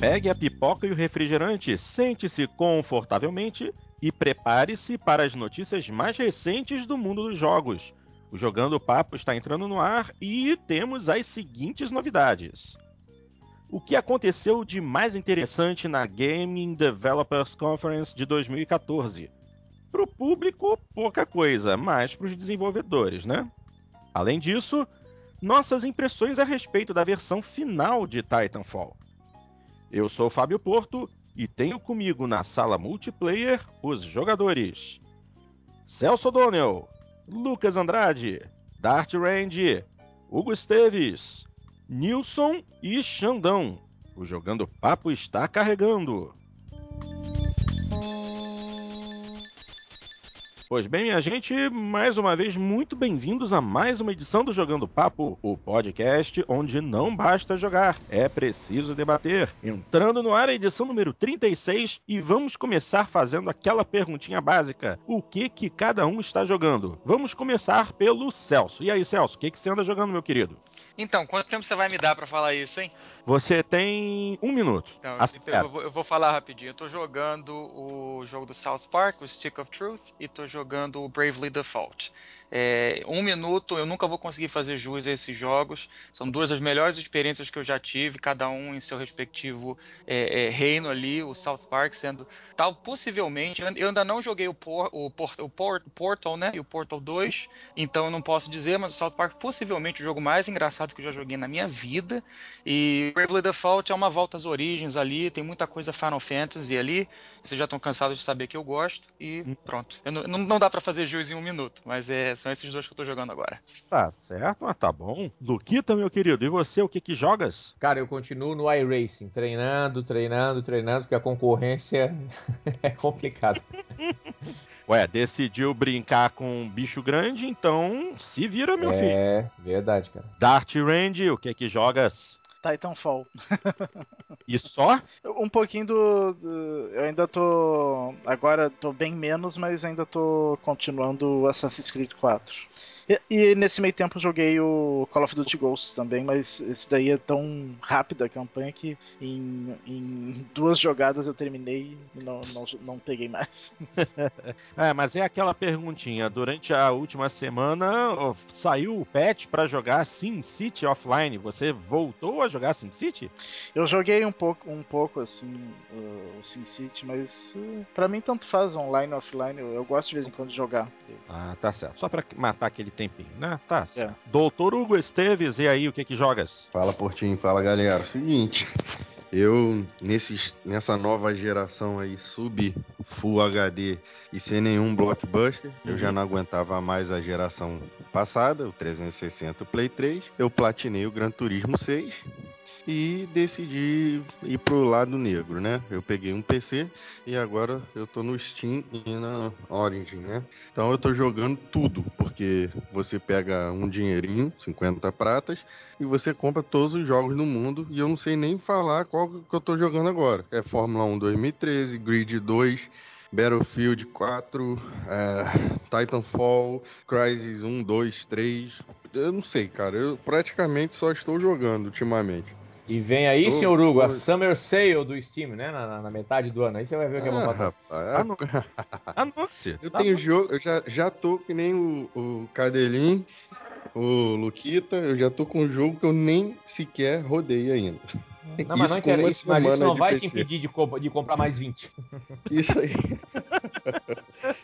Pegue a pipoca e o refrigerante, sente-se confortavelmente e prepare-se para as notícias mais recentes do mundo dos jogos. O Jogando Papo está entrando no ar e temos as seguintes novidades. O que aconteceu de mais interessante na Gaming Developers Conference de 2014? Para o público, pouca coisa, mas para os desenvolvedores, né? Além disso, nossas impressões a respeito da versão final de Titanfall. Eu sou Fábio Porto e tenho comigo na sala multiplayer os jogadores Celso O'Donnell, Lucas Andrade, Dart Range, Hugo Esteves, Nilson e Xandão. O Jogando Papo está carregando. Pois bem, minha gente, mais uma vez, muito bem-vindos a mais uma edição do Jogando Papo, o podcast onde não basta jogar, é preciso debater. Entrando no ar a edição número 36 e vamos começar fazendo aquela perguntinha básica: o que que cada um está jogando? Vamos começar pelo Celso. E aí, Celso, o que, que você anda jogando, meu querido? Então, quanto tempo você vai me dar para falar isso, hein? Você tem um minuto. Então, então eu, vou, eu, vou, falar rapidinho. Eu tô jogando o jogo do South Park, o Stick of Truth, e tô jogando o Bravely Default. É, um minuto, eu nunca vou conseguir fazer jus a esses jogos. São duas das melhores experiências que eu já tive, cada um em seu respectivo é, é, reino ali. O South Park sendo tal, possivelmente. Eu ainda não joguei o, por, o, por, o por, Portal, né? E o Portal 2, então eu não posso dizer, mas o South Park possivelmente o jogo mais engraçado que eu já joguei na minha vida. E Bravely Default é uma volta às origens ali, tem muita coisa Final Fantasy ali. Vocês já estão cansados de saber que eu gosto. E hum. pronto. Não, não, não, dá para fazer jus em um minuto, mas é são esses dois que eu tô jogando agora. Tá certo, mas tá bom. Luquita, meu querido, e você, o que que jogas? Cara, eu continuo no iRacing, treinando, treinando, treinando, porque a concorrência é complicada. Ué, decidiu brincar com um bicho grande, então se vira, meu é, filho. É, verdade, cara. Dart Range, o que que jogas? Titanfall. E só? Um pouquinho do, do, Eu ainda tô. Agora tô bem menos, mas ainda tô continuando Assassin's Creed 4. E, e, nesse meio tempo joguei o Call of Duty Ghosts também, mas esse daí é tão rápido a campanha que em, em duas jogadas eu terminei e não, não, não peguei mais. é, mas é aquela perguntinha. Durante a última semana saiu o patch para jogar SimCity offline. Você voltou a jogar SimCity? Eu joguei um pouco, um pouco assim o SimCity, mas uh, para mim tanto faz online offline. Eu, eu gosto de vez em quando de jogar. Ah, tá certo. Só para matar aquele tempinho, né? Tá. É. Doutor Hugo Esteves, e aí, o que que jogas? Fala, Portinho, fala, galera. Seguinte, eu, nesses, nessa nova geração aí, sub Full HD e sem nenhum blockbuster, uhum. eu já uhum. não aguentava mais a geração passada, o 360 Play 3. Eu platinei o Gran Turismo 6 e decidi ir pro lado negro, né? Eu peguei um PC e agora eu tô no Steam e na Origin, né? Então eu tô jogando tudo, porque você pega um dinheirinho, 50 pratas, e você compra todos os jogos do mundo e eu não sei nem falar qual que eu tô jogando agora. É Fórmula 1 2013, Grid 2, Battlefield 4, é, Titanfall, Crysis 1, 2, 3. Eu não sei, cara. Eu praticamente só estou jogando ultimamente. E vem aí, tô, senhor Hugo, a Summer Sale do Steam, né? Na, na, metade do ano. Aí você vai ver o que é bom pra Anúncio. Eu tenho jogo, eu já, já tô que nem o, o Cadelinho, o Luquita, eu já tô com um jogo que eu nem sequer rodei ainda. Não, mas não, isso, mas isso não vai PC. te impedir de, comp de, comprar mais 20. Isso aí.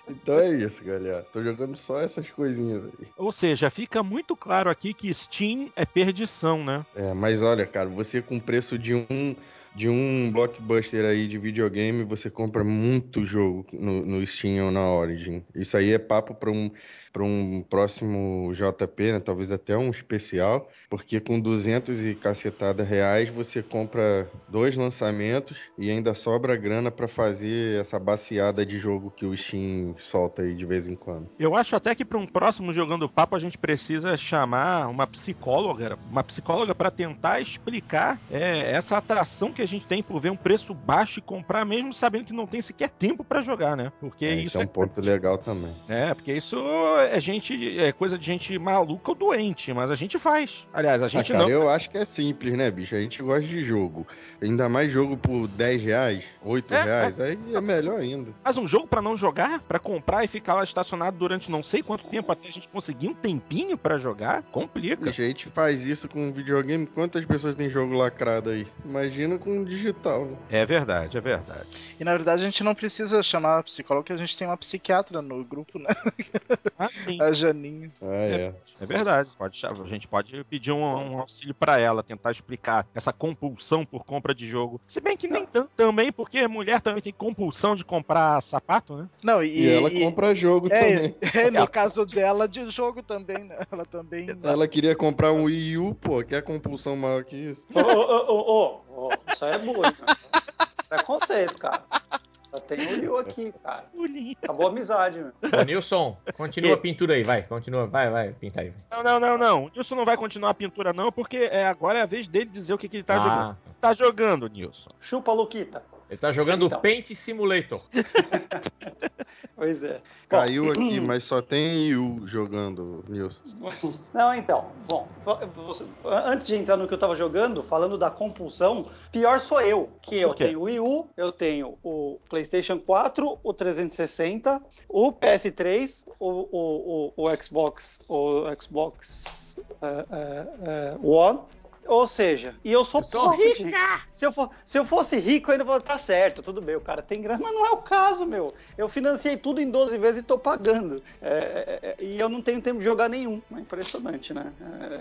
então é isso, galera. Tô jogando só essas coisinhas aí. Ou seja, fica muito claro aqui que Steam é perdição, né? É, mas olha, cara, você com preço de um de um blockbuster aí de videogame, você compra muito jogo no, no Steam ou na Origin. Isso aí é papo para um para um próximo JP, né? talvez até um especial, porque com 200 e cacetada reais você compra dois lançamentos e ainda sobra grana para fazer essa baciada de jogo que o Steam solta aí de vez em quando. Eu acho até que para um próximo jogando papo a gente precisa chamar uma psicóloga, uma psicóloga para tentar explicar é, essa atração que a gente tem por ver um preço baixo e comprar, mesmo sabendo que não tem sequer tempo pra jogar, né? Porque É, isso isso é um ponto legal também. É, porque isso é gente. É coisa de gente maluca ou doente, mas a gente faz. Aliás, a Ah, gente cara, não. eu acho que é simples, né, bicho? A gente gosta de jogo. Ainda mais jogo por 10 reais, 8 É, reais, aí é melhor ainda. Mas um jogo pra não jogar, pra comprar e ficar lá estacionado durante não sei quanto tempo até a gente conseguir um tempinho pra jogar, complica. Bicho, a gente faz isso com videogame, quantas pessoas tem jogo lacrado aí? Imagina com digital, né? É verdade, é verdade. E na verdade a gente não precisa chamar psicólogo, que a gente tem uma psiquiatra no grupo, né? Ah, sim. A Janinha. Ah, é. É verdade. Pode, a gente pode pedir um, um auxílio pra ela, tentar explicar essa compulsão por compra de jogo. Se bem que nem tanto também, porque mulher também tem compulsão de comprar sapato, né? Não, E, e, ela e- compra jogo é, também. é, no caso dela, de jogo também, né? Ela também. Ela queria comprar um Wii U, pô, quer compulsão maior que isso? Ô, ô, ô, ô, ô, isso aí é bullying. cara. Preconceito, cara. Eu tenho o Liu aqui, cara. Acabou a amizade, meu. Ô, Nilson, continua a pintura aí, vai. Continua, vai, vai, pinta aí. Não, não, não, não. O Nilson não vai continuar a pintura, não, porque é, agora é a vez dele dizer o que, que ele tá Ah. jogando. Você tá jogando, Nilson. Chupa, Luquita. Ele tá jogando Então. Paint Simulator. Pois é. Bom, Caiu aqui, mas só tem Wii U jogando, Nilson. Não, então, bom, antes de entrar no que eu tava jogando, falando da compulsão, pior sou eu, que eu tenho o Wii U, eu tenho o PlayStation 4, o 360, o PS3, o, o, o, o Xbox, o Xbox eh, eh, eh, One, ou seja, e eu sou, Eu sou pobre, gente. Se eu, for, se eu fosse rico, ainda vou estar certo, tudo bem, o cara tem grana, mas não é o caso, meu. Eu financiei tudo em 12 vezes e tô pagando. É, é, é, e eu não tenho tempo de jogar nenhum. É impressionante, né?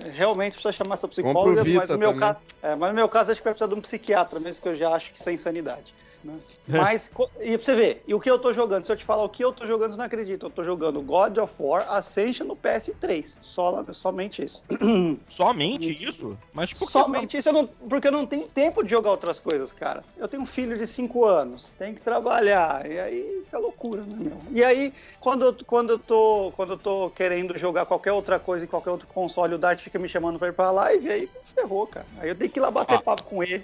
É, realmente precisa chamar essa psicóloga, mas, no meu também. ca... é, mas no meu caso acho que vai precisar de um psiquiatra, mesmo que eu já acho que isso é insanidade. né? Mas, e pra você ver, e o que eu tô jogando? Se eu te falar o que eu tô jogando, você não acredita. Eu tô jogando God of War Ascension no PS3. Só, somente isso. Somente Isso. isso? Mas Somente isso, eu não, porque eu não tenho tempo de jogar outras coisas, cara. Eu tenho um filho de 5 anos, tenho que trabalhar, e aí fica loucura, né, meu? E aí, quando eu, quando, eu tô, quando eu tô querendo jogar qualquer outra coisa em qualquer outro console, o Dart fica me chamando pra ir pra live, aí ferrou, cara. Aí eu tenho que ir lá bater Ah. papo com ele.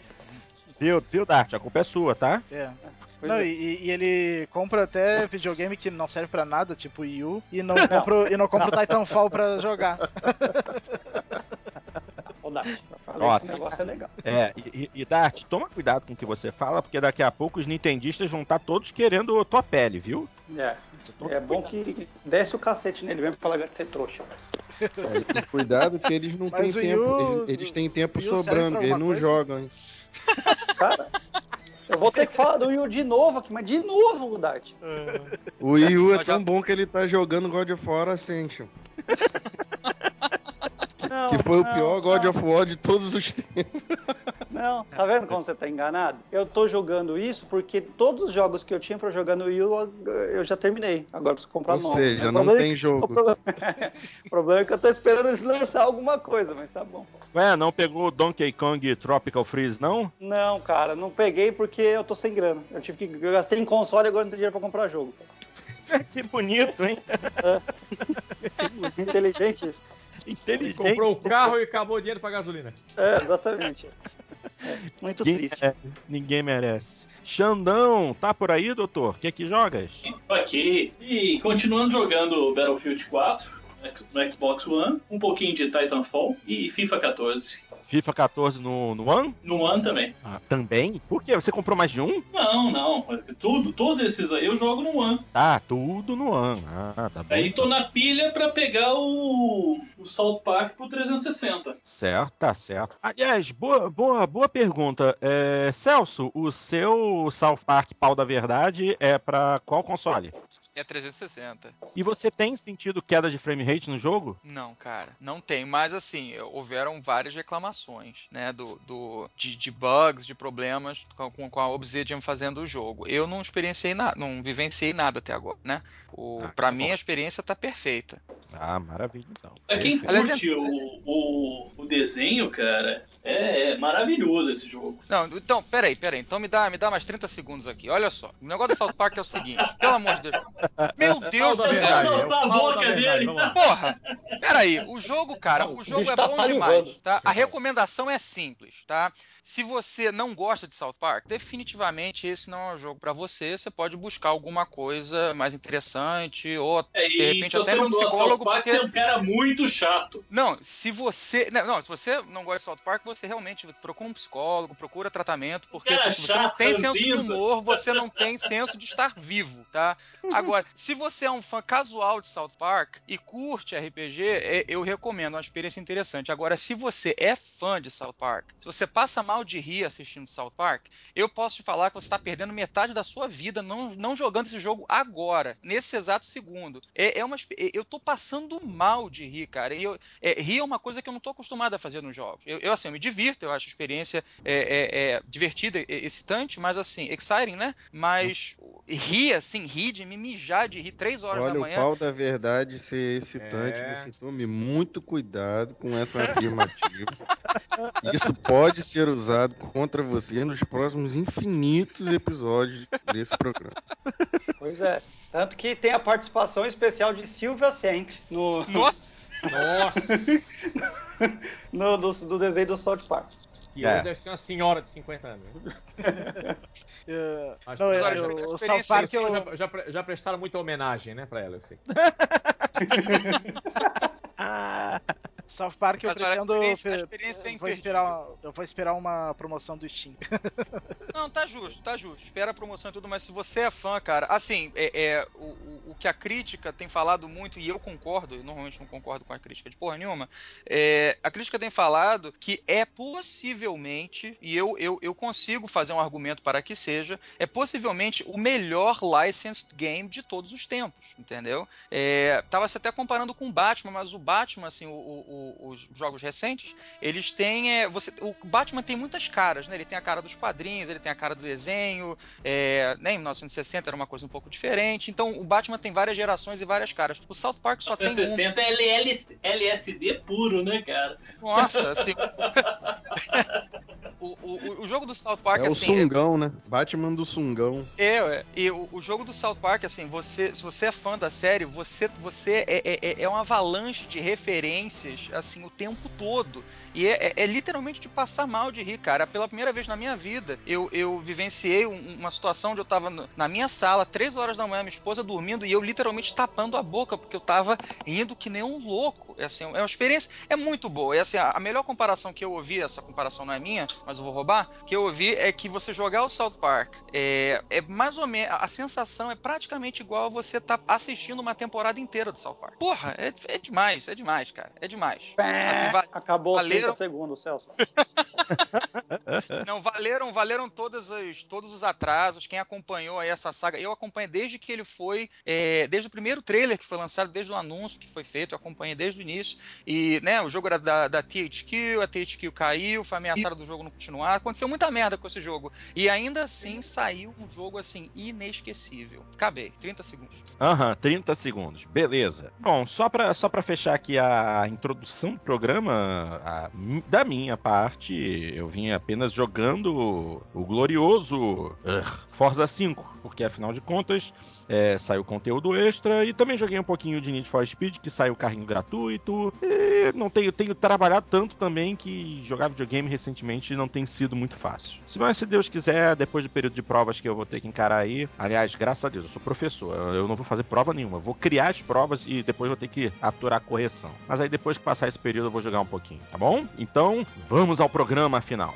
Viu, viu, Dart? A culpa é sua, tá? É. Pois Não, é. e, e ele compra até videogame que não serve pra nada, tipo Wii U, e não compra, o- e não compra o Titanfall pra jogar. Ô, Dart, eu falei Nossa. que o negócio é legal. É, e, e- Dart, toma cuidado com o que você fala, porque daqui a pouco os nintendistas vão estar todos querendo tua pele, viu? É, Você toma é bom cuidado. que desce o cacete nele mesmo pra largar de ser trouxa. É, cuidado que eles não Mas têm o tempo. U- Eles, eles têm tempo o sobrando, eles não coisa? jogam. hein? Cara, eu vou ter que falar do Wii U de novo aqui, mas de novo, Dart. O Wii U é tão bom que ele tá jogando God of War Ascension. Não, Que foi o não, pior God não. of War de todos os tempos. Não, tá vendo como você tá enganado? Eu tô jogando isso porque todos os jogos que eu tinha pra jogar no Wii U eu já terminei. Agora eu preciso comprar Ou novo. seja, O não é tem que- O jogo. problema... o problema é que eu tô esperando eles lançar alguma coisa, mas tá bom. Ué, não pegou o Donkey Kong Tropical Freeze, não? Não, cara, não peguei porque eu tô sem grana. Eu tive que. Eu gastei em console e agora não tenho dinheiro pra comprar jogo. que bonito, hein? Inteligente isso. Inteligente. Comprou o carro e acabou o dinheiro pra gasolina. É, exatamente. É, muito Ninguém, triste. merece, ninguém merece. Xandão, tá por aí, doutor? O que que jogas? Ok. E continuando jogando Battlefield 4 no Xbox One, um pouquinho de Titanfall e FIFA 14. FIFA 14 no, no One? No One também. Ah, também? Por quê? Você comprou mais de um? Não, não. Tudo, todos esses aí eu jogo no One. Tá, tudo no One. Ah, tá bom. Aí tô na pilha pra pegar o, o South Park pro 360. Certo, tá certo. Aliás, boa, boa, boa pergunta. É, Celso, o seu South Park Pau da Verdade é pra qual console? É 360. E você tem sentido queda de frame rate no jogo? Não, cara, não tem. Mas assim, houveram várias reclamações, né? Do, do, de, de bugs, de problemas com, com a Obsidian fazendo o jogo. Eu não experienciei nada, não vivenciei nada até agora, né? O, Ah, pra tá mim bom. a experiência tá perfeita. Ah, maravilha então. Pra quem Aliás, curte o, o, o desenho, cara, é, é maravilhoso esse jogo. Não, então, peraí, peraí. Então me dá, me dá mais 30 segundos aqui. Olha só. O negócio do South Park é o seguinte, pelo amor de Deus. Meu Deus do céu! é a boca dele. Porra! Peraí, o jogo, cara, o jogo é tá bom salivando. demais, tá? A recomendação é simples, tá? Se você não gosta de South Park, definitivamente esse não é o jogo pra você. Você pode buscar alguma coisa mais interessante ou É, de repente até não gosta de South psicólogo, Park, porque você é um cara muito chato. não, se você. Não, não, se você não gosta de South Park, você realmente procura um psicólogo, procura tratamento, porque Cara se você não chato, tem senso de humor, você não tem senso de estar vivo, tá? Agora, se você é um fã casual de South Park e curte RPG, é- eu recomendo, é uma experiência interessante. Agora, se você é fã de South Park, se você passa mal de rir assistindo South Park, eu posso te falar que você está perdendo metade da sua vida não, não jogando esse jogo agora, nesse exato segundo. É, é uma, eu tô passando mal de rir, cara. E eu, é, rir é uma coisa que eu não tô acostumado a fazer nos jogos. Eu, eu, assim, eu me divirto, eu acho a experiência é, é, é, divertida, e- excitante, mas assim, exciting, né? Mas rir, assim, rir de me mijar de rir três horas Olha da o manhã. pau da verdade ser excitante, É. você tome muito cuidado com essa afirmativa. Isso pode ser usado contra você nos próximos infinitos episódios desse programa. Pois é. Tanto que tem a participação especial de Silvia Sent no, Nossa! Nossa! no, do, do desenho do South Park. E É. deve ser uma senhora de 50 anos. né? É, Acho não, que é, Mas olha, eu- a o South Park eu, já, já, pre- já prestaram muita homenagem, né, pra ela, eu sei. South Park eu a pretendo. experiência- a pe- experiência é eu, vou esperar, eu vou esperar uma promoção do Steam. Não, tá justo, tá justo. Espera a promoção e tudo, mas se você é fã, cara, assim, é, é, o, o, o que a crítica tem falado muito, e eu concordo, eu normalmente não concordo com a crítica de porra nenhuma, é, a crítica tem falado que é possivelmente, e eu, eu, eu consigo fazer um argumento para que seja, é possivelmente o melhor licensed game de todos os tempos, entendeu? É, tava se até comparando com o Batman, mas o Batman, assim, o- o- o- os jogos recentes, eles têm. É, você, o Batman tem muitas caras, né? Ele tem a cara dos quadrinhos, ele tem a cara do desenho. É, né, em 1960 era uma coisa um pouco diferente. Então o Batman tem várias gerações e várias caras. O South Park só tem um. 160 é LL, LSD puro, né, cara? Nossa, assim. o, o, o jogo do South Park, é o assim. Sungão, né? Batman do Sungão. É, é. e o, o jogo do South Park, assim, você, se você é fã da série, você, você é, é, é- é uma avalanche de referências, assim, o tempo todo. E é, é- é literalmente de passar mal de rir, cara. Pela primeira vez na minha vida, eu, eu vivenciei um- uma situação onde eu tava na minha sala, três horas da manhã, minha esposa dormindo, e eu literalmente tapando a boca, porque eu tava rindo que nem um louco. É, assim, é uma experiência, é muito boa. É assim, a, melhor comparação que eu ouvi, essa comparação não é minha, mas eu vou roubar, que eu ouvi é que você jogar o South Park é, é mais ou menos, a sensação é praticamente igual a você tá assistindo uma temporada inteira do South Park. Porra, é, é demais, é demais, cara, é demais. Assim, va- Acabou os 30 valeram- segundos, Celso. Não, valeram, valeram todas as, todos os atrasos. Quem acompanhou aí essa saga, eu acompanhei desde que ele foi, é, desde o primeiro trailer que foi lançado, desde o anúncio que foi feito, eu acompanhei desde o início. E, né, o jogo era da, da THQ, a THQ caiu, foi ameaçada do jogo não continuar. Aconteceu muita merda com esse jogo. E ainda assim saiu um jogo assim inesquecível. Acabei, 30 segundos. Aham, 30 segundos. Beleza. Bom, só pra, só pra fechar aqui a introdução do programa, a- da minha parte, eu vim apenas jogando o glorioso ugh, Forza 5, porque afinal de contas é, saiu conteúdo extra e também joguei um pouquinho de Need for Speed, que saiu carrinho gratuito. E não tenho, tenho trabalhado tanto também que jogar videogame recentemente não tem sido muito fácil. Se se Deus quiser, depois do período de provas que eu vou ter que encarar aí, aliás, graças a Deus, eu sou professor, eu não vou fazer prova nenhuma, vou criar as provas e depois vou ter que aturar a correção. Mas aí depois que passar esse período eu vou jogar um pouquinho, tá bom? Então, vamos ao programa final.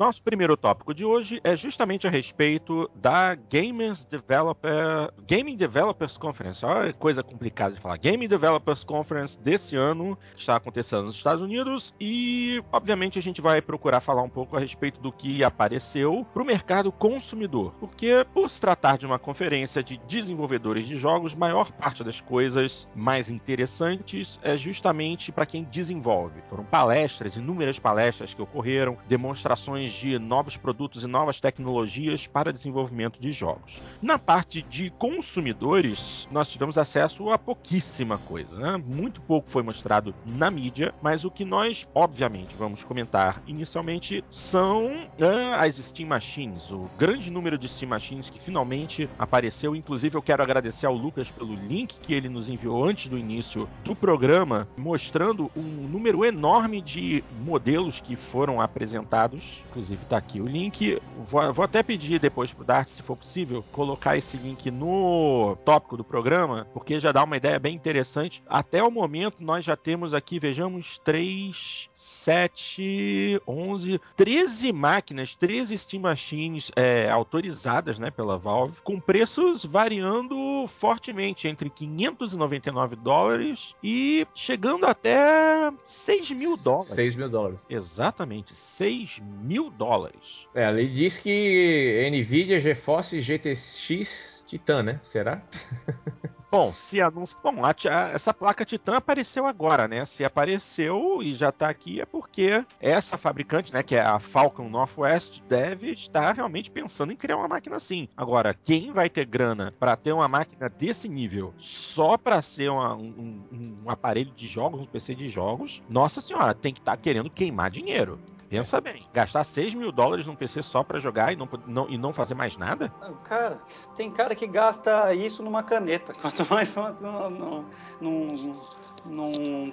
Nosso primeiro tópico de hoje é justamente a respeito da Gamers Developer, Gaming Developers Conference. Olha coisa complicada de falar. Gaming Developers Conference desse ano, está acontecendo nos Estados Unidos, e obviamente a gente vai procurar falar um pouco a respeito do que apareceu para o mercado consumidor. Porque, por se tratar de uma conferência de desenvolvedores de jogos, maior parte das coisas mais interessantes é justamente para quem desenvolve. Foram palestras, inúmeras palestras que ocorreram, demonstrações de novos produtos e novas tecnologias para desenvolvimento de jogos. Na parte de consumidores, nós tivemos acesso a pouquíssima coisa, né? Muito pouco foi mostrado na mídia, mas o que nós, obviamente, vamos comentar inicialmente são ah, as Steam Machines, o grande número de Steam Machines que finalmente apareceu. Inclusive, eu quero agradecer ao Lucas pelo link que ele nos enviou antes do início do programa, mostrando um número enorme de modelos que foram apresentados. Inclusive, tá aqui o link. Vou, vou até pedir depois pro Dart, se for possível, colocar esse link no tópico do programa, porque já dá uma ideia bem interessante. Até o momento, nós já temos aqui, vejamos, 3, 7, 11, 13 máquinas, 13 Steam Machines é, autorizadas né, pela Valve, com preços variando fortemente entre 599 dólares e chegando até 6 mil dólares. 6 mil dólares. Exatamente, 6 mil dólares. É, ali diz que Nvidia, GeForce GTX Titan, né? Será? Bom, se anuncia. Bom, a, a, essa placa Titan apareceu agora, né? Se apareceu e já tá aqui, é porque essa fabricante, né, que é a Falcon Northwest, deve estar realmente pensando em criar uma máquina assim. Agora, quem vai ter grana para ter uma máquina desse nível só para ser uma, um, um, aparelho de jogos, um PC de jogos, nossa senhora, tem que estar tá querendo queimar dinheiro. Pensa bem, gastar 6 mil dólares num PC só para jogar e não, não, e não fazer mais nada? Cara, tem cara que gasta isso numa caneta, quanto mais num, num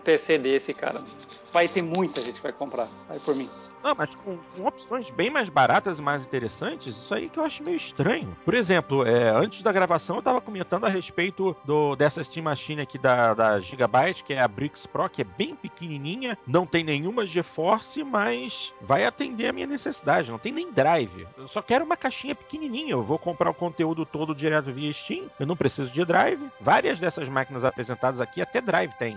PC desse, cara. Vai ter muita gente que vai comprar, vai por mim. Não, mas com, com, opções bem mais baratas e mais interessantes, isso aí que eu acho meio estranho. Por exemplo, é, antes da gravação eu estava comentando a respeito do, dessa Steam Machine aqui da, da Gigabyte, que é a Brix Pro, que é bem pequenininha, não tem nenhuma GeForce, mas vai atender a minha necessidade, não tem nem drive. Eu só quero uma caixinha pequenininha, eu vou comprar o conteúdo todo direto via Steam, eu não preciso de drive. Várias dessas máquinas apresentadas aqui até drive tem.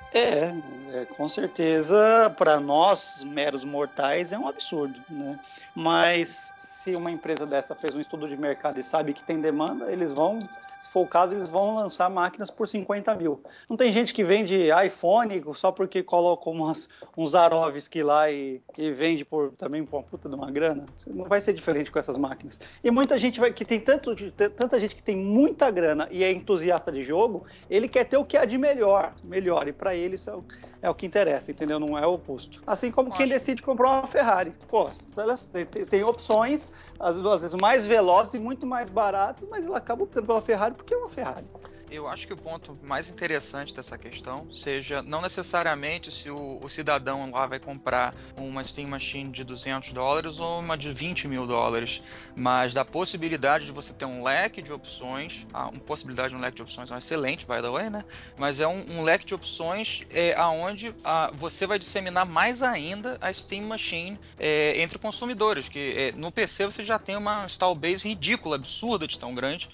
É, é, com certeza, para nós, meros mortais, é um absurdo, né? Mas se uma empresa dessa fez um estudo de mercado e sabe que tem demanda, eles vão, se for o caso, eles vão lançar máquinas por 50 mil. Não tem gente que vende iPhone só porque coloca umas, uns Arovski lá e, e vende por também por uma puta de uma grana. Não vai ser diferente com essas máquinas. E muita gente vai, que tem tanto, tanta gente que tem muita grana e é entusiasta de jogo, ele quer ter o que há de melhor, melhor. E para ele isso é o, é o que interessa, entendeu? Não é o oposto. Assim como quem decide comprar uma Ferrari. Pô, elas tem, opções, às, às vezes mais velozes e muito mais baratas, mas ela acaba optando pela Ferrari porque é uma Ferrari. Eu acho que o ponto mais interessante dessa questão seja não necessariamente se o, o, cidadão lá vai comprar uma Steam Machine de 200 dólares ou uma de 20 mil dólares, mas da possibilidade de você ter um leque de opções, a uma possibilidade de um leque de opções é um excelente, by the way, né? Mas é um, um leque de opções é, aonde a, você vai disseminar mais ainda a Steam Machine é, entre consumidores, que é, no PC você já tem uma install base ridícula, absurda de tão grande.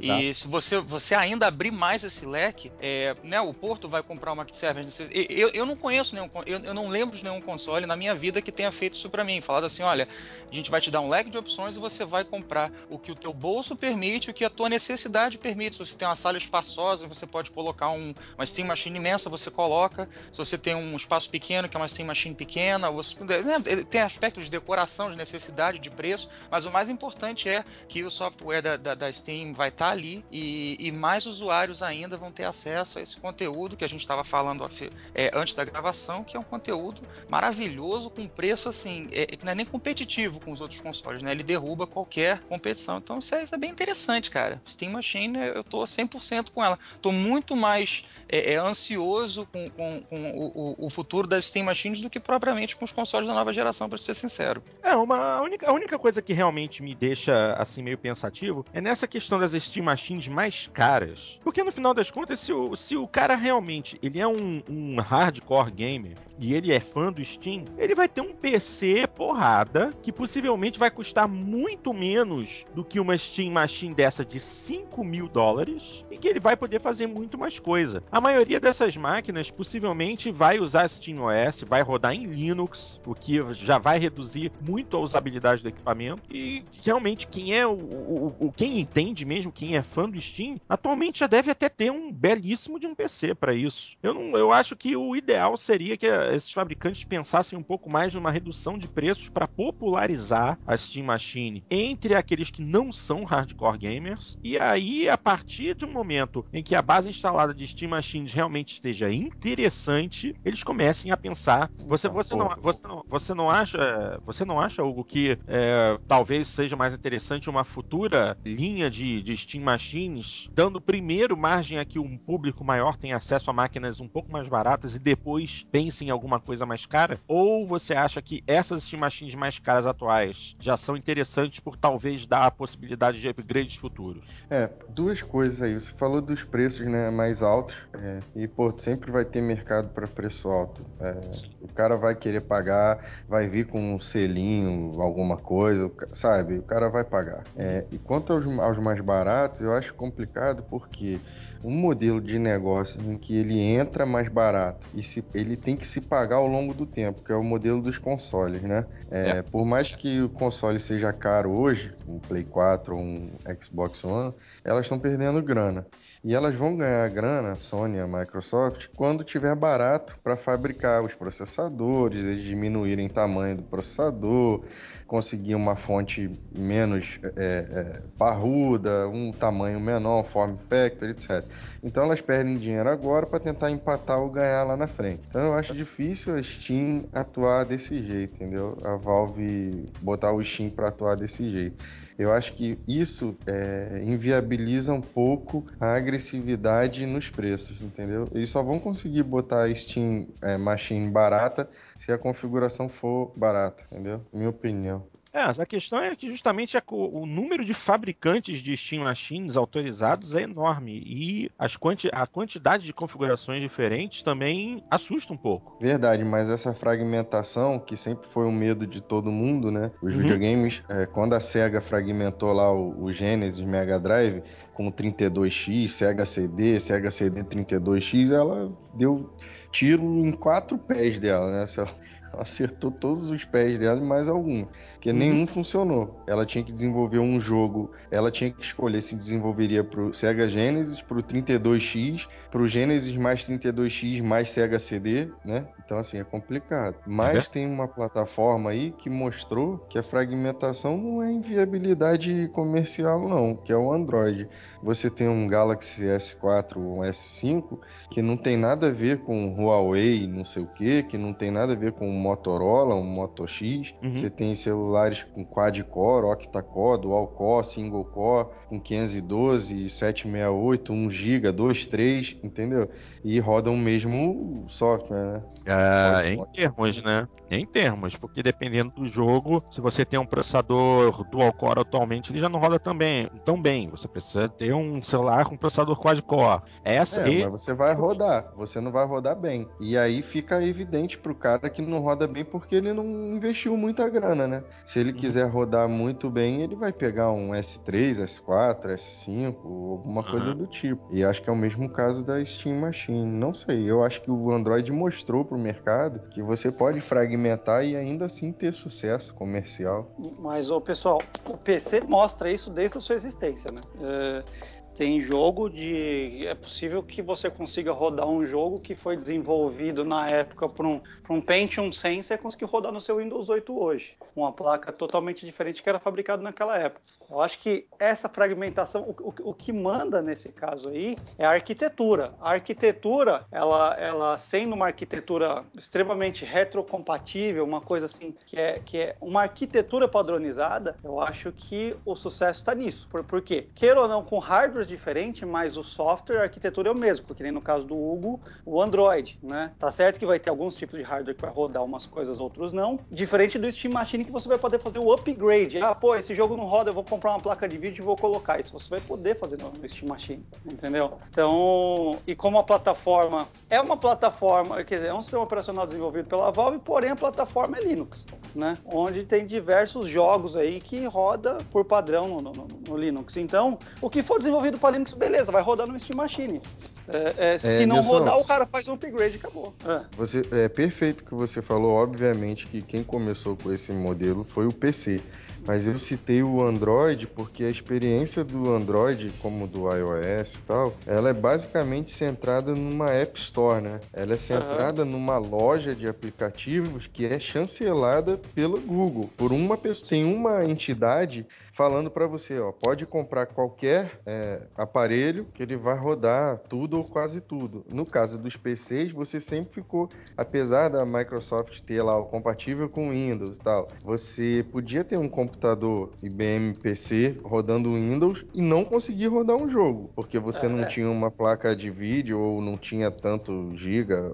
E se você, você ainda abrir mais esse leque, é, né, o Porto vai comprar uma server. Eu, eu não conheço nenhum, eu, eu não lembro de nenhum console na minha vida que tenha feito isso para mim. Falado assim, olha, a gente vai te dar um leque de opções e você vai comprar o que o teu bolso permite, o que a tua necessidade permite. Se você tem uma sala espaçosa, você pode colocar um, uma Steam Machine imensa, você coloca. Se você tem um espaço pequeno, que é uma Steam Machine pequena, você, né, tem aspectos de decoração, de necessidade, de preço, mas o mais importante é que o software da, da, da Steam vai estar tá ali e, e, mais usuários ainda vão ter acesso a esse conteúdo que a gente estava falando é, antes da gravação, que é um conteúdo maravilhoso com preço assim, é, que não é nem competitivo com os outros consoles, né? Ele derruba qualquer competição. Então isso é, isso é bem interessante, cara. Steam Machine, eu tô 100% com ela. Tô muito mais é, é, ansioso com, com, com o, o, futuro das Steam Machines do que propriamente com os consoles da nova geração, para ser sincero. É, uma, a, única, a única coisa que realmente me deixa assim meio pensativo é nessa questão das Steam Machines mais caras. Porque no final das contas, se o, se o cara realmente ele é um, um hardcore gamer e ele é fã do Steam, ele vai ter um PC porrada que possivelmente vai custar muito menos do que uma Steam Machine dessa de 5 mil dólares e que ele vai poder fazer muito mais coisa. A maioria dessas máquinas possivelmente vai usar Steam OS, vai rodar em Linux, o que já vai reduzir muito a usabilidade do equipamento. E realmente quem é o, o, o quem entende mesmo, quem é fã do Steam, atualmente já deve até ter um belíssimo de um PC para isso. Eu não, eu acho que o ideal seria que esses fabricantes pensassem um pouco mais numa redução de preços para popularizar a Steam Machine entre aqueles que não são hardcore gamers. E aí, a partir de um momento em que a base instalada de Steam Machines realmente esteja interessante, eles comecem a pensar. Você, Então, você, não, você, não, você não acha, você não acha, Hugo, que é, talvez seja mais interessante uma futura linha de, de Steam Machines, dando primeiro margem a que um público maior tenha acesso a máquinas um pouco mais baratas e depois pense em alguma coisa mais cara? Ou você acha que essas Steam Machines mais caras atuais já são interessantes por talvez dar a possibilidade de upgrades futuros? É, duas coisas aí. Você falou dos preços né, mais altos. é, e, pô, sempre vai ter mercado para preço alto. É, o cara vai querer pagar, vai vir com um selinho, alguma coisa, sabe? O cara vai pagar. É, e quanto aos, aos mais baratos, eu acho complicado porque um modelo de negócio em que ele entra mais barato e se, ele tem que se pagar ao longo do tempo, que é o modelo dos consoles, né? É, Por mais que o console seja caro hoje, um Play 4 ou um Xbox One, elas estão perdendo grana. E elas vão ganhar grana, a Sony e a Microsoft, quando tiver barato para fabricar os processadores, eles diminuírem o tamanho do processador, conseguir uma fonte menos é, é, parruda, um tamanho menor, form factor, etc. Então elas perdem dinheiro agora para tentar empatar ou ganhar lá na frente. Então eu acho difícil a Steam atuar desse jeito, entendeu? A Valve botar o Steam para atuar desse jeito. Eu acho que isso é, inviabiliza um pouco a agressividade nos preços, entendeu? Eles só vão conseguir botar a Steam é, Machine barata se a configuração for barata, entendeu? Minha opinião. É, a questão é que justamente a o número de fabricantes de Steam Machines autorizados é enorme e as quanti a quantidade de configurações diferentes também assusta um pouco. Verdade, mas essa fragmentação, que sempre foi um medo de todo mundo, né? Os Uhum. videogames, é, quando a SEGA fragmentou lá o, o Genesis Mega Drive com 32X, Sega CD, Sega CD 32X, ela deu tiro em quatro pés dela, né? Ela acertou todos os pés dela e mais algum, porque Uhum. nenhum funcionou. Ela tinha que desenvolver um jogo, ela tinha que escolher se desenvolveria pro Sega Genesis, pro 32X, pro Genesis mais 32X mais Sega CD, né? Então assim, é complicado. Mas tem uma plataforma aí que mostrou que a fragmentação não é inviabilidade comercial não, que é o Android. Você tem um Galaxy S4 ou um S5 que não tem nada a ver com Huawei, não sei o que, que não tem nada a ver com um Motorola, um Moto X. Uhum. Você tem celulares com quad-core, octa-core, dual-core, single-core, com 512, 768, 1 GB, 2, 3, entendeu? E rodam o mesmo software, né? Ah, em termos, né? Em termos, porque dependendo do jogo, se você tem um processador dual core atualmente, ele já não roda tão bem. Tão bem. Você precisa ter um celular com processador quad core. Essa É, e- mas você vai rodar, você não vai rodar bem. E aí fica evidente pro cara que não roda bem porque ele não investiu muita grana, né? Se ele quiser rodar muito bem, ele vai pegar um S3, S4, S5, ou alguma coisa Aham. do tipo. E acho que é o mesmo caso da Steam Machine. Não sei, eu acho que o Android mostrou pro mercado que você pode fragmentar e ainda assim ter sucesso comercial. Mas, ô, pessoal, o PC mostra isso desde a sua existência, né? É, tem jogo de. É possível que você consiga rodar um jogo que foi desenvolvido na época por um, por um Pentium 100, você conseguiu rodar no seu Windows 8 hoje. Uma placa totalmente diferente que era fabricado naquela época. Eu acho que essa fragmentação, o, o- o que manda nesse caso aí é a arquitetura. A arquitetura, ela, ela sendo uma arquitetura extremamente retrocompatível, uma coisa assim que é, que é uma arquitetura padronizada, eu acho que o sucesso está nisso. Por, por quê? Queira ou não, com diferentes, mas o software, a arquitetura é o mesmo, porque nem no caso do Hugo, o Android, né? Tá certo que vai ter alguns tipos de hardware que vai rodar umas coisas, outros não. Diferente do Steam Machine que você vai poder fazer o upgrade. Ah, pô, esse jogo não roda, eu vou comprar uma placa de vídeo e vou colocar. Isso você vai poder fazer no Steam Machine, entendeu? Então, e como a plataforma é uma plataforma, quer dizer, é um sistema operacional desenvolvido pela Valve, porém a plataforma é Linux, né? Onde tem diversos jogos aí que roda por padrão no, no, no Linux. Então, o que for desenvolvido para Linux, beleza, vai rodar no Steam Machine. É, é, se não Nilson, rodar, o cara faz um upgrade e acabou. É. Você, é perfeito o que você falou. Obviamente que quem começou com esse modelo foi o PC. Mas eu citei o Android porque a experiência do Android, como do iOS e tal, ela é basicamente centrada numa App Store, né? Ela é centrada numa loja de aplicativos que é chancelada pela Google. Por uma pessoa, tem uma entidade falando para você, ó, pode comprar qualquer é, aparelho que ele vai rodar tudo ou quase tudo. No caso dos PCs, você sempre ficou, apesar da Microsoft ter lá o compatível com Windows e tal, você podia ter um computador IBM PC rodando Windows e não conseguir rodar um jogo, porque você não tinha uma placa de vídeo ou não tinha tanto giga,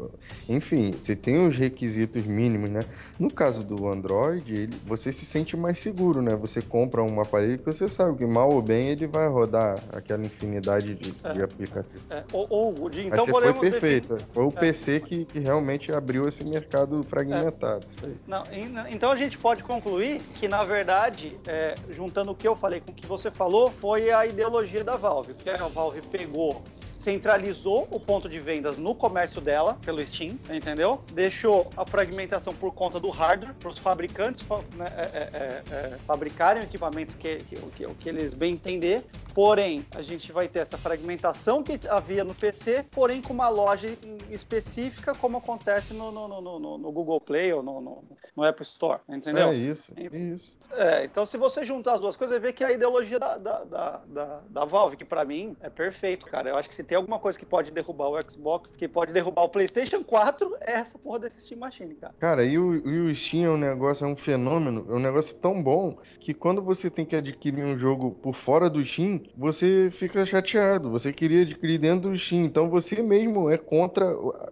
enfim, você tem os requisitos mínimos, né? No caso do Android, ele, você se sente mais seguro, né? Você compra um aparelho que você sabe que mal ou bem ele vai rodar aquela infinidade de, de aplicativos. É, ou, ou, de- Mas então você foi perfeita. Foi o É. PC que, que realmente abriu esse mercado fragmentado. Aí. Não, en- então a gente pode concluir que, na verdade, é, juntando o que eu falei com o que você falou, foi a ideologia da Valve. Porque a Valve pegou, centralizou o ponto de vendas no comércio dela, pelo Steam, entendeu? Deixou a fragmentação por conta do hardware, para os fabricantes fa- né, é, é, é, é, fabricarem o equipamento que, que, que, que eles bem entender. Porém, a gente vai ter essa fragmentação que havia no PC, porém com uma loja específica, como acontece no, no, no, no- no Google Play ou no, no, no App Store, entendeu? É isso, é isso. É, então se você juntar as duas coisas, você vê que é a ideologia da, da, da, da, da Valve, que pra mim é perfeito, cara. Eu acho que se tem alguma coisa que pode derrubar o Xbox, que pode derrubar o PlayStation 4, é essa porra desse Steam Machine, cara. Cara, e o, e o Steam é um negócio, é um fenômeno, é um negócio tão bom que quando você tem que adquirir um jogo por fora do Steam, você fica chateado. Você queria adquirir dentro do Steam, então você mesmo é contra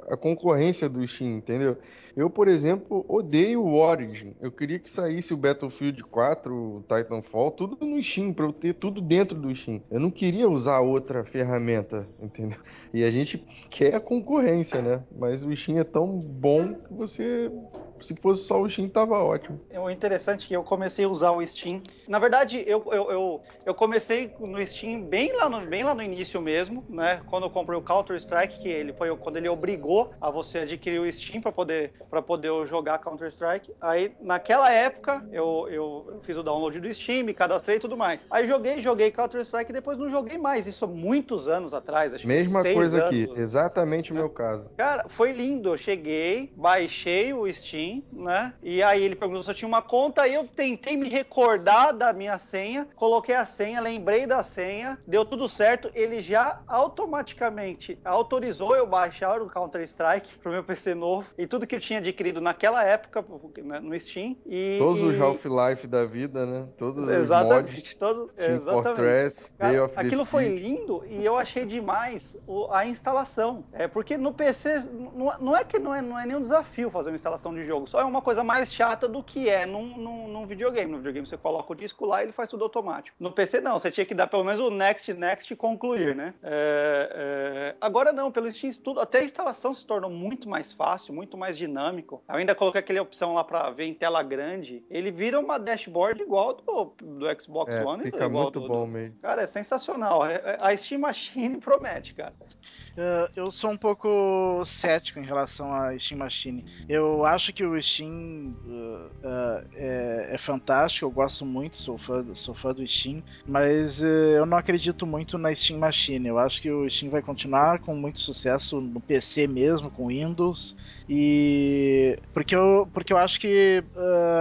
a concorrência do Steam, entendeu? Eu, por exemplo, odeio o Origin. Eu queria que saísse o Battlefield 4, o Titanfall, tudo no Steam, pra eu ter tudo dentro do Steam. Eu não queria usar outra ferramenta, entendeu? E a gente quer a concorrência, né? Mas o Steam é tão bom que você. Se fosse só o Steam, tava ótimo. O interessante é que eu comecei a usar o Steam. Na verdade, eu, eu, eu, eu comecei no Steam bem lá, no, bem lá no início mesmo, né? Quando eu comprei o Counter-Strike, que ele foi quando ele obrigou a você adquirir o Steam para poder, pra poder jogar Counter-Strike. Aí, naquela época, eu, eu, eu fiz o download do Steam, me cadastrei e tudo mais. Aí joguei, joguei Counter-Strike e depois não joguei mais. Isso há muitos anos atrás, acho que Mesma seis coisa anos. aqui, exatamente o meu caso. Cara, foi lindo. Eu cheguei, baixei o Steam, né? E aí ele perguntou se eu tinha uma conta. Eu tentei me recordar da minha senha, coloquei a senha, lembrei da senha, deu tudo certo. Ele já automaticamente autorizou eu baixar o Counter-Strike pro meu PC novo e tudo que eu tinha adquirido naquela época né, no Steam. E, Todos os e- Half-Life da vida, né? Todos os mods. Exatamente, todos, Team exatamente. Fortress, Cara, Day of aquilo foi lindo e eu achei demais o- a instalação. É porque no PC não, não é que não é, não é nenhum desafio fazer uma instalação de jogo, só é uma coisa mais chata do que é num, num, num videogame. No videogame você coloca o disco lá e ele faz tudo automático. No PC não, você tinha que dar pelo menos o next, next e concluir, né? É, é, Agora não, pelo Steam tudo, até a instalação se tornou muito mais fácil, muito mais dinâmico. Eu ainda coloquei aquela opção lá para ver em tela grande. Ele vira uma dashboard igual do, do Xbox É, One. fica igual muito do- bom do- mesmo. Cara, é sensacional. É- é- A Steam Machine promete, cara. Uh, eu sou um pouco cético em relação à Steam Machine. Eu acho que o Steam uh, uh, é, é fantástico, eu gosto muito, sou fã, sou fã do Steam, mas eu não acredito muito na Steam Machine. Eu acho que o Steam vai continuar com muito sucesso no PC mesmo, com Windows, e porque eu, porque eu acho que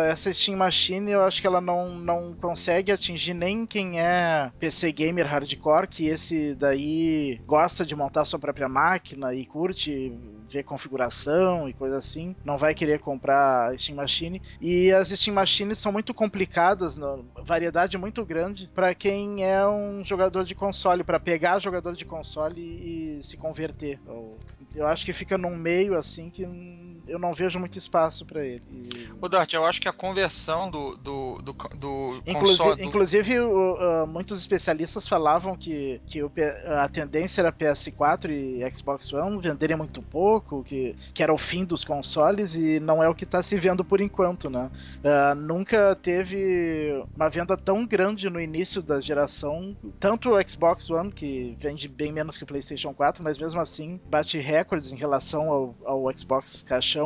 essa Steam Machine, eu acho que ela não, não consegue atingir nem quem é PC gamer hardcore, que esse daí gosta de montar sua própria máquina e curte ver configuração e coisa assim, não vai querer comprar Steam Machine. E as Steam Machines são muito complicadas, variedade muito grande para quem é um jogador de console, para pegar jogador de console e, se converter. Eu, eu acho que fica num meio assim que eu não vejo muito espaço para ele. E... Ô Dart, eu acho que a conversão do, do, do, do Inclusive, console. inclusive o- uh, muitos especialistas falavam que, que o a tendência era PS4 e Xbox One venderem muito pouco, que, que era o fim dos consoles e não é o que está se vendo por enquanto, né? Uh, nunca teve uma venda tão grande no início da geração, tanto o Xbox One, que vende bem menos que o PlayStation 4, mas mesmo assim bate recordes em relação ao, ao Xbox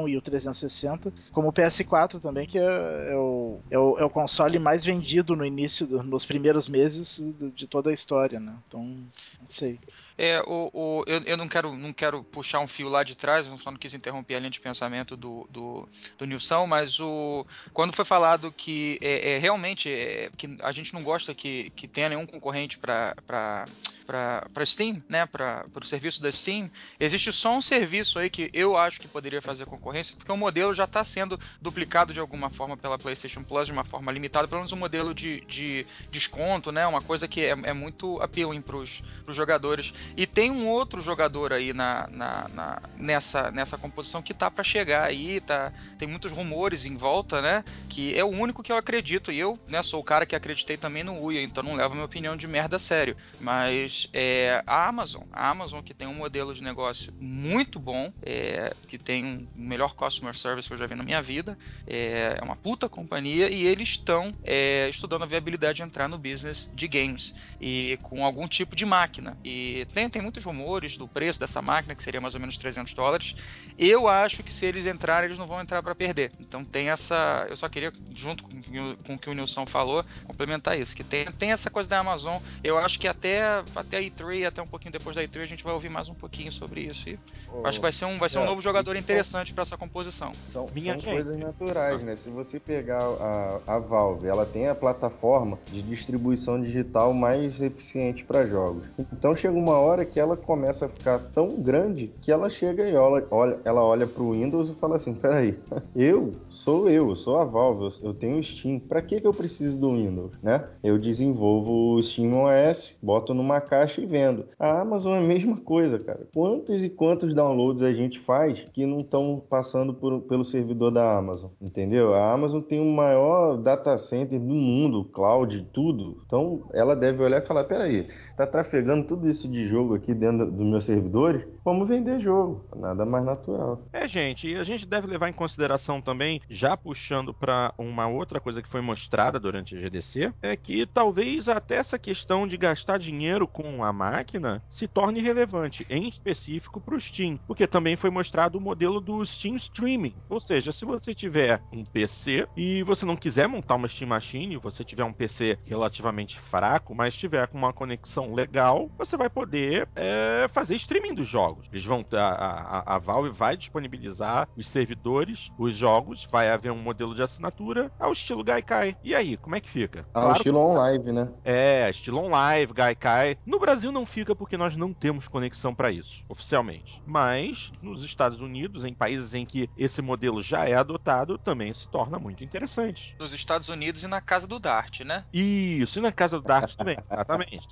e o 360, como o PS4 também, que é, é o, é, o, é o console mais vendido no início, do- nos primeiros meses de, de toda a história, né? Então, não sei. É, o, o, eu, eu não quero não quero puxar um fio lá de trás, eu só não quis interromper a linha de pensamento do, do, do Nilson, mas o, quando foi falado que é, é, realmente é, que a gente não gosta que, que tenha nenhum concorrente para para Steam, né, para o serviço da Steam, existe só um serviço aí que eu acho que poderia fazer concorrência, porque o modelo já está sendo duplicado de alguma forma pela PlayStation Plus de uma forma limitada, pelo menos um modelo de, de desconto, né, uma coisa que é, é muito appealing para os jogadores. E tem um outro jogador aí na, na- na- nessa, nessa composição que tá para chegar aí, tá, tem muitos rumores em volta, né, que é o único que eu acredito, e eu, né, sou o cara que acreditei também no Uia, então não levo minha opinião de merda a sério, mas é a Amazon, a Amazon que tem um modelo de negócio muito bom, é, que tem um melhor customer service que eu já vi na minha vida, é, é uma puta companhia e eles estão é, estudando a viabilidade de entrar no business de games e com algum tipo de máquina. E tem, tem muitos rumores do preço dessa máquina, que seria mais ou menos 300 dólares. Eu acho que se eles entrarem, eles não vão entrar para perder. Então tem essa. Eu só queria, junto com, o o- com o que o Nilson falou, complementar isso. Que tem, tem essa coisa da Amazon. Eu acho que até, até a E3, até um pouquinho depois da E3, a gente vai ouvir mais um pouquinho sobre isso. E acho que vai ser um, vai ser um É, novo jogador e- interessante para essa composição. São, Minha são coisas naturais, né? Se você pegar a, a Valve, ela tem a plataforma de distribuição digital mais eficiente para jogos. Então chega uma hora que ela começa a ficar tão grande que ela chega e olha, olha, ela olha pro Windows e fala assim: peraí, eu sou eu, eu sou a Valve, eu, eu tenho o Steam. Para que, que eu preciso do Windows, né? Eu desenvolvo o Steam OS, boto numa caixa e vendo. A Amazon é a mesma coisa, cara. Quantos e quantos downloads a gente faz que não estão passando por- pelo servidor da Amazon, entendeu? A Amazon tem o maior data center do mundo, cloud, tudo. Então ela deve olhar e falar: peraí, tá trafegando tudo isso de jogo aqui dentro dos meus servidores? Vamos vender jogo. Nada mais natural. É, gente, e a gente deve levar em consideração também, já puxando para uma outra coisa que foi mostrada durante a GDC, é que talvez até essa questão de gastar dinheiro com a máquina se torne relevante, em específico para o Steam, porque também foi mostrado o modelo do Steam Streaming. Ou seja, se você tiver um PC e você não quiser montar uma Steam Machine, você tiver um PC relativamente fraco, mas tiver com uma conexão legal, você vai poder é, fazer streaming dos jogos. Eles vão ter- a, a, a Valve vai disponibilizar os servidores, os jogos, vai haver um modelo de assinatura ao estilo Gaikai. E aí, como é que fica? Ah, o Claro estilo on-live, né? é, estilo on-live, Gaikai. No Brasil não fica porque nós não temos conexão para isso, oficialmente. Mas nos Estados Unidos, em países em que esse modelo já é adotado, também se torna muito interessante. Nos Estados Unidos e na casa do Dart, né? Isso, e na casa do Dart também, exatamente.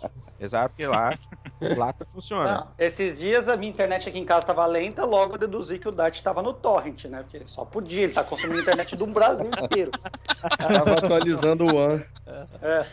Exato, porque lá, lá tá, funciona. Não, esses dias a minha internet aqui em casa estava lenta, logo eu deduzi que o Dart estava no torrent, né? Porque só podia, ele tá consumindo internet do Brasil inteiro. Tava atualizando o One. É.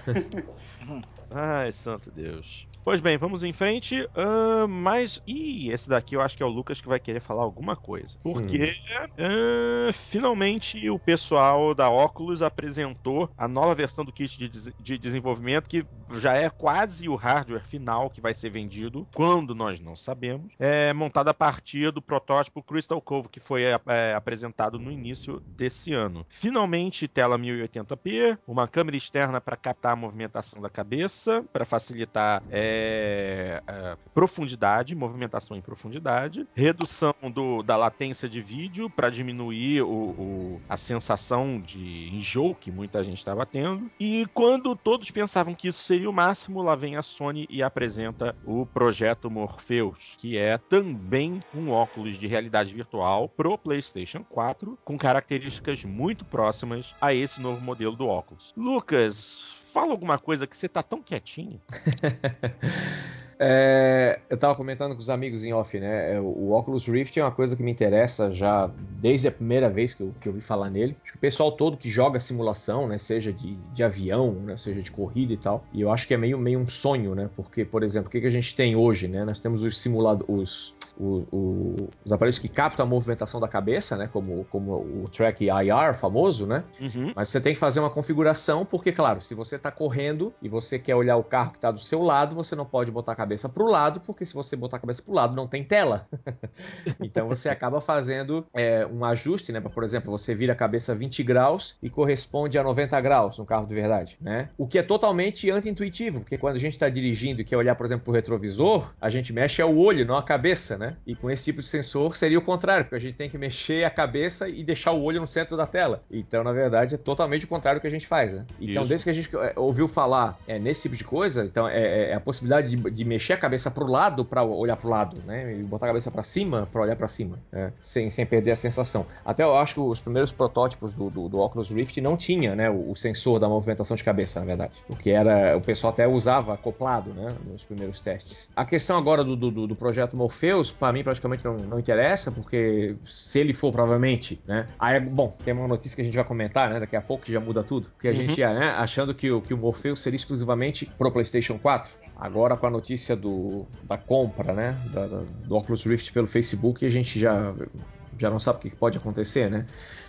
Ai, santo Deus. Pois bem, vamos em frente. ahn, mas. Ih, esse daqui eu acho que é o Lucas que vai querer falar alguma coisa. Porque ahn, finalmente o pessoal da Oculus apresentou a nova versão do kit de, des- de desenvolvimento, que já é quase o hardware final que vai ser vendido, quando nós não sabemos. É montado a partir do protótipo Crystal Cove, que foi é, apresentado no início desse ano. Finalmente, tela 1080p, uma câmera externa para captar a movimentação da cabeça, para facilitar é, é, profundidade, movimentação em profundidade, redução do- da latência de vídeo para diminuir o- o- a sensação de enjoo que muita gente estava tendo. E quando todos pensavam que isso seria o máximo, lá vem a Sony e apresenta o projeto Morpheus, que é também um óculos de realidade virtual pro PlayStation 4, com características muito próximas a esse novo modelo do óculos. Lucas, fala alguma coisa que você tá tão quietinho. É, eu tava comentando com os amigos em off, né? é, O Oculus Rift é uma coisa que me interessa já desde a primeira vez que eu, que eu ouvi falar nele. Acho que o pessoal todo que joga simulação, né? Seja de, de avião, né? Seja de corrida e tal. E eu acho que é meio, meio um sonho, né? Porque, por exemplo, o que, que a gente tem hoje, né? Nós temos os simuladores, o- o- os aparelhos que captam a movimentação da cabeça, né? Como, como o Track IR famoso, né? Uhum. Mas você tem que fazer uma configuração, porque, claro, se você está correndo e você quer olhar o carro que está do seu lado, você não pode botar a cabeça para o lado, porque se você botar a cabeça para o lado, não tem tela. então você acaba fazendo é, um ajuste, né? Por exemplo, você vira a cabeça 20 graus e corresponde a 90 graus no carro de verdade, né? O que é totalmente anti-intuitivo, porque quando a gente está dirigindo e quer olhar, por exemplo, para o retrovisor, a gente mexe é o olho, não a cabeça, né? E com esse tipo de sensor seria o contrário, porque a gente tem que mexer a cabeça e deixar o olho no centro da tela. Então, na verdade, é totalmente o contrário do que a gente faz, né? Então, Isso. desde que a gente é, ouviu falar é, nesse tipo de coisa, então é, é a possibilidade de, de mexer a cabeça pro lado para olhar pro lado, né? E botar a cabeça para cima para olhar para cima, né? sem, sem perder a sensação. Até eu acho que os primeiros protótipos do, do, do Oculus Rift não tinha, né? O, o sensor da movimentação de cabeça, na verdade. O que era, o pessoal até usava acoplado, né? Nos primeiros testes. A questão agora do, do, do projeto Morpheus, para mim praticamente não, não interessa, porque se ele for provavelmente, né? Aí, bom, tem uma notícia que a gente vai comentar, né? Daqui a pouco que já muda tudo. Que a Uhum. gente ia, né? Achando que o, que o Morpheus seria exclusivamente pro PlayStation 4. Agora com a notícia do, da compra, né? da- do Oculus Rift pelo Facebook, a gente já, já não sabe o que pode acontecer, né?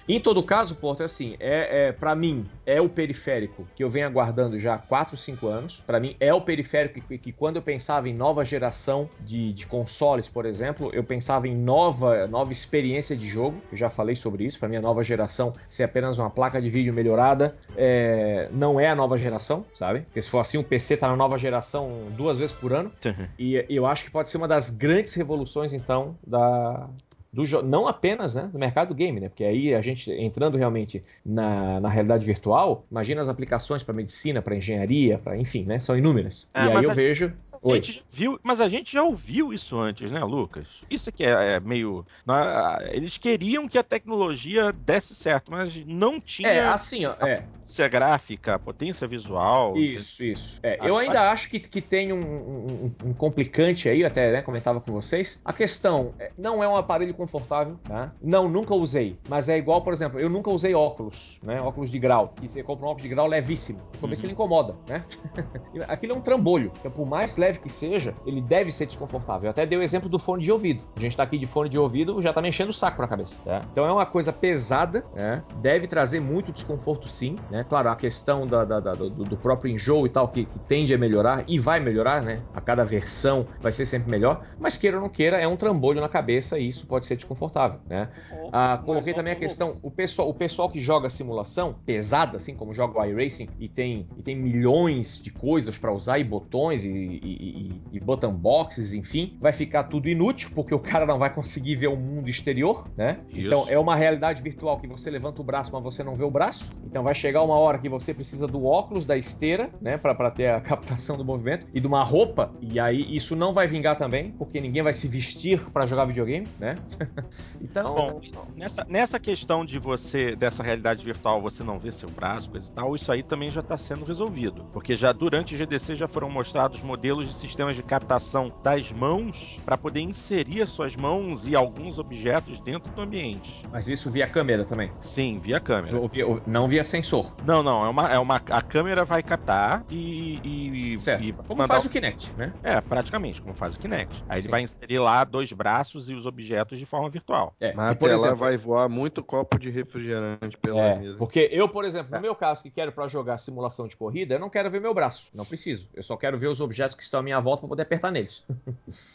Em todo caso, Porto, é assim, é, é para mim é o periférico que eu venho aguardando já há 4, 5 anos. Para mim é o periférico que, que quando eu pensava em nova geração de, de consoles, por exemplo, eu pensava em nova, nova experiência de jogo. Eu já falei sobre isso. Para mim a nova geração ser apenas uma placa de vídeo melhorada é, não é a nova geração, sabe? Porque se for assim, o PC tá na nova geração duas vezes por ano. E eu acho que pode ser uma das grandes revoluções, então, da. Do, não apenas né, do mercado do game, né? Porque aí a gente entrando realmente na, na realidade virtual, imagina as aplicações para medicina, para engenharia, para enfim, né? São inúmeras. É, e aí eu a- vejo. A Oi. viu, mas a gente já ouviu isso antes, né, Lucas? Isso que é, é meio. na- Eles queriam que a tecnologia desse certo, mas não tinha É, assim, ó, é. potência gráfica, potência visual. Isso, isso. É, eu ainda acho que, que tem um, um- um complicante aí, até né, comentava com vocês. A questão é, não é um aparelho confortável, tá? Não, nunca usei. Mas é igual, por exemplo, eu nunca usei óculos, né? Óculos de grau. Que você compra um óculos de grau levíssimo. No começo Uhum. ele incomoda, né? Aquilo é um trambolho. Então, por mais leve que seja, ele deve ser desconfortável. Eu até dei o exemplo do fone de ouvido. A gente tá aqui de fone de ouvido, já tá mexendo o saco na cabeça, tá? Então é uma coisa pesada, né? Deve trazer muito desconforto, sim, né? Claro, a questão da, da- da- do, do próprio enjoo e tal, que, que tende a melhorar e vai melhorar, né? A cada versão vai ser sempre melhor. Mas queira ou não queira, é um trambolho na cabeça e isso pode ser desconfortável, né? Ah, coloquei também a questão, o pessoal, o pessoal que joga simulação pesada, assim como joga o iRacing e tem, e tem milhões de coisas pra usar e botões e, e, e, e button boxes, enfim, vai ficar tudo inútil porque o cara não vai conseguir ver o mundo exterior, né? Isso. Então é uma realidade virtual que você levanta o braço, mas você não vê o braço. Então vai chegar uma hora que você precisa do óculos, da esteira, né, Pra pra ter a captação do movimento e de uma roupa. E aí isso não vai vingar também, porque ninguém vai se vestir pra jogar videogame, né? então, Bom, nessa, nessa questão de você, dessa realidade virtual, você não ver seu braço, coisa e tal, isso aí também já está sendo resolvido. Porque já durante o GDC já foram mostrados modelos de sistemas de captação das mãos para poder inserir as suas mãos e alguns objetos dentro do ambiente. Mas isso via câmera também. Sim, via câmera. Ou via- ou- não via sensor. Não, não, é uma, é uma. A câmera vai captar e. e, Certo. e Como faz um- o Kinect, né? É, praticamente, como faz o Kinect. Aí ele Sim. vai inserir lá dois braços e os objetos de forma virtual. É, Mas por até lá exemplo, vai voar muito copo de refrigerante pela É, mesa. porque eu, por exemplo, no meu caso, que quero pra jogar simulação de corrida, eu não quero ver meu braço. Não preciso. Eu só quero ver os objetos que estão à minha volta pra poder apertar neles.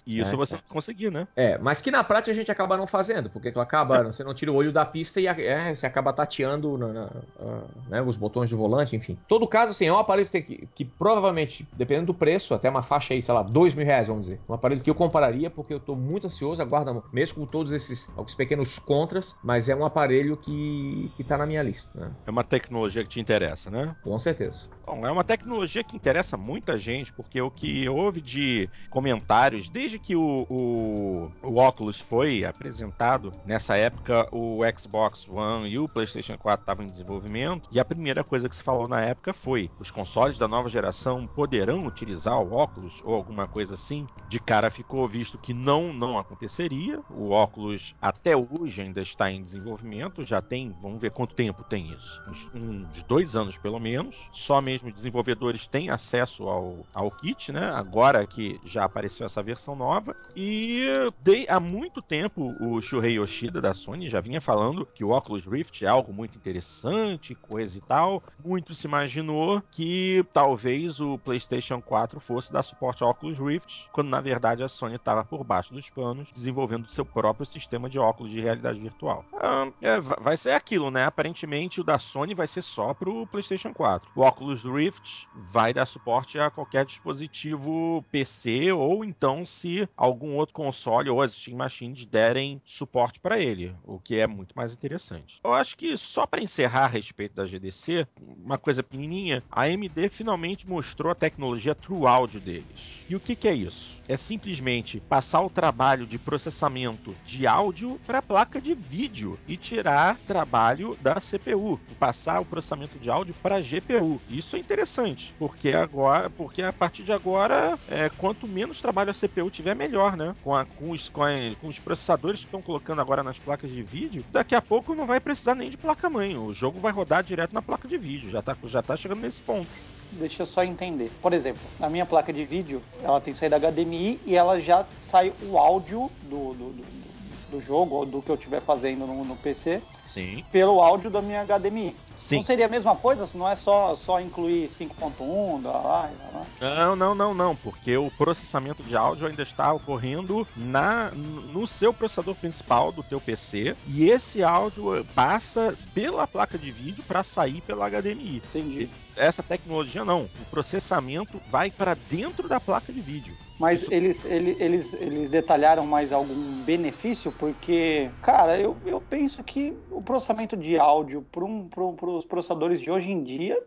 E isso É, você não conseguir, né? É, mas que na prática a gente acaba não fazendo, porque tu acaba, você não tira o olho da pista e é, você acaba tateando na- na- ah, né, os botões do volante, enfim. Todo caso, assim, é um aparelho que, tem que, que provavelmente, dependendo do preço, até uma faixa aí, sei lá, dois mil reais, vamos dizer. Um aparelho que eu compararia, porque eu tô muito ansioso, aguardo, mesmo com todos esses alguns pequenos contras, mas é um aparelho que, que tá na minha lista, né? É uma tecnologia que te interessa, né? Com certeza. Bom, é uma tecnologia que interessa muita gente, porque o que houve de comentários, desde que o, o, o Oculus foi apresentado, nessa época o Xbox One e o PlayStation 4 estavam em desenvolvimento, e a primeira coisa que se falou na época foi: os consoles da nova geração poderão utilizar o Oculus ou alguma coisa assim. De cara ficou visto que não, não aconteceria. O Oculus até hoje ainda está em desenvolvimento, já tem, vamos ver quanto tempo tem isso, uns, uns dois anos pelo menos. Só mesmo desenvolvedores têm acesso ao, ao kit, né? Agora que já apareceu essa versão nova. E de, há muito tempo o Shuhei Yoshida da Sony já vinha falando que o Oculus Rift é algo muito interessante, coisa e tal. Muito se imaginou que talvez o PlayStation 4 fosse dar suporte ao Oculus Rift, quando na verdade a Sony estava por baixo dos panos, desenvolvendo seu próprio sistema de óculos de realidade virtual. Ah, é, vai ser aquilo, né? Aparentemente o da Sony vai ser só pro PlayStation 4. O Oculus Rift vai dar suporte a qualquer dispositivo PC ou então se algum outro console ou as Steam Machines derem suporte para ele, o que é muito mais interessante. Eu acho que só para encerrar a respeito da GDC, uma coisa pequenininha, a AMD finalmente mostrou a tecnologia True Audio deles. E o que, que é isso? É simplesmente passar o trabalho de processamento de áudio para a placa de vídeo e tirar trabalho da CPU, passar o processamento de áudio para a GPU. Isso é interessante, porque agora, porque a partir de agora, é, quanto menos trabalho a CPU tiver, melhor, né? Com, a, com, os, com, a, com os processadores que estão colocando agora nas placas de vídeo, daqui a pouco não vai precisar nem de placa-mãe. O jogo vai rodar direto na placa de vídeo. Já está já tá chegando nesse ponto. Deixa eu só entender. Por exemplo, a minha placa de vídeo, ela tem saída HDMI e ela já sai o áudio do, do, do, do jogo ou do que eu estiver fazendo no, no, PC Sim. pelo áudio da minha HDMI. Sim. Não seria a mesma coisa se não é só, só incluir 5.1, da lá, lá. Não, não, não, não, porque o processamento de áudio ainda está ocorrendo na, no seu processador principal do teu PC e esse áudio passa pela placa de vídeo para sair pela HDMI. Entendi. Essa tecnologia não. O processamento vai para dentro da placa de vídeo. Mas eles, eles, eles, eles detalharam mais algum benefício? Porque, cara, eu, eu penso que o processamento de áudio para um, os processadores de hoje em dia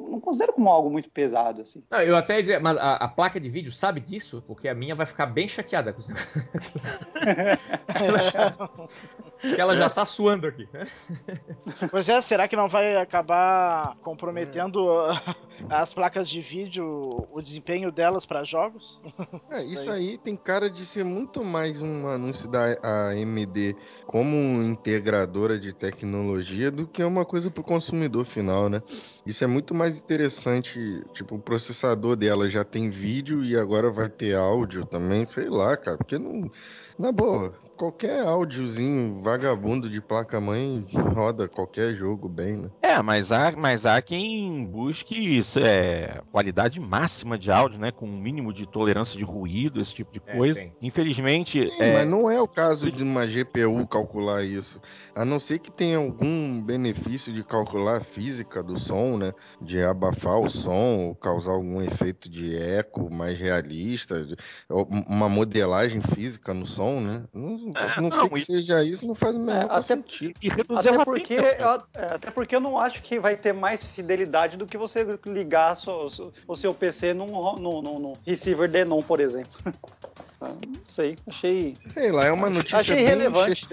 não considero como algo muito pesado, assim. Não, eu até ia dizer, mas a, a, placa de vídeo sabe disso? Porque a minha vai ficar bem chateada com isso. ela, já, ela já tá suando aqui. Pois é, será que não vai acabar comprometendo as placas de vídeo, o desempenho delas para jogos? É, isso aí tem cara de ser muito mais um anúncio da AMD como integradora de tecnologia do que uma coisa para o consumidor final, né? Isso é muito mais interessante, tipo, o processador dela já tem vídeo e agora vai ter áudio também, sei lá, cara, porque não. Na boa, qualquer áudiozinho vagabundo de placa-mãe roda qualquer jogo bem, né? É, mas há, mas há quem busque é, qualidade máxima de áudio, né? Com um mínimo de tolerância de ruído, esse tipo de coisa. tem. Infelizmente. Sim, é, Mas não é o caso de uma GPU calcular isso. A não ser que tenha algum benefício de calcular a física do som, né? De abafar o som, ou causar algum efeito de eco mais realista, uma modelagem física no som, né? Não, É, não não, sei que e- seja isso, não faz o menor até- sentido. E reduzir Até a porque, eu, é, até porque eu não acho que vai ter mais fidelidade do que você ligar so- so- o seu PC num, num, num- num receiver Denon, por exemplo. Ah, Não sei, achei. Sei lá, é uma notícia Achei bem relevante.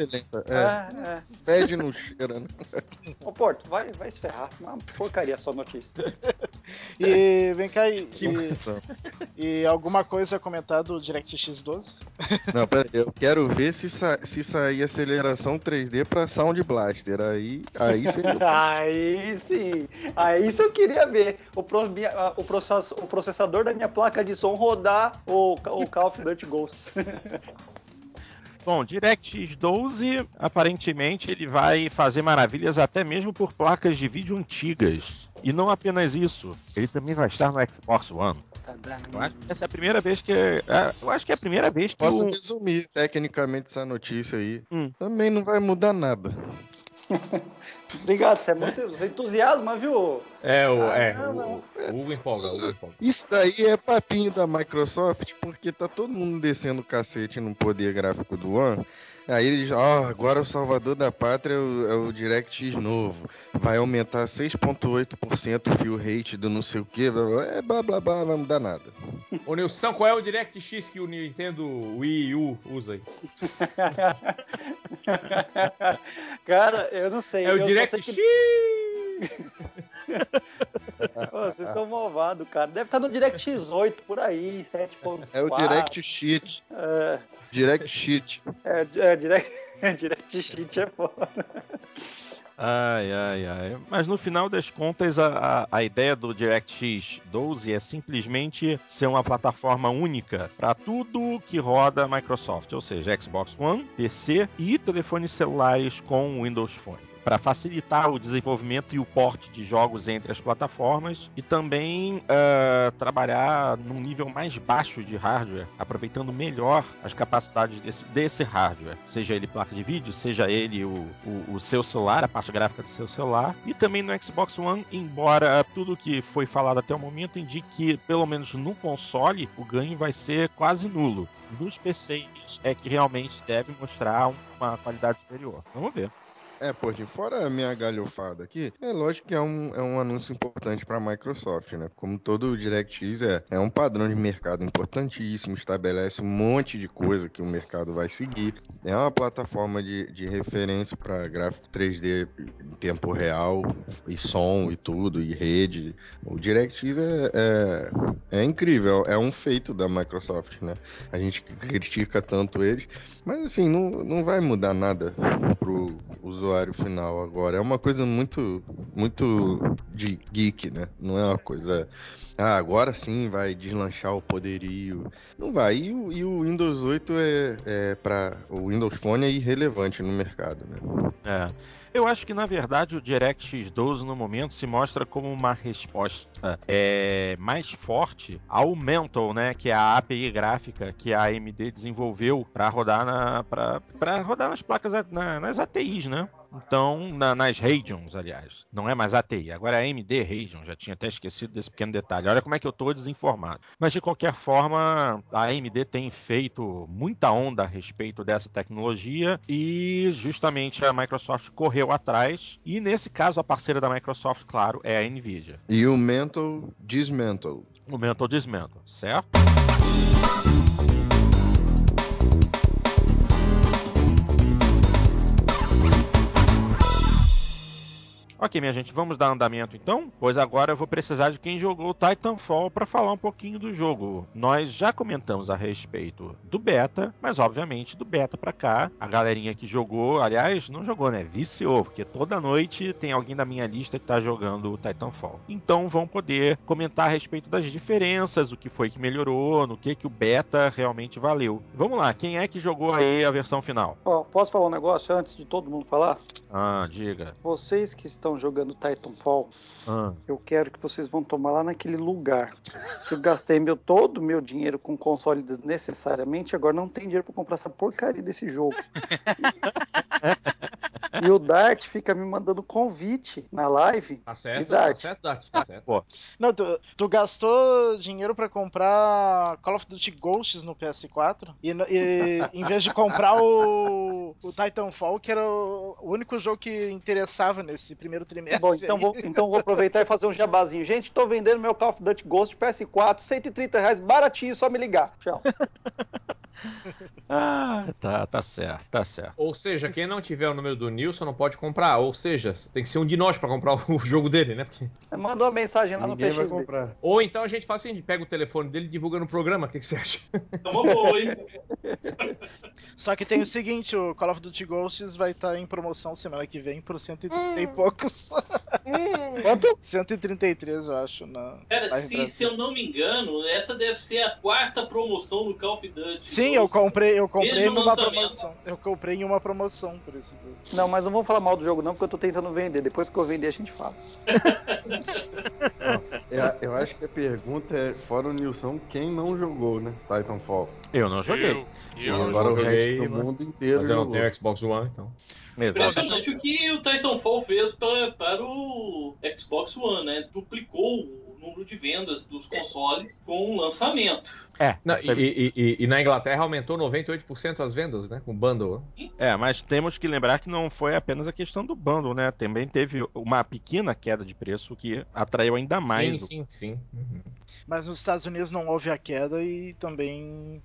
É, É, é. fede no cheiro, né? Ô, Porto, vai, vai se ferrar. Uma porcaria a sua notícia. E vem cá, e, Que e, e alguma coisa a comentar do DirectX 12? Não, pera aí, eu quero ver se, sa se sair aceleração 3D pra Sound Blaster. Aí, aí seria Aí sim, aí isso eu queria ver. O, pro- o process- o processador da minha placa de som rodar o, o Call of Duty Ghosts. Bom, DirectX 12, aparentemente ele vai fazer maravilhas até mesmo por placas de vídeo antigas. E não apenas isso, ele também vai estar no Xbox One. Eu acho que essa é a primeira vez que. é, eu acho que é a primeira vez que Posso o. resumir tecnicamente essa notícia aí. Hum. Também não vai mudar nada. Obrigado, você é muito você entusiasma, viu? É, o, é, Caramba. o, o Hugo empolga, o Hugo empolga. Isso daí é papinho da Microsoft, porque tá todo mundo descendo o cacete no poder gráfico do One. Aí eles, ó, agora o salvador da pátria é o, é o DirectX novo. Vai aumentar 6,8% o fio rate do não sei o que. É blá blá blá, vai mudar nada. Ô Nilson, qual é o DirectX que o Nintendo Wii U usa aí? Cara, eu não sei. É o eu só sei DirectX! que- Ô, vocês são malvados, cara. Deve estar no DirectX 8 por aí, 7.4. É o Direct Sheet. É, Direct Sheet. é, é, direct, direct Sheet é foda. Ai, ai, ai. Mas no final das contas, a, a, a ideia do DirectX 12 é simplesmente ser uma plataforma única para tudo que roda Microsoft, ou seja, Xbox One, PC e telefones celulares com Windows Phone. Para facilitar o desenvolvimento e o porte de jogos entre as plataformas e também ah, trabalhar num nível mais baixo de hardware, aproveitando melhor as capacidades desse, desse hardware, seja ele placa de vídeo, seja ele o, o, o seu celular, a parte gráfica do seu celular, e também no Xbox One, embora tudo que foi falado até o momento indique que, pelo menos no console, o ganho vai ser quase nulo. Nos PCs é que realmente deve mostrar uma qualidade superior. Vamos ver. É, pô, de fora a minha galhofada aqui, é lógico que é um, é um anúncio importante para a Microsoft, né? Como todo DirectX é, é um padrão de mercado importantíssimo, estabelece um monte de coisa que o mercado vai seguir. É uma plataforma de, de referência para gráfico 3D em tempo real, e som e tudo, e rede. O DirectX é, é, é incrível, é um feito da Microsoft, né? A gente critica tanto eles, mas assim, não, não vai mudar nada pro usuário final agora. É uma coisa muito, muito de geek, né? Não é uma coisa. Ah, agora sim vai deslanchar o poderio. Não vai. E o, e o Windows 8 é, é para O Windows Phone é irrelevante no mercado, né? É. Eu acho que, na verdade, o DirectX 12 no momento se mostra como uma resposta é, mais forte ao Mental, né? Que é a API gráfica que a AMD desenvolveu para rodar, na, rodar nas placas, na- nas ATIs, né? Então, na- nas Radeons, aliás. Não é mais ATI, agora é AMD Radeon. Já tinha até esquecido desse pequeno detalhe. Olha como é que eu tô desinformado. Mas, de qualquer forma, a AMD tem feito muita onda a respeito dessa tecnologia e justamente a Microsoft correu atrás. E nesse caso, a parceira da Microsoft, claro, é a Nvidia. E o Mental Dismantle. O Mental Dismantle, certo? Ok, minha gente, vamos dar andamento então? Pois agora eu vou precisar de quem jogou Titanfall para falar um pouquinho do jogo. Nós já comentamos a respeito do beta, mas obviamente do beta para cá, a galerinha que jogou, aliás, não jogou, né? Viciou, porque toda noite tem alguém da minha lista que tá jogando o Titanfall. Então vão poder comentar a respeito das diferenças, o que foi que melhorou, no que que o beta realmente valeu. Vamos lá, quem é que jogou aí a versão final? Ó, posso falar um negócio antes de todo mundo falar? Ah, diga. Vocês que estão jogando Titanfall, Ah. eu quero que vocês vão tomar lá naquele lugar. que Eu gastei meu, todo o meu dinheiro com console desnecessariamente, agora não tem dinheiro pra comprar essa porcaria desse jogo. e o Dart fica me mandando convite na live. Tá certo, E Dart? tá certo, Dart, tá certo. Não, tu, tu gastou dinheiro pra comprar Call of Duty Ghosts no PS4 e, e em vez de comprar o, o Titanfall, que era o, o único jogo que interessava nesse primeiro trimestre. Bom, então aí. vou, então vou aproveitar e fazer um jabazinho. Gente, tô vendendo meu Call of Duty Ghost PS4, 130 reais, baratinho, só me ligar. Tchau. Ah, tá, tá certo, tá certo. Ou seja, quem não tiver o número do Nilson não pode comprar. Ou seja, tem que ser um de nós pra comprar o jogo dele, né? Porque- Mandou uma mensagem lá Ninguém no vai comprar. Ou então a gente faz assim, pega o telefone dele e divulga no programa. O que, que você acha? É uma boa, hein? Só que tem o seguinte, o Call of Duty Ghosts vai estar em promoção semana que vem por 130 e poucos. Quanto? 133, eu acho. Na Cara, se, se eu não me engano, essa deve ser a quarta promoção do Call of Duty. Sim, eu comprei, eu comprei numa lançamento. promoção. Eu comprei em uma promoção por isso. Não, mas não vamos falar mal do jogo não, porque eu tô tentando vender. Depois que eu vender, a gente fala. Eu, eu acho que a pergunta é, fora o Nilson, quem não jogou, né? Titanfall. Eu não joguei. Eu não agora o joguei, resto do mas- mundo inteiro Mas eu não jogou. tenho Xbox One, então. Impressionante o que o Titanfall fez para, para o Xbox One, né? Duplicou o número de vendas dos consoles com o lançamento. É, Não, você- e, e- e- e na Inglaterra aumentou 98% as vendas, né? Com bundle. é, mas temos que lembrar que não foi apenas a questão do bundle, né? Também teve uma pequena queda de preço que atraiu ainda mais. sim, o- sim, sim. Uhum. Mas nos Estados Unidos não houve a queda e também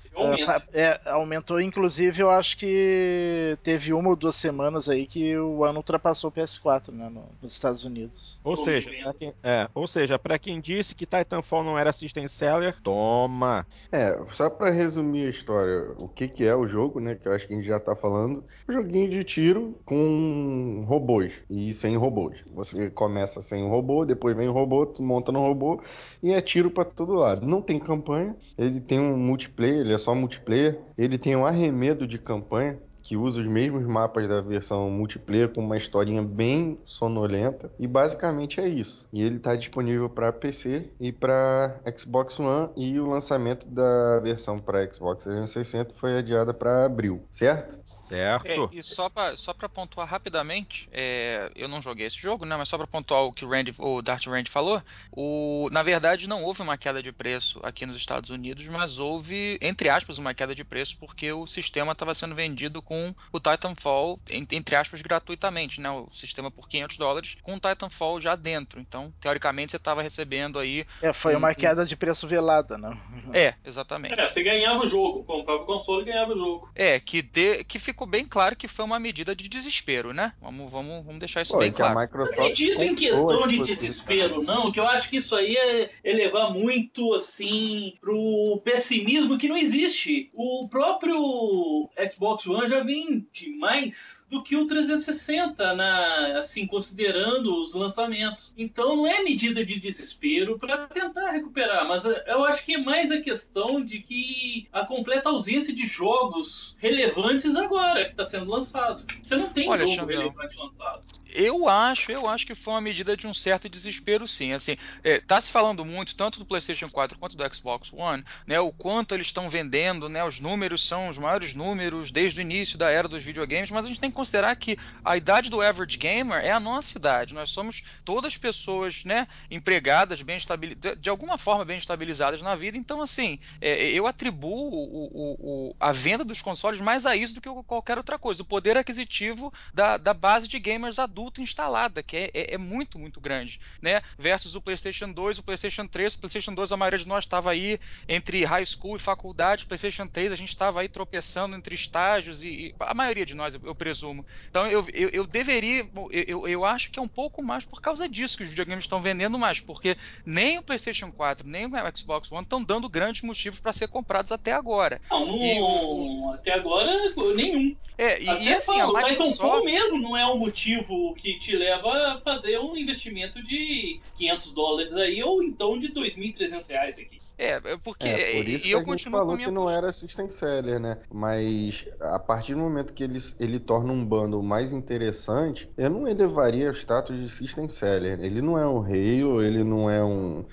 é, é, aumentou. Inclusive, eu acho que teve uma ou duas semanas aí que o ano ultrapassou o PS4, né? no- nos Estados Unidos. Ou Volume seja, quem, é, ou seja, para quem disse que Titanfall não era system seller, toma. É, só pra resumir a história, o que que é o jogo, né, que eu acho que a gente já tá falando, um joguinho de tiro com robôs e sem robôs. Você começa sem um robô, depois vem um robô, tu monta no robô e é tiro pra todo lado. Não tem campanha, ele tem um multiplayer, ele é só multiplayer, ele tem um arremedo de campanha, que usa os mesmos mapas da versão multiplayer com uma historinha bem sonolenta e basicamente é isso. E ele está disponível para PC e para Xbox One e o lançamento da versão para Xbox 360 foi adiada para abril, certo? Certo. É, e só pra, só pra pontuar rapidamente, é, eu não joguei esse jogo, né? Mas só pra pontuar o que o, Randy, o Dart Randy falou, o, na verdade não houve uma queda de preço aqui nos Estados Unidos, mas houve, entre aspas, uma queda de preço porque o sistema estava sendo vendido com o Titanfall, en- entre aspas, gratuitamente, né? O sistema por 500 dólares, com o Titanfall já dentro. Então, teoricamente, você estava recebendo aí. É, foi um- uma um- queda de preço velada, né? É, exatamente. É, você ganhava o jogo, comprava o console e ganhava o jogo. É, que, de, que ficou bem claro que foi uma medida de desespero, né? Vamos, vamos, vamos deixar isso Pô, bem que a claro. Microsoft Acredito em questão de desespero, não, que eu acho que isso aí é, é levar muito, assim, pro pessimismo que não existe. O próprio Xbox One já vende mais do que o 360, na, assim, considerando os lançamentos. Então não é medida de desespero para tentar recuperar, mas eh, eu acho que é mais a questão de que a completa ausência de jogos relevantes agora que está sendo lançado. Você não tem Olha, jogo Xandão, relevante lançado. Eu acho, eu acho que foi uma medida de um certo desespero, sim. Assim, é, tá se falando muito, tanto do PlayStation 4 quanto do Xbox One, né? O quanto eles estão vendendo, né? Os números são os maiores números desde o início da era dos videogames, mas a gente tem que considerar que a idade do average gamer é a nossa idade. Nós somos todas pessoas, né? Empregadas, bem estabilizadas, de alguma forma bem estabilizadas na vida. Então, assim, é, eu atribuo o- o- o- a venda dos consoles mais a isso do que qualquer outra coisa. O poder aquisitivo da, da base de gamers adulta instalada, que é, é- é muito, muito grande, né? Versus o PlayStation 2, o PlayStation 3. O PlayStation 2, a maioria de nós estava aí entre high school e faculdade. PlayStation 3, a gente estava aí tropeçando entre estágios e, e- a maioria de nós, eu, eu presumo. Então, eu, eu, eu deveria, eu, eu, acho que é um pouco mais por causa disso que os videogames estão vendendo mais, porque nem o PlayStation 4, nem o Xbox One estão dando grandes motivos para ser comprados até agora. Não, E não até agora nenhum. É, e, e assim, a falo, o Titanfall Microsoft... mesmo não é um motivo que te leva a fazer um investimento de 500 dólares aí ou então de 2.300 reais aqui. É, é porque É, por e- isso e que eu a gente continuo com a falou minha que não era system seller, né? Mas a partir do momento que ele, ele torna um bundle mais interessante, eu não elevaria o status de system seller. Ele não é um Halo, ele não é um,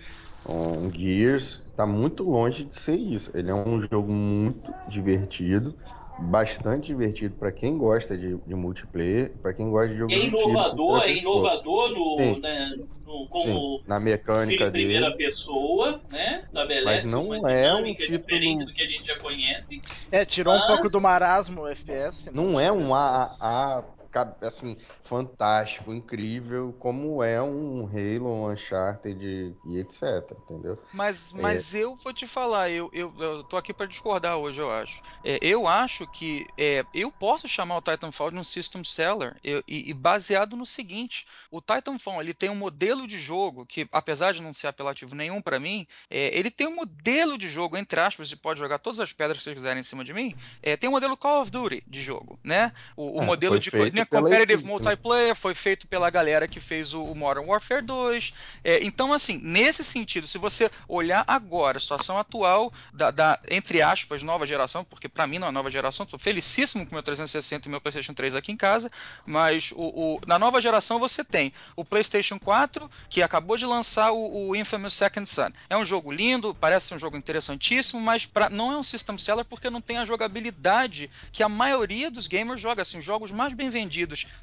um Gears, tá muito longe de ser isso. Ele é um jogo muito divertido, bastante divertido para quem gosta de, de multiplayer, para quem gosta de jogo É de tiro inovador, é inovador no, Sim. né, no, com Sim, na mecânica em primeira dele, pessoa, né? mas não é um dinâmica diferente título do que a gente já conhece. É, tirou um Mas- pouco do marasmo o FPS. né? Não é um A, FPS. A, A, assim, fantástico, incrível, como é um Halo, um Uncharted e etc, entendeu? Mas, mas eu vou te falar, eu, eu, eu tô aqui para discordar hoje, eu acho. É, eu acho que é, eu posso chamar o Titanfall de um system seller eu- e, e baseado no seguinte: o Titanfall ele tem um modelo de jogo que, apesar de não ser apelativo nenhum para mim, é, ele tem um modelo de jogo, entre aspas, e pode jogar todas as pedras que vocês quiserem em cima de mim. é, tem um modelo Call of Duty de jogo, né? O, o É, modelo de. feito pela competitive multiplayer, foi feito pela galera que fez o, Modern Warfare 2. É, então, assim, nesse sentido, se você olhar agora a situação atual da, da, entre aspas, nova geração, porque pra mim não é nova geração, tô felicíssimo com o meu 360 e meu PlayStation 3 aqui em casa, mas o, o- na nova geração você tem o PlayStation 4, que acabou de lançar o, o Infamous Second Son. É um jogo lindo, parece um jogo interessantíssimo, mas pra, não é um system seller porque não tem a jogabilidade que a maioria dos gamers joga. Assim, os jogos mais bem vendidos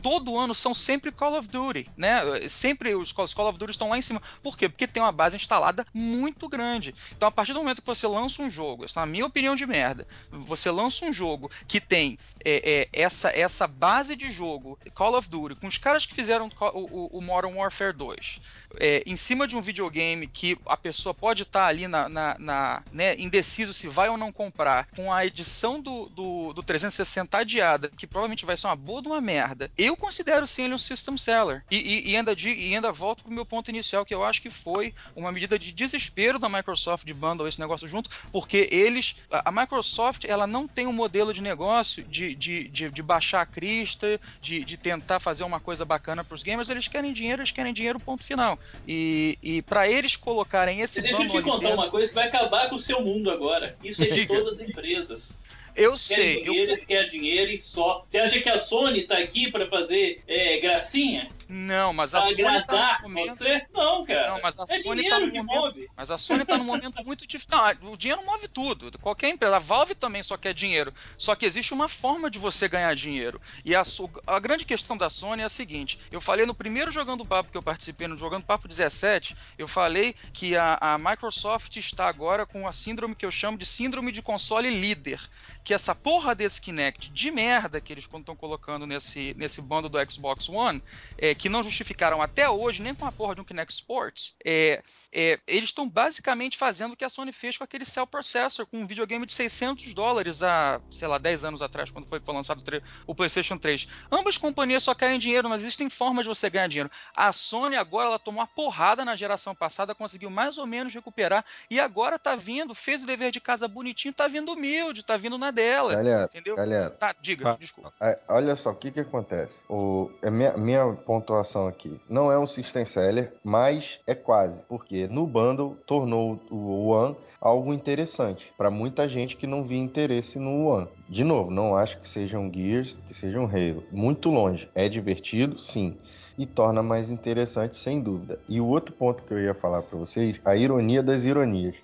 todo ano são sempre Call of Duty, né? Sempre os Call of Duty estão lá em cima. Por quê? Porque tem uma base instalada muito grande. Então, a partir do momento que você lança um jogo, essa é a minha opinião de merda, você lança um jogo que tem é, é, essa, essa base de jogo, Call of Duty, com os caras que fizeram o, o- o Modern Warfare 2, é, em cima de um videogame que a pessoa pode estar ali na, na- na, né, indeciso se vai ou não comprar, com a edição do, do, do 360 adiada, que provavelmente vai ser uma boa de uma merda, eu considero sim ele um system seller. E, e- e ainda, di- e ainda volto pro meu ponto inicial, que eu acho que foi uma medida de desespero da Microsoft de bundle esse negócio junto, porque eles. A, a Microsoft ela não tem um modelo de negócio de, de, de, de baixar a crista, de, de tentar fazer uma coisa bacana pros gamers, eles querem dinheiro, eles querem dinheiro, ponto final. E, e para eles colocarem esse Deixa eu te contar uma coisa que vai acabar com o seu mundo agora. Isso é de Diga. todas as empresas. Eu Quer sei, eu, dinheiro, eles querem dinheiro e só. Você acha que a Sony tá aqui pra fazer é, gracinha? Não, mas a Pra Sony tá agradar no momento. você? Não, cara. Não, mas a é Sony tá no momento. move. Mas a Sony tá num momento muito difícil. Não, o dinheiro move tudo. Qualquer empresa. A Valve também só quer dinheiro. Só que existe uma forma de você ganhar dinheiro. E a, a grande questão da Sony é a seguinte: eu falei no primeiro Jogando Papo que eu participei, no Jogando Papo 17, eu falei que a, a Microsoft está agora com a síndrome que eu chamo de síndrome de console líder. Que essa porra desse Kinect de merda que eles estão colocando nesse, nesse bando do Xbox One, é, que não justificaram até hoje, nem com a porra de um Kinect Sports, é, é, eles estão basicamente fazendo o que a Sony fez com aquele Cell Processor, com um videogame de 600 dólares há, sei lá, 10 anos atrás, quando foi lançado o PlayStation 3. Ambas companhias só querem dinheiro, mas existem formas de você ganhar dinheiro. A Sony agora ela tomou uma porrada na geração passada, conseguiu mais ou menos recuperar, e agora tá vindo, fez o dever de casa bonitinho, tá vindo humilde, tá vindo na dela. Galera, Entendeu? galera, Tá, diga, Ah. desculpa. É, Olha só, o que que acontece? O, é minha, minha pontuação aqui não é um system seller, mas é quase, porque no bundle tornou o One algo interessante para muita gente que não via interesse no One. De novo, não acho que seja um Gears, que seja um Halo. Muito longe. É divertido, sim. E torna mais interessante, sem dúvida. E o outro ponto que eu ia falar para vocês, a ironia das ironias.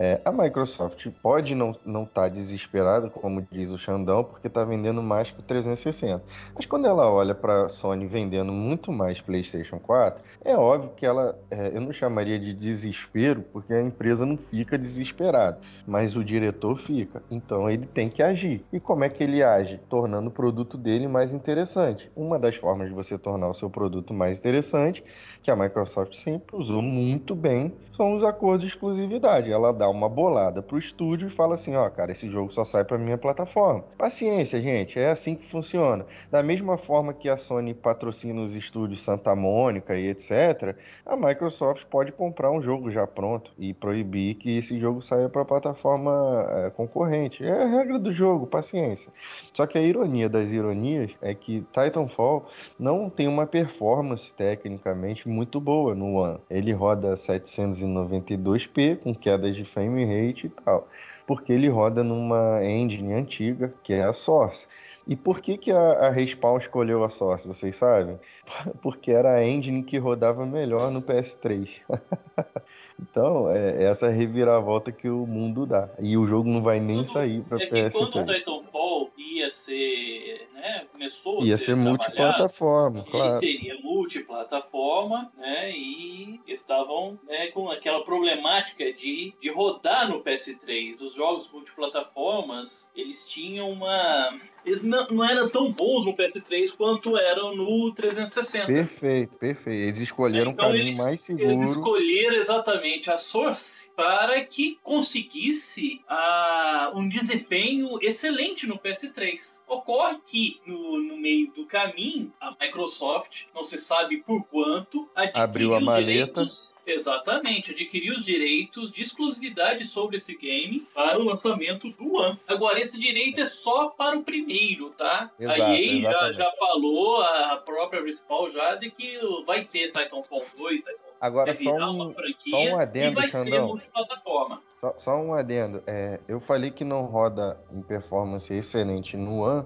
É, a Microsoft pode não estar não tá desesperada, como diz o Xandão, porque está vendendo mais que o 360. Mas quando ela olha para a Sony vendendo muito mais PlayStation 4, é óbvio que ela, é, eu não chamaria de desespero, porque a empresa não fica desesperada, mas o diretor fica. Então ele tem que agir. E como é que ele age? Tornando o produto dele mais interessante. Uma das formas de você tornar o seu produto mais interessante, que a Microsoft sempre usou muito bem, são os acordos de exclusividade. Ela dá uma bolada pro estúdio e fala assim, ó, cara, esse jogo só sai pra minha plataforma. Paciência, gente, é assim que funciona. Da mesma forma que a Sony patrocina os estúdios Santa Mônica e etc, a Microsoft pode comprar um jogo já pronto e proibir que esse jogo saia para plataforma é, concorrente. É a regra do jogo, paciência. Só que a ironia das ironias é que Titanfall não tem uma performance tecnicamente muito boa no One. Ele roda 792p com quedas de frame rate e tal, porque ele roda numa engine antiga que é a Source. E por que, que a, a Respawn escolheu a Source, vocês sabem? Porque era a engine que rodava melhor no PS3. então, é essa reviravolta que o mundo dá. E o jogo não vai nem sair para É que quando o PS3. Titanfall ia ser. Né, começou Ia a ser ser multiplataforma, claro. seria multiplataforma, né? E estavam né, com aquela problemática de, de rodar no PS3. Os jogos multiplataformas, eles tinham uma. Eles não, não eram tão bons no PS3 quanto eram no 360. Perfeito, perfeito. Eles escolheram Então um caminho eles, mais eles seguro. escolheram exatamente a Source para que conseguisse ah, um desempenho excelente no PS3. Ocorre que no, no meio do caminho a Microsoft, não se sabe por quanto, Abriu a maleta. direitos Exatamente, adquirir os direitos de exclusividade sobre esse game para o lançamento do One. Agora, esse direito é só para o primeiro, tá? Exato, a EA já, já falou, a própria Respawn já, de que vai ter Titanfall 2, Titanfall Agora, vai só um, uma franquia só um e adendo, ser Xandão. multiplataforma. Só, só um adendo. É, eu falei que não roda em performance excelente no One.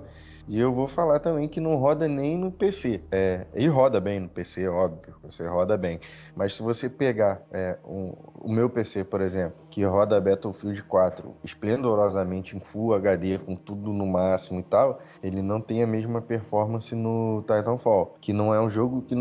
E eu vou falar também que não roda nem no PC. É, ele roda bem no PC, óbvio. Você roda bem. Mas se você pegar é, um- o meu PC, por exemplo, que roda Battlefield 4 esplendorosamente em Full HD, com tudo no máximo e tal, ele não tem a mesma performance no Titanfall. Que não é um jogo que.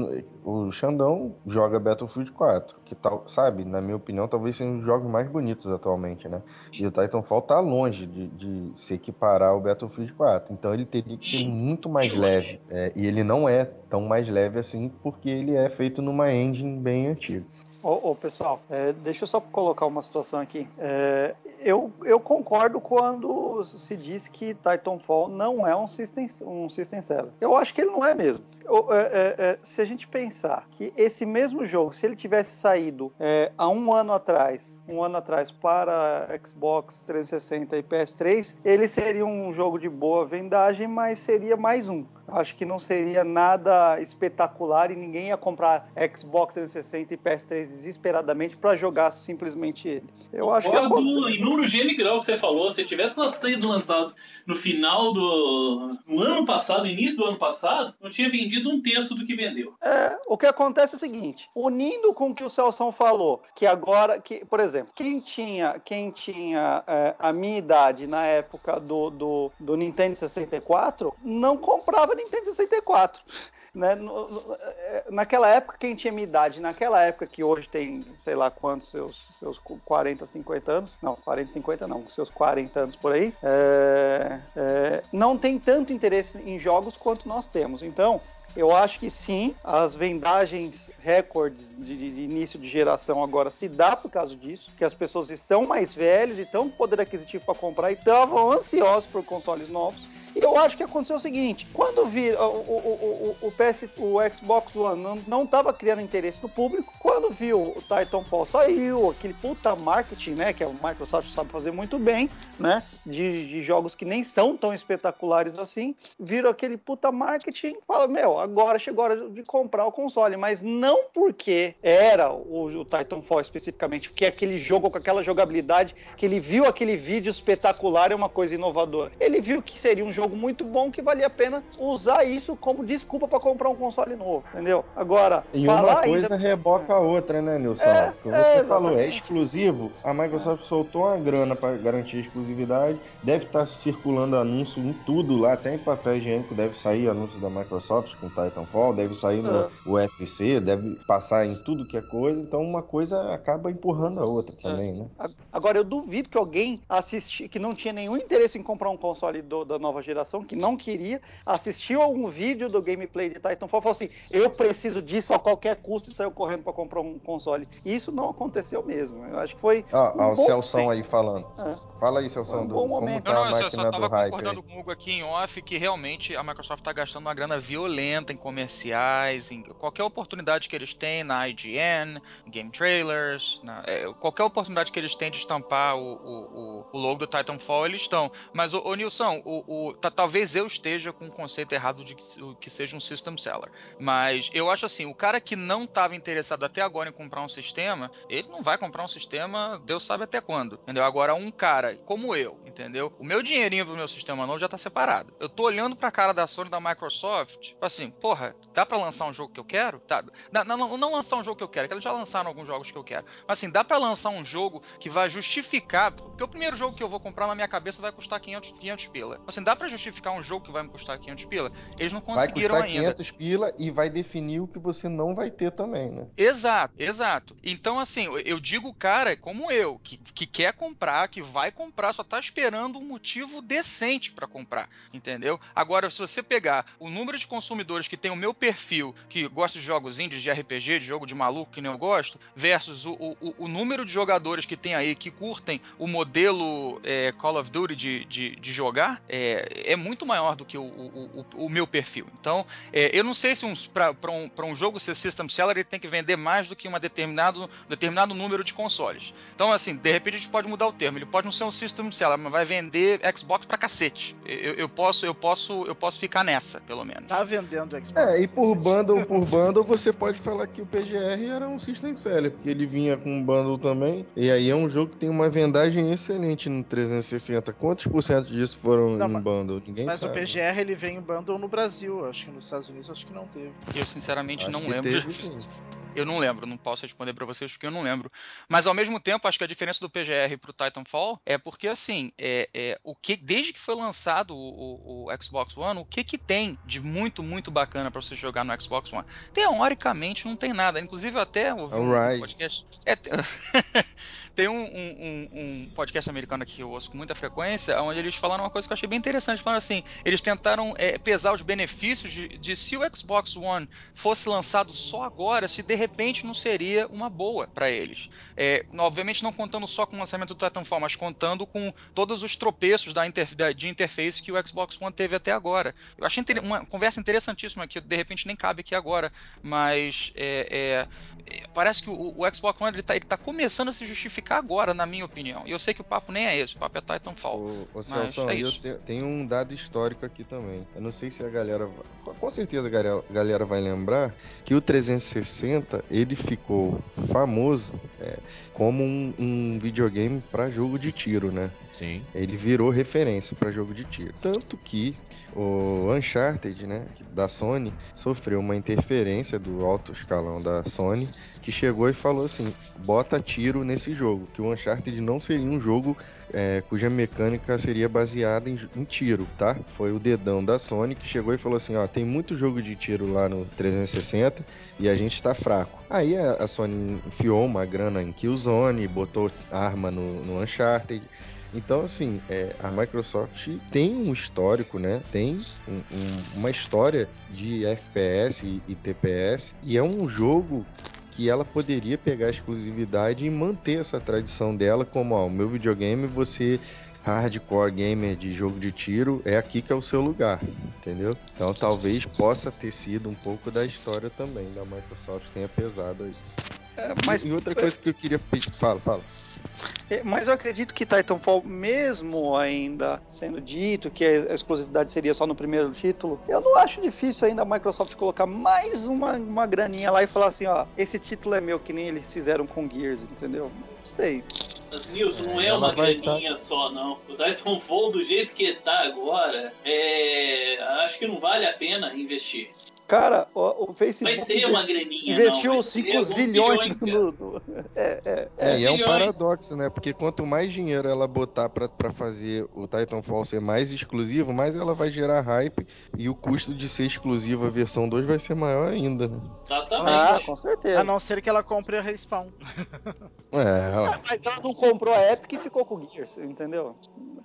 O Xandão joga Battlefield 4. Que tal, sabe? Na minha opinião, talvez seja um dos jogos mais bonitos atualmente, né? E o Titanfall tá longe de, de se equiparar ao Battlefield 4. Então ele teria que ser muito mais leve. É, e ele não é tão mais leve assim, porque ele é feito numa engine bem antiga. Ô, ô, pessoal, é, deixa eu só colocar uma situação aqui. É, eu, eu concordo quando se diz que Titanfall não é um system, um system seller. Eu acho que ele não é mesmo. Eu- é, é, é, se a gente pensar que esse mesmo jogo, se ele tivesse saído é, há um ano atrás, um ano atrás para Xbox 360 e PS3, ele seria um jogo de boa vendagem, mas seria mais um. Acho que não seria nada espetacular e ninguém ia comprar Xbox 360 e PS3 desesperadamente para jogar simplesmente ele. Eu acho que Concordo em número gênero grau que você falou. Se tivesse sido lançado no final do no ano passado, início do ano passado, não tinha vendido um terço do que vendeu. É, o que acontece é o seguinte, unindo com o que o Celson falou, que agora, que, por exemplo, quem tinha, quem tinha é, a minha idade na época do, do, do Nintendo 64, não comprava Nintendo 64. Né? É, Naquela época, quem tinha minha idade, naquela época que hoje tem, sei lá quantos, seus, seus 40, 50 anos, não, 40, 50 não, seus 40 anos por aí, é, é, não tem tanto interesse em jogos quanto nós temos. Então, eu acho que sim, as vendagens recordes de, de- início de geração agora se dá por causa disso, que as pessoas estão mais velhas e estão com poder aquisitivo para comprar e estavam ansiosos por consoles novos. E eu acho que aconteceu o seguinte: quando vi o, o, o, o, PS, o Xbox One não- estava criando interesse no público, quando viu o Titanfall saiu, aquele puta marketing, né, que a Microsoft sabe fazer muito bem, né, de, de jogos que nem são tão espetaculares assim, viram aquele puta marketing fala, meu, agora chegou a hora de comprar o console, mas não porque era o, o Titanfall especificamente, porque aquele jogo com aquela jogabilidade, que ele viu aquele vídeo espetacular é uma coisa inovadora. Ele viu que seria um jogo muito bom que valia a pena usar isso como desculpa para comprar um console novo, entendeu? Agora, E uma coisa ainda... reboca a outra, né, Nilson? É, Porque é, você falou, é exclusivo. A Microsoft soltou uma grana para garantir a exclusividade. Deve estar circulando anúncio em tudo lá, até em papel higiênico deve sair anúncio da Microsoft com Titanfall, deve sair no É. UFC, deve passar em tudo que é coisa. Então uma coisa acaba empurrando a outra também, né? Agora, eu duvido que alguém assistir, que não tinha nenhum interesse em comprar um console do- da nova geração, que não queria, assistiu algum vídeo do gameplay de Titanfall e falou assim: eu preciso disso a qualquer custo e saiu correndo para comprar um console. E isso não aconteceu mesmo. Eu acho que foi. Ó, um ó, o Celção aí falando. É. Fala aí, Celção, um do, bom como momento. tá Não, a não, eu só, máquina do tava hype aí. concordando com o Hugo aqui em off que realmente a Microsoft tá gastando uma grana violenta em comerciais, em qualquer oportunidade que eles têm na IGN, Game Trailers, na- é, qualquer oportunidade que eles têm de estampar o, o, o- o logo do Titanfall, eles estão. Mas, ô, ô Nilson, o, o- tá- talvez eu esteja com o conceito errado de que, que seja um system seller. Mas eu acho assim, o cara que não estava interessado até agora em comprar um sistema, ele não vai comprar um sistema, Deus sabe até quando, entendeu? Agora, um cara como eu, entendeu? O meu dinheirinho pro meu sistema novo já tá separado. Eu tô olhando pra cara da Sony da Microsoft, tipo assim, porra, dá pra lançar um jogo que eu quero? Tá. Não, não, não lançar um jogo que eu quero, que eles já lançaram alguns jogos que eu quero. Mas assim, dá pra lançar um jogo que vai justificar, porque o primeiro jogo que eu vou comprar na minha cabeça vai custar 500, 500 pila. Assim, dá pra justificar um jogo que vai me custar 500 pila? Eles não Vai conseguiram custar ainda. 500 pila e vai definir o que você não vai ter também, né? Exato, exato. Então, assim, eu- digo, cara, como eu, que, que quer comprar, que vai comprar, só tá esperando um motivo decente pra comprar, entendeu? Agora, se você pegar o número de consumidores que tem o meu perfil, que gosta de jogos indies, de RPG, de jogo de maluco, que nem eu gosto, versus o, o, o número de jogadores que tem aí que curtem o modelo é, Call of Duty de, de, de jogar, é, é muito maior do que o, o, o, o meu perfil. Então, é, eu não sei se um, para um, pra um jogo ser system seller ele tem que vender mais do que uma determinado, determinado número de consoles. Então, assim, de repente a gente pode mudar o termo. Ele pode não ser um system seller, mas vai vender Xbox pra cacete. Eu, eu posso, eu posso, eu posso ficar nessa, pelo menos. Tá vendendo Xbox. É, e por bundle por bundle, você pode falar que o PGR era um system seller, porque ele vinha com um bundle também. E aí é um jogo que tem uma vendagem excelente no 360. Quantos por cento disso foram Não, em mas- bundle? Ninguém Mas sabe. o PGR ele vem em bundle no Brasil. Acho que nos Estados Unidos acho que não teve. Eu, sinceramente, Acho não lembro. teve. Eu não lembro, não posso responder pra vocês porque eu não lembro. Mas ao mesmo tempo, acho que a diferença do PGR pro Titanfall é porque assim, é, é, o que desde que foi lançado o, o- o Xbox One, o que que tem de muito muito bacana pra você jogar no Xbox One? Teoricamente não tem nada. Inclusive eu até ouvi um, Alright. podcast. É, te- tem um, um- um- um podcast americano aqui que eu ouço com muita frequência, onde eles falaram uma coisa que eu achei bem interessante. Falaram assim, eles tentaram é, pesar os benefícios de, de se o Xbox One fosse lançado só agora, se de repente não seria uma boa para eles. É, obviamente não contando só com o lançamento do Titanfall, mas contando com todos os tropeços da inter- da- de interface que o Xbox One teve até agora. Eu achei uma conversa interessantíssima que de repente nem cabe aqui agora, mas é, é, é, parece que o, o Xbox One ele tá, ele tá começando a se justificar agora, na minha opinião. E eu sei que o papo nem é esse, o papo é Titanfall. Ô Mas Celso, é eu tenho um dado histórico aqui também. Eu não sei se a galera. Com certeza a galera vai lembrar que o 360 ele ficou famoso é, como um, um videogame para jogo de tiro, né? Sim. Ele virou referência para jogo de tiro. Tanto que o Uncharted, né, da Sony, sofreu uma interferência do alto escalão da Sony, que chegou e falou assim: bota tiro nesse jogo, que o Uncharted não seria um jogo é, cuja mecânica seria baseada em, em tiro, tá? Foi o dedão da Sony que chegou e falou assim: ó, tem muito jogo de tiro lá no 360 e a gente tá fraco. Aí a, a Sony enfiou uma grana em Killzone, botou arma no, no Uncharted. Então, assim, é, a Microsoft tem um histórico, né? Tem um- um- uma história de FPS e, e TPS, e é um jogo que ela poderia pegar a exclusividade e manter essa tradição dela, como, ó, o meu videogame, você hardcore gamer de jogo de tiro, é aqui que é o seu lugar, entendeu? Então, talvez possa ter sido um pouco da história também da Microsoft, tenha pesado aí. Mas- e outra coisa que eu queria pedir, fala, fala. É, Mas eu acredito que Titanfall, mesmo ainda sendo dito que a exclusividade seria só no primeiro título, eu não acho difícil ainda a Microsoft colocar mais uma, uma graninha lá e falar assim, ó, esse título é meu, que nem eles fizeram com Gears, entendeu? Não sei. Mas, Nilson, não É, é uma graninha só, não. O Titanfall, do jeito que tá agora, é... acho que não vale a pena investir. Cara, o, o Facebook Vai ser uma graninha, investiu não. Vai 5 ser alguns zilhões bilhões, no... no- É, é, É, e é um paradoxo, né? Porque quanto mais dinheiro ela botar pra, pra fazer o Titanfall ser mais exclusivo, mais ela vai gerar hype e o custo de ser exclusivo a versão 2 vai ser maior ainda, né? Exatamente. Ah, com certeza. A não ser que ela compre a Respawn. É, ó. Mas ela não comprou a Epic e ficou com o Gears, entendeu?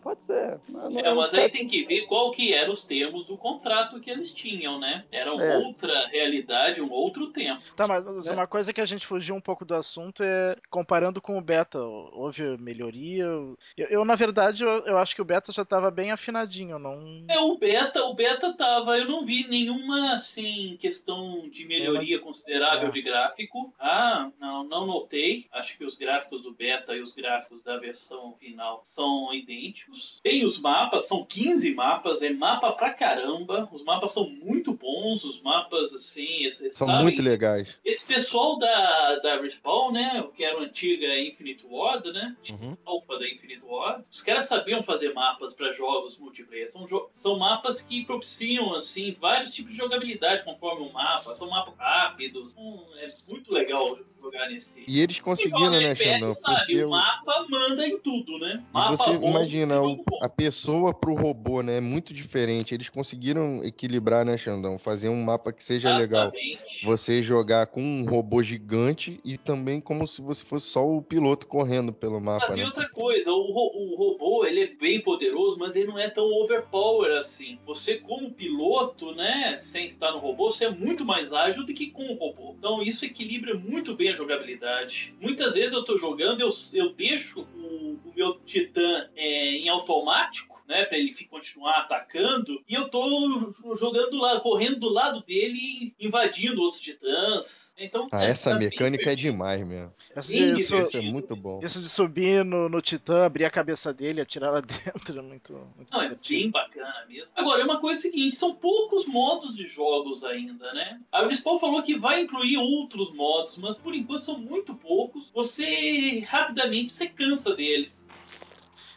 Pode ser. Não- não- É, mas aí tem que ver qual que eram os termos do contrato que eles tinham, né? Era uma É. outra realidade, um outro tempo. Tá, mas É. uma coisa que a gente fugiu um pouco do assunto é comparando com o beta. Houve melhoria? Eu, eu, na verdade, eu, eu acho que o beta já tava bem afinadinho, não. É, o beta, o beta tava, eu não vi nenhuma, assim, questão de melhoria considerável é. de gráfico. Ah, não, não notei. Acho que os gráficos do beta e os gráficos da versão final são idênticos. Tem os mapas, são 15 mapas, é mapa pra caramba. Os mapas são muito bons, os mapas, assim, São muito legais. Esse pessoal da, da Respawn, né? O que era a antiga Infinite Ward, né? Uhum. Alpha da Infinite Ward. Os caras sabiam fazer mapas para jogos multiplayer. São, jo- são mapas que propiciam, assim, vários tipos de jogabilidade conforme o mapa. São mapas rápidos. Hum, é muito legal jogar nesse. E eles conseguiram, né, Xandão? Porque o o- mapa manda em tudo, né? E Mapa você bom, imagina, o- a pessoa pro robô, né? É muito diferente. Eles conseguiram equilibrar, né, Xandão? Fazer um mapa que seja legal. Exatamente. Você jogar com um robô gigante e também como se você fosse só o piloto correndo pelo Ah, mapa, tem né? outra coisa, o, ro- o robô ele é bem poderoso, mas ele não é tão overpower assim. Você, como piloto, né, sem estar no robô, você é muito mais ágil do que com o robô. Então isso equilibra muito bem a jogabilidade. Muitas vezes eu tô jogando, eu, eu deixo o, o meu titã é, em automático. né, pra ele continuar atacando, e eu tô jogando do lado, correndo do lado dele, invadindo outros titãs. Então, Ah, é, essa tá mecânica é demais mesmo. Essa de. Isso é muito bom. isso de subir no, no Titã, abrir a cabeça dele, atirar lá dentro, é muito, muito Não, é divertido. bem bacana mesmo. Agora, é uma coisa seguinte, são poucos modos de jogos ainda, né? A Respawn falou que vai incluir outros modos, mas por enquanto são muito poucos. Você, rapidamente, você cansa deles.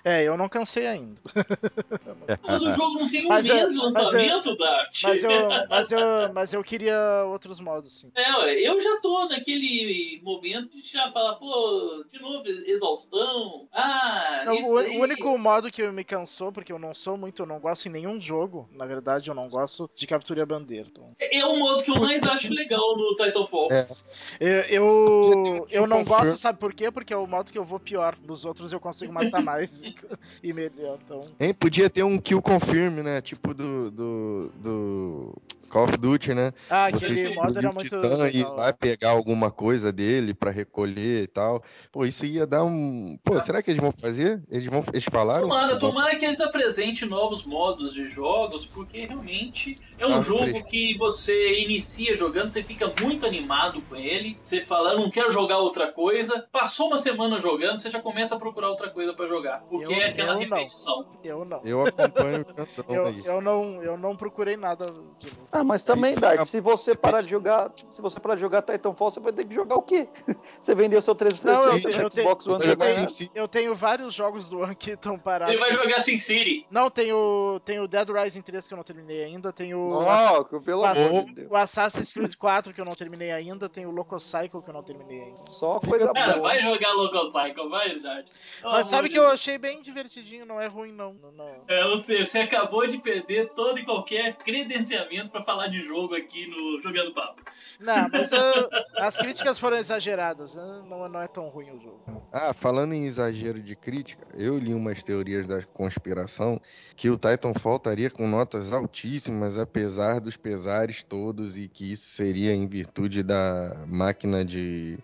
É, eu não cansei ainda. Mas o jogo não tem um Mas é- mês de é- lançamento, Dart. Mas eu, mas, eu, mas eu queria outros modos, sim. É, eu já tô naquele momento de já falar, pô, de novo, exaustão. Ah, Não, isso o, aí. o único modo que me cansou, porque eu não sou muito, eu não gosto em nenhum jogo, na verdade, eu não gosto de captura bandeira. Então, É o modo que eu mais acho legal no Titanfall. É. eu, eu, eu não gosto, sabe por quê? Porque é o modo que eu vou pior. Nos outros eu consigo matar mais Então, Hein, podia ter um kill confirm, né? Tipo do, do, do Call of Duty, né? ah, Você aquele modo era muito Titã e vai pegar alguma coisa dele pra recolher e tal. Pô, isso ia dar um. Pô, será que eles vão fazer? Eles vão. Eles falaram? Tomara, tomara que eles apresentem novos modos de jogos, porque realmente é um Ah, jogo que você inicia jogando, você fica muito animado com ele, você fala, não quero jogar outra coisa, passou uma semana jogando, você já começa a procurar outra coisa pra jogar, porque Eu- é aquela eu não. repetição. Eu não. Eu acompanho o cantão Eu, aí. eu não. eu não procurei nada de novo. Ah, mas também, Aí, Dart, se você parar de jogar, se você parar de jogar Titanfall, você vai ter que jogar o quê? Você vendeu seu Não, 360 eu, eu, tenho, Xbox One eu tenho- eu vários jogos do One que estão parados. Ele vai jogar Sin City. Não, tem o, tem o Dead Rising 3 que eu não terminei ainda, tem o, que pelo o, amor de Deus. o Assassin's Creed 4 que eu não terminei ainda, tem o Loco Cycle que eu não terminei ainda. Só coisa Cara, boa. vai jogar Local Cycle, vai, Dart. Pelo Mas sabe de que eu achei bem divertidinho, não é ruim não. Não- não. É, ou seja, você acabou de perder todo e qualquer credenciamento pra falar de jogo aqui no Jogando Papo. Não, mas ah, as críticas foram exageradas, ah, não, não é tão ruim o jogo. Ah, falando em exagero de crítica, eu li umas teorias da conspiração que o Titanfall estaria com notas altíssimas, apesar dos pesares todos, e que isso seria em virtude da máquina de.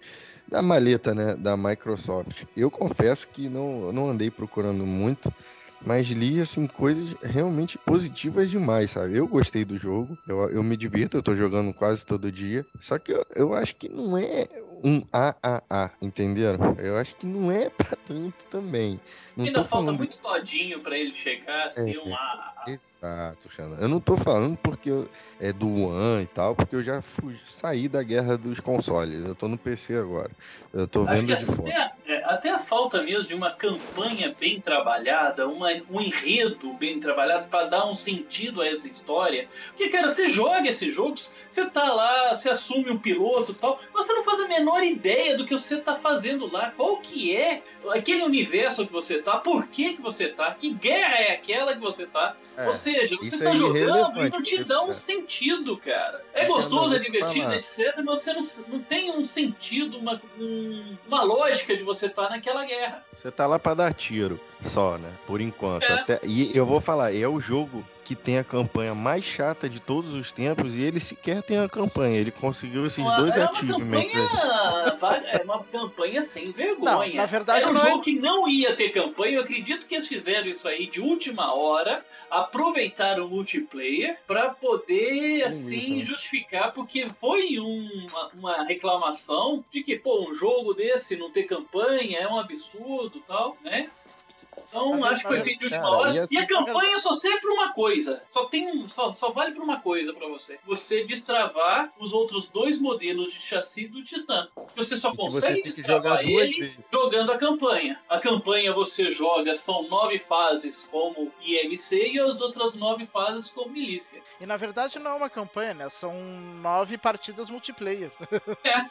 da maleta, né? Da Microsoft. Eu confesso que não, eu não andei procurando muito. Mas li, assim, coisas realmente positivas demais, sabe? Eu gostei do jogo, eu, eu me divirto, eu tô jogando quase todo dia. Só que eu, eu acho que não é um AAA, entenderam? Eu acho que não é pra tanto também. Não Ainda falta falando muito todinho pra ele chegar a ser É, uma. Exato, Xana. Eu não tô falando porque eu- é do One e tal, porque eu já fui, saí da guerra dos consoles. Eu tô no PC agora. Eu tô Acho vendo de fora. até, é, até a falta mesmo de uma campanha bem trabalhada, uma, um enredo bem trabalhado pra dar um sentido a essa história. Porque, cara, você joga esses jogos, você tá lá, você assume um piloto e tal, mas você não faz a menor ideia do que você tá fazendo lá. Qual que é aquele universo que você tá, por que, que você tá, que guerra é aquela que você tá. É, Ou seja, você tá é jogando e não te dá um esse sentido, cara. É gostoso, é vou divertido, falar. etc. Mas você não, não tem um sentido, uma, um- uma lógica de você estar naquela guerra. Você tá lá pra dar tiro, só, né? Por enquanto. É. Até... E eu vou falar, é o jogo que tem a campanha mais chata de todos os tempos e ele sequer tem a campanha. Ele conseguiu esses Uma- dois é uma achievements. aí. campanha, é uma campanha sem vergonha. Não, na verdade Era um não é- jogo que não ia ter campanha. Eu acredito que eles fizeram isso aí de última hora, aproveitaram o multiplayer pra poder assim isso, né? justificar, porque foi uma, uma reclamação de que pô, um jogo desse não ter campanha é um absurdo, tal, né? Então acho que foi feito de última cara, hora. e E, assim, a campanha só serve pra uma coisa. Só tem só, só vale pra uma coisa pra você. Você destravar os outros dois modelos de chassi do Titã. Você só E você consegue que destravar ele vezes. jogando a campanha. A campanha você joga, são nove fases como IMC e as outras nove fases como milícia. E na verdade não é uma campanha, né? São nove partidas multiplayer.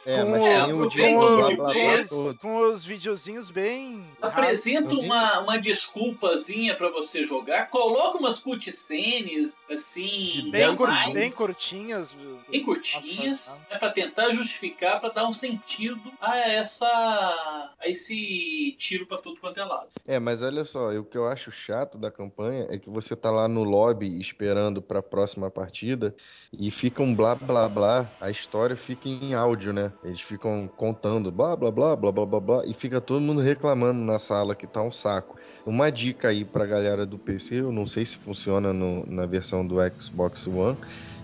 É, Com mas tem o com blá blá com os-. Com os videozinhos bem. Apresenta uma, uma desculpazinha pra você jogar, coloca umas cutscenes assim, Bem, cur- mais- bem curtinhas. bem curtinhas, Nossa, é para tentar justificar, para dar um sentido a essa a esse tiro pra tudo quanto é lado. É, mas olha só, o que eu acho chato da campanha é que você tá lá no lobby esperando pra próxima partida e fica um blá blá blá, a história fica em áudio, né? Eles ficam contando blá blá blá blá blá blá blá e fica todo mundo reclamando na sala que tá um saco. Uma dica aí pra galera do PC, eu não sei se funciona no- na versão do Xbox One.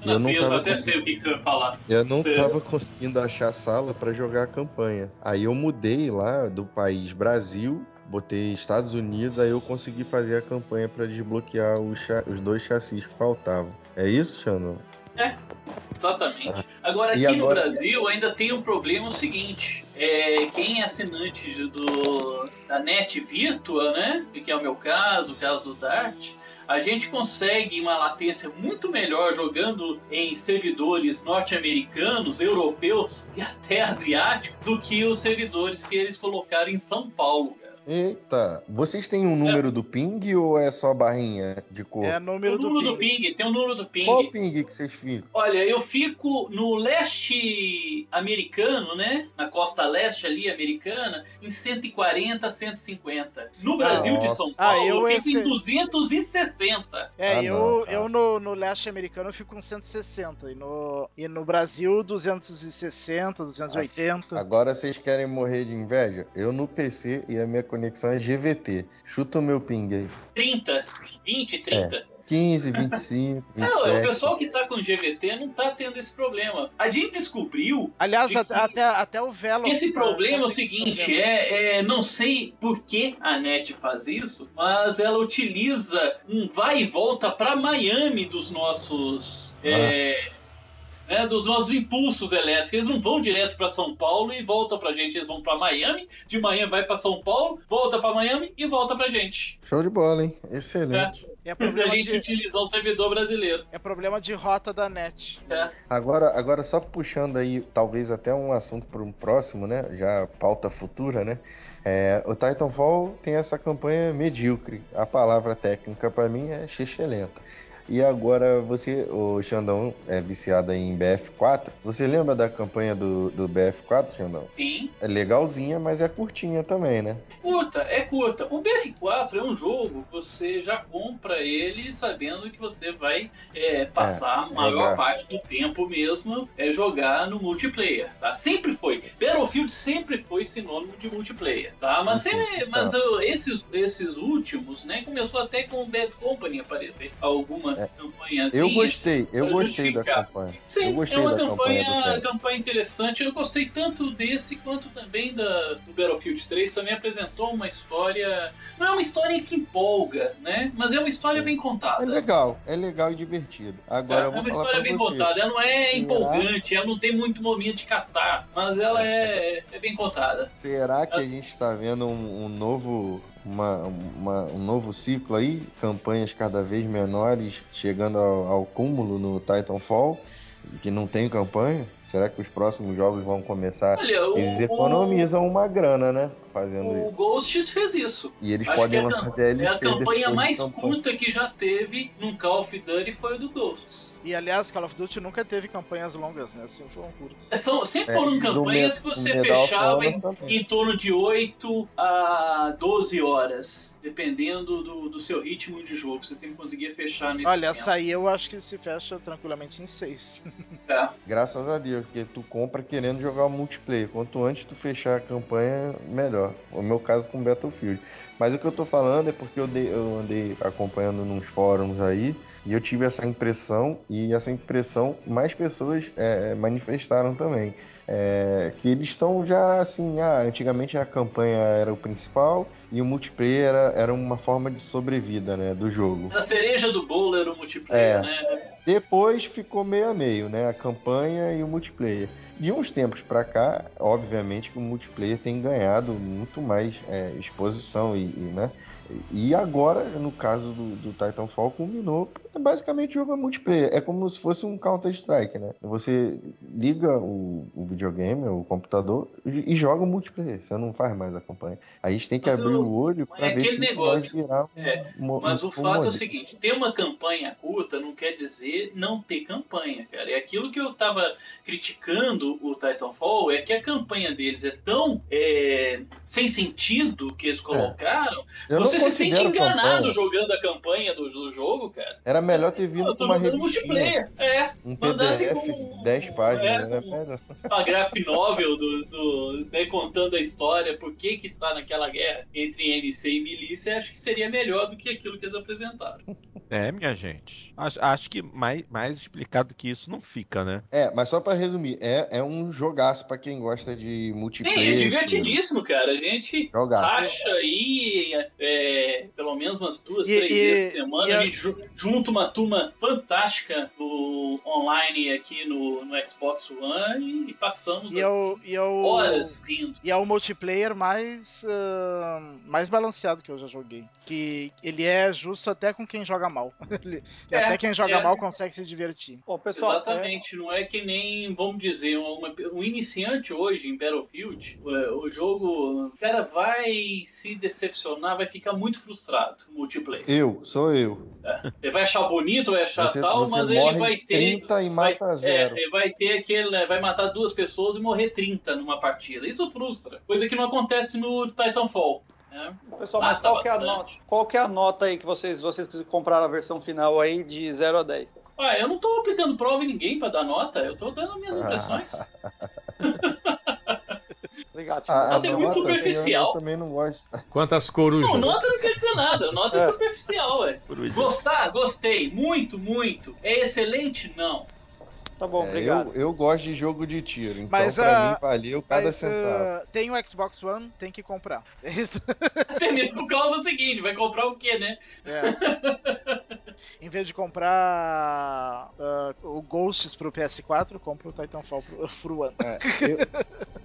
Eu, Eu não eu tava até conseguindo- sei o que, que você vai falar. Eu não É. tava conseguindo achar sala pra jogar a campanha. Aí eu mudei lá do país Brasil, botei Estados Unidos, aí eu consegui fazer a campanha pra desbloquear os, os dois chassis que faltavam. É isso, Xandão? Exatamente. Agora, Ah. E aqui no agora- Brasil ainda tem um problema o seguinte: é, quem é assinante do, da Net Virtua, né? Que é o meu caso, o caso do Dart. A gente consegue uma latência muito melhor jogando em servidores norte-americanos, europeus e até asiáticos do que os servidores que eles colocaram em São Paulo. Eita, vocês têm um número do ping ou é só barrinha de cor? É número o número do do ping. ping, tem o número do ping. Qual ping que vocês ficam? Olha, eu fico no leste americano, né? Na costa leste ali, americana, em 140, 150. No Brasil de São. Paulo, Ah, eu eu fico esse- em 260. É, Ah, eu, não, cara. eu no, no leste americano eu fico com 160. E no, e no Brasil, 260, 280. Agora vocês querem morrer de inveja? Eu no PC e a minha conexão é GVT. Chuta o meu ping aí. 30, 20, 30. 15, 25, Não, é, 27. o pessoal que tá com GVT não tá tendo esse problema. A gente descobriu Aliás, de até, até, até o Velo. Esse tá- problema é o seguinte, problema. é, é, não sei por que a NET faz isso, mas ela utiliza um vai e volta para Miami dos nossos é, né, dos nossos impulsos elétricos. Eles não vão direto para São Paulo e voltam pra gente, eles vão para Miami, de manhã vai para São Paulo, volta para Miami e volta pra gente. Show de bola, hein? Excelente. É Se a problema, gente de, utilizar o servidor brasileiro. é problema de rota da net. É. Agora, agora só puxando aí, talvez até um assunto para um próximo, né? Já pauta futura, né? É, o Titanfall tem essa campanha medíocre. A palavra técnica para mim é xixelenta. E agora você, o Xandão, é viciado em BF4. Você lembra da campanha do, do BF4, Xandão? Sim. É legalzinha, mas é curtinha também, né? Curta, é curta. O BF4 é um jogo que você já compra ele sabendo que você vai é, passar a maior jogar. parte do tempo mesmo é jogar no multiplayer, tá? Sempre foi. Battlefield sempre foi sinônimo de multiplayer, tá? Mas, Sim, sempre- sim, mas tá. uh, esses, esses últimos, né? Começou até com o Bad Company aparecer alguma É. campanhazinha. Eu gostei, eu gostei da campanha. Sim, eu gostei é uma da campanha campanha, do 7. campanha interessante. Eu gostei tanto desse quanto também da, do Battlefield 3. Também apresentou uma história. Não é uma história que empolga, né? Mas é uma história Sim. bem contada. É legal, é legal e divertido. Agora É, eu é vou uma falar história bem você. contada. Ela não é será- empolgante, ela não tem muito momento de catarse, mas ela é, é bem contada. Será que a gente está vendo um, um novo, uma, uma- um novo ciclo aí? Campanhas cada vez menores chegando ao, ao cúmulo no Titanfall, que não tem campanha? Será que os próximos jogos vão começar? Olha, o, Eles economizam uma grana, né? Fazendo o, o isso. Ghosts fez isso. E eles Acho podem lançar cam- DLC É a campanha de mais curta que já teve num Call of Duty foi o do Ghosts. E aliás, Call of Duty nunca teve campanhas longas, né? Sempre foram curtas. São, sempre É, foram campanhas que você fechava em, em torno de 8 a 12 horas, dependendo do, do seu ritmo de jogo. Você sempre conseguia fechar nesse Olha, tempo. essa aí eu acho que se fecha tranquilamente em 6. É. Graças a Deus, porque tu compra querendo jogar o multiplayer. Quanto antes tu fechar a campanha, melhor. O meu caso com Battlefield. Mas o que eu tô falando é porque eu, dei- eu andei acompanhando nos fóruns aí e eu tive essa impressão, e essa impressão mais pessoas é, manifestaram também. É, que eles estão já assim, ah, antigamente a campanha era o principal e o multiplayer era, era uma forma de sobrevida né, do jogo. A cereja do bolo era o multiplayer, É. né? Depois ficou meio a meio, né? A campanha e o multiplayer. De uns tempos pra cá, obviamente que o multiplayer tem ganhado muito mais é, exposição e, e, né? E agora, no caso do, do Titanfall, culminou. Basicamente, o jogo é multiplayer. É como se fosse um Counter-Strike, né? Você liga o, o videogame, o computador, e, e joga o multiplayer. Você não faz mais a campanha. A gente tem que Mas abrir o- o olho é pra ver se isso negócio. vai virar um, É, Mas um- o fato é o modelo. seguinte: ter uma campanha curta não quer dizer não ter campanha, cara. É aquilo que eu tava criticando o Titanfall, é que a campanha deles é tão é, sem sentido que eles colocaram. Eu Você se sente enganado campanha. jogando a campanha do, do jogo, cara. Era melhor ter vindo Eu com tô uma jogando revistinha. multiplayer. É, Um PDF, com- 10 páginas, é, com- melhor. uma graphic novel do, do- né, contando a história, por que que está naquela guerra entre MC e milícia, acho que seria melhor do que aquilo que eles apresentaram. É, minha gente. Acho, acho que mais, mais explicado que isso não fica, né? É, mas só pra resumir, é, é um jogaço pra quem gosta de multiplayer. Sim, é divertidíssimo, cara. A gente Jogaço. racha aí é, pelo menos umas duas, E- três e- vezes por semana. e a- A gente ju- junta uma turma fantástica do online aqui no, no Xbox One e, passamos E é o, e é o, horas rindo. e é o multiplayer mais, ah, mais balanceado que eu já joguei. Que ele é justo até com quem joga mal. É, até quem joga é. mal consegue se divertir. Bom, pessoal, Exatamente, não é que nem, vamos dizer, uma- um iniciante hoje em Battlefield, o, o jogo, o cara vai se decepcionar, vai ficar muito frustrado no multiplayer. Eu, sou eu. Ele vai achar bonito, vai achar Você, tal, você mas ele vai ter. 30 e mata vai, zero. É, ele vai ter aquele. Vai matar duas pessoas e morrer 30 numa partida. Isso frustra. Coisa que não acontece no Titanfall. É, pessoal, mas qual que, é a nota, qual que é a nota aí que vocês, vocês compraram a versão final aí de 0 a 10? Ah, eu não tô aplicando prova em ninguém pra dar nota, eu tô dando minhas impressões. Obrigado. A, a Nota é muito nota, assim, eu- superficial. Eu, também não gosto. Quantas corujas? Não, nota não quer dizer nada, nota é, É. superficial, ué. Gostar, gostei, muito, muito. É excelente? Não. Tá bom, É, obrigado. eu, eu gosto de jogo de tiro, então Mas, pra ah, mim valeu cada Mas centavo. ah, tem o Xbox One, tem que comprar. É isso. Até mesmo por causa do seguinte, vai comprar o quê, né? É. em vez de comprar ah, o Ghosts pro PS4, compra o Titanfall pro, pro One. É, eu,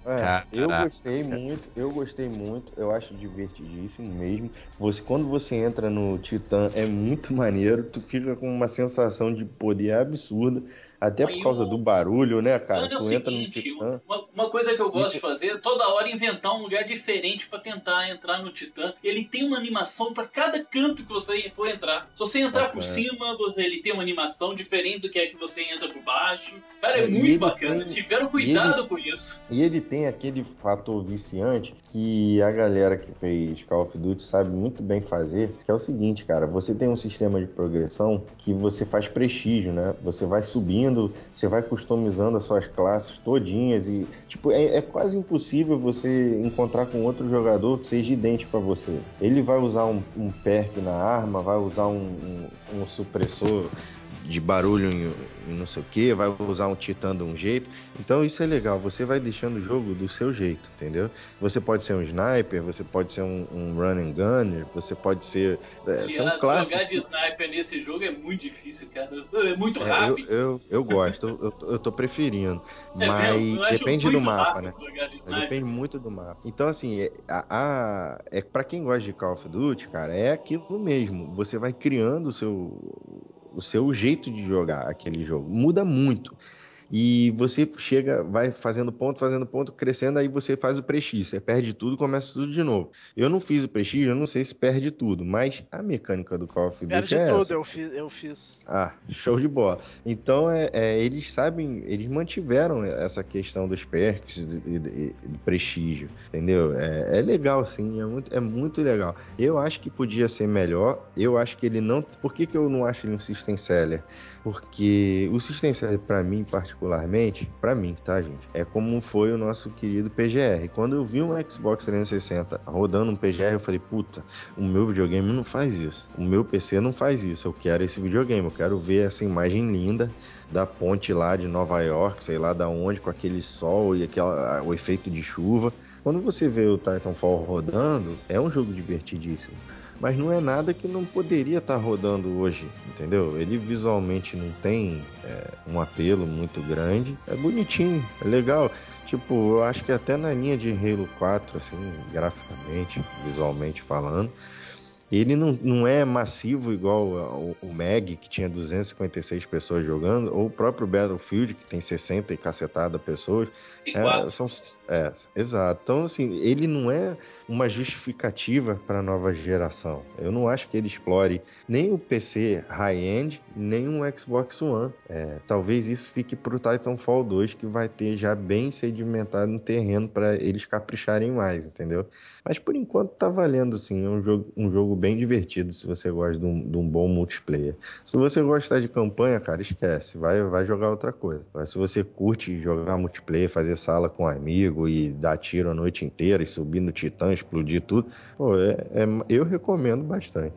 é, eu gostei muito, eu gostei muito, eu acho divertidíssimo mesmo. Você, quando você entra no Titã é muito maneiro, tu fica com uma sensação de poder absurda, até por causa o- do barulho, né, cara? É Tu entra no seguinte, Titã. uma, uma coisa que eu gosto de fazer é toda hora inventar um lugar diferente pra tentar entrar no Titã. Ele tem uma animação pra cada canto que você for entrar. Se você entrar por cima, ele tem uma animação diferente do que é que você entra por baixo. Cara, é, É, muito ele bacana. tem- Eles tiveram cuidado com isso. E ele tem aquele fator viciante que a galera que fez Call of Duty sabe muito bem fazer, que é o seguinte, cara, você tem um sistema de progressão que você faz prestígio, né? Você vai subindo, você vai customizando as suas classes todinhas e, tipo, é, é quase impossível você encontrar com outro jogador que seja idêntico a você. Ele vai usar um, um perk na arma, vai usar um, um, um supressor de barulho em, em não sei o que, vai usar um titã de um jeito. Então isso é legal, você vai deixando o jogo do seu jeito, entendeu? Você pode ser um sniper, você pode ser um, um run and gunner, você pode ser. é, são classes. jogar de sniper nesse jogo é muito difícil, cara. É muito É, eu, rápido. eu, eu gosto, eu, eu, eu tô preferindo. É Mas eu acho depende do mapa, né? Mas. Depende muito do mapa. Então, assim, é, a, a- é para quem gosta de Call of Duty, cara, é aquilo mesmo. Você vai criando o seu, o seu jeito de jogar aquele jogo. Muda muito. E você chega, vai fazendo ponto, fazendo ponto, crescendo, aí você faz o prestígio. Você perde tudo, começa tudo de novo. Eu não fiz o prestígio, eu não sei se perde tudo, mas a mecânica do Call of Duty Perde é tudo, essa. eu fiz, eu fiz. Ah, show de bola. Então, é, é, eles sabem, eles mantiveram essa questão dos perks e de prestígio, entendeu? É, é legal, sim, é muito, é muito legal. Eu acho que podia ser melhor, eu acho que ele não... Por que, que eu não acho ele um system seller? Porque o system pra mim, particularmente, pra mim, tá, gente? É como foi o nosso querido PGR. Quando eu vi um Xbox 360 rodando um PGR, eu falei, puta, o meu videogame não faz isso. O meu PC não faz isso. Eu quero esse videogame. Eu quero ver essa imagem linda da ponte lá de Nova York, sei lá da onde, com aquele sol e aquela, o efeito de chuva. Quando você vê o Titanfall rodando, é um jogo divertidíssimo. Mas não é nada que não poderia estar rodando hoje, entendeu? Ele visualmente não tem é, um apelo muito grande. É bonitinho, é legal. Tipo, eu acho que até na linha de Halo 4, assim, graficamente, visualmente falando, ele não, não é massivo igual o, o Mag, que tinha 256 pessoas jogando, ou o próprio Battlefield, que tem 60 e cacetada pessoas. É, são, é, exato. Então, assim, ele não é uma justificativa para a nova geração. Eu não acho que ele explore nem o PC high-end, nem um Xbox One. É, talvez isso fique para o Titanfall 2, que vai ter já bem sedimentado no terreno para eles capricharem mais, entendeu? Mas por enquanto tá valendo, sim. É um jogo, um jogo bem divertido se você gosta de um, de um bom multiplayer. Se você gostar de campanha, cara, esquece, vai, vai jogar outra coisa. Mas se você curte jogar multiplayer, fazer sala com um amigo e dar tiro a noite inteira e subir no Titã, explodir tudo, pô, é, é, eu recomendo bastante.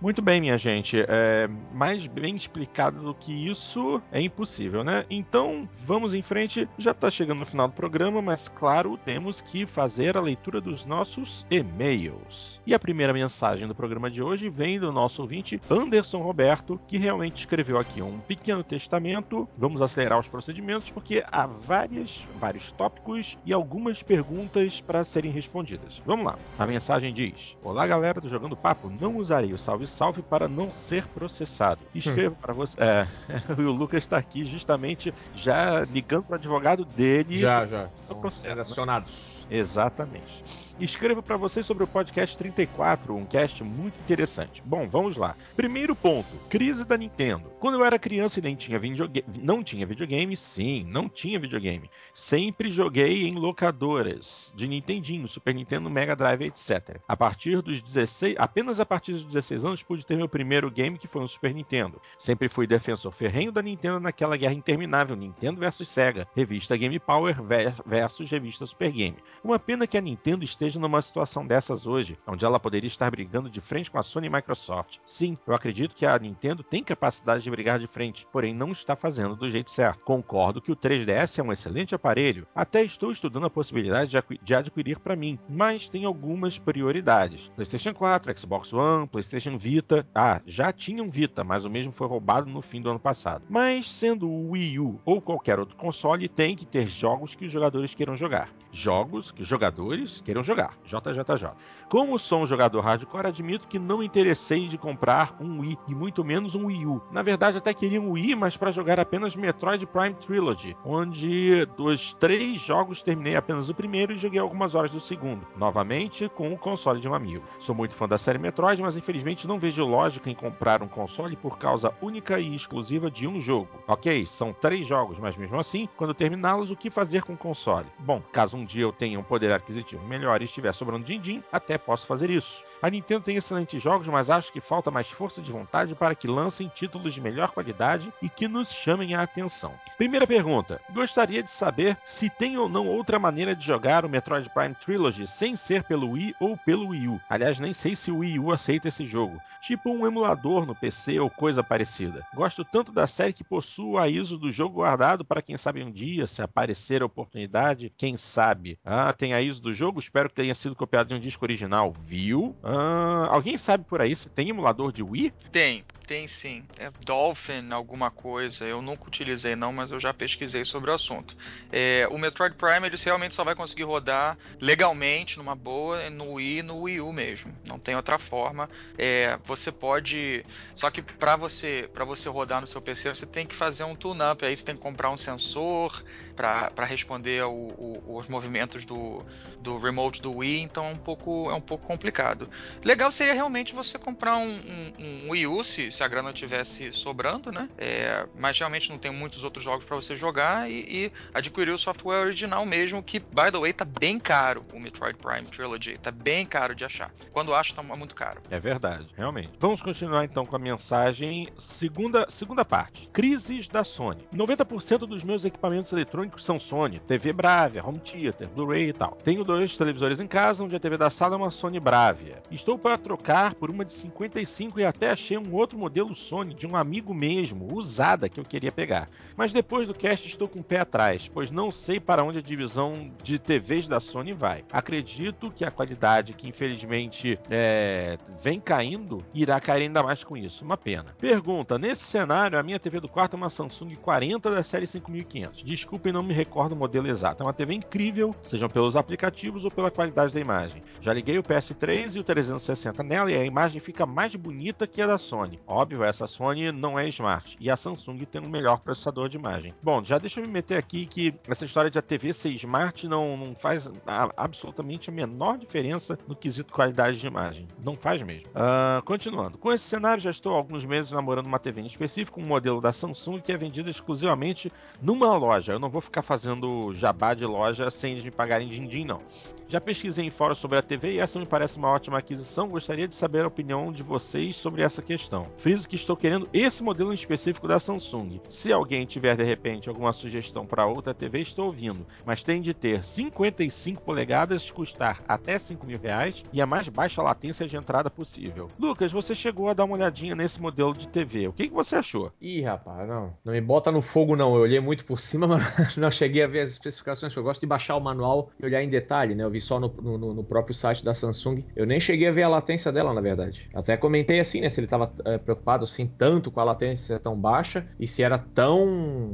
Muito bem, minha gente. É, mais bem explicado do que isso é impossível, né? Então, vamos em frente. Já está chegando no final do programa, mas claro, temos que fazer a leitura dos nossos e-mails. E a primeira mensagem do programa de hoje vem do nosso ouvinte Anderson Roberto, que realmente escreveu aqui um pequeno testamento. Vamos acelerar os procedimentos porque há várias, vários tópicos e algumas perguntas para serem respondidas. Vamos lá. A mensagem diz: Olá, galera do Jogando Papo. Não usarei o salve salve para não ser processado. Escrevo para você. É, o Lucas está aqui justamente já ligando para o advogado dele. Já, já. Seu processo. né? Relacionados. Exatamente. Escrevo para vocês sobre o podcast 34, um cast muito interessante. Bom, vamos lá. Primeiro ponto: crise da Nintendo. Quando eu era criança e nem tinha videogame, não tinha videogame, sim, não tinha videogame. Sempre joguei em locadoras de Nintendinho, Super Nintendo, Mega Drive, etc. A partir dos 16, apenas a partir dos 16 anos pude ter meu primeiro game que foi um Super Nintendo. Sempre fui defensor ferrenho da Nintendo naquela guerra interminável Nintendo versus Sega, revista Game Power ver- versus revista Super Game. Uma pena que a Nintendo esteja numa situação dessas hoje, onde ela poderia estar brigando de frente com a Sony e Microsoft. Sim, eu acredito que a Nintendo tem capacidade de brigar de frente, porém não está fazendo do jeito certo. Concordo que o 3DS é um excelente aparelho, até estou estudando a possibilidade de adquirir para mim, mas tem algumas prioridades. PlayStation 4, Xbox One, PlayStation Vita. Ah, já tinha um Vita, mas o mesmo foi roubado no fim do ano passado. Mas sendo o Wii U ou qualquer outro console, tem que ter jogos que os jogadores queiram jogar. Jogos que jogadores queiram jogar. JJJ. Como sou um jogador hardcore, admito que não interessei de comprar um Wii e muito menos um Wii U. Na verdade, até queria um Wii, mas para jogar apenas Metroid Prime Trilogy, onde dos três jogos terminei apenas o primeiro e joguei algumas horas do segundo, novamente com o console de um amigo. Sou muito fã da série Metroid, mas infelizmente não vejo lógica em comprar um console por causa única e exclusiva de um jogo. Ok, são três jogos, mas mesmo assim, quando terminá-los, o que fazer com o console? Bom, caso um dia eu tenha um poder aquisitivo melhor e estiver sobrando din-din, até posso fazer isso. A Nintendo tem excelentes jogos, mas acho que falta mais força de vontade para que lancem títulos de melhor qualidade e que nos chamem a atenção. Primeira pergunta: gostaria de saber se tem ou não outra maneira de jogar o Metroid Prime Trilogy sem ser pelo Wii ou pelo Wii U. Aliás, nem sei se o Wii U aceita esse jogo. Tipo um emulador no PC ou coisa parecida. Gosto tanto da série que possuo a ISO do jogo guardado para quem sabe um dia, se aparecer a oportunidade, quem sabe. Ah, tem a ISO do jogo? Espero que tenha sido copiado de um disco original. Viu? Ah, alguém sabe por aí se tem emulador de Wii? Tem, tem sim. É Dolphin, alguma coisa. Eu nunca utilizei não, mas eu já pesquisei sobre o assunto. É, o Metroid Prime ele realmente só vai conseguir rodar legalmente, numa boa, no Wii no Wii U mesmo. Não tem outra forma. É, você pode. Só que para você, pra você rodar no seu PC, você tem que fazer um tune-up. Aí você tem que comprar um sensor para responder ao- o- os movimentos do, do remote do Wii. Então é um pouco, é um pouco complicado. Legal seria realmente você comprar um, um- um Wii U, se, se a grana tivesse sobrando, né? É, mas realmente não tem muitos outros jogos para você jogar e, e adquirir o software original mesmo, que, by the way, tá bem caro. O Metroid Prime Trilogy tá bem caro de achar. Quando acho, tá muito caro. É verdade, realmente. Vamos continuar então com a mensagem. Segunda, segunda parte. Crises da Sony. 90% dos meus equipamentos eletrônicos são Sony. TV Bravia, Home Theater, Blu-ray e tal. Tenho dois televisores em casa, onde a TV da sala é uma Sony Bravia. Estou para trocar por uma de 55 e até achei um outro modelo Sony de um amigo mesmo, usada, que eu queria pegar. Mas depois do cast estou com o pé atrás, pois não sei para onde a divisão de TVs da Sony vai. Acredito que a qualidade, que infelizmente é, vem caindo, irá cair ainda mais com isso. Uma pena. Pergunta: nesse cenário, a minha TV do quarto é uma Samsung 40 da série 5500. Desculpem, não me recordo o modelo exato. É uma TV incrível, sejam pelos aplicativos ou pela qualidade da imagem. Já liguei o PS3 e o 360 nela e a imagem fica mais bonita que a da Sony. Óbvio, essa Sony não é smart e a Samsung tem um melhor processador de imagem. Bom, já deixa eu me meter aqui que essa história de a TV ser smart não, não faz a, absolutamente a menor diferença no quesito qualidade de imagem. Não faz mesmo. Uh, continuando. Com esse cenário, já estou há alguns meses namorando uma TV em específico, um modelo da Samsung que é vendida exclusivamente numa loja. Eu não vou ficar fazendo jabá de loja sem eles me pagarem din-din, não. Já pesquisei em fóruns sobre a TV e essa me parece uma ótima aquisição. Gostaria de saber a opinião de vocês sobre essa questão. Friso que estou querendo esse modelo em específico da Samsung. Se alguém tiver de repente alguma sugestão para outra TV, estou ouvindo. Mas tem de ter 55 polegadas, custar até 5 mil reais e a mais baixa latência de entrada possível. Lucas, você chegou a dar uma olhadinha nesse modelo de TV. O que, que você achou? Ih, rapaz, não. Não me bota no fogo, não. Eu olhei muito por cima, mas não cheguei a ver as especificações. Eu gosto de baixar o manual e olhar em detalhe, né? Eu vi só no, no, no, próprio site da Samsung. Eu nem cheguei a ver a latência dela, na verdade. Até comentei assim, né? Se ele estava é, preocupado assim tanto com a latência tão baixa e se era tão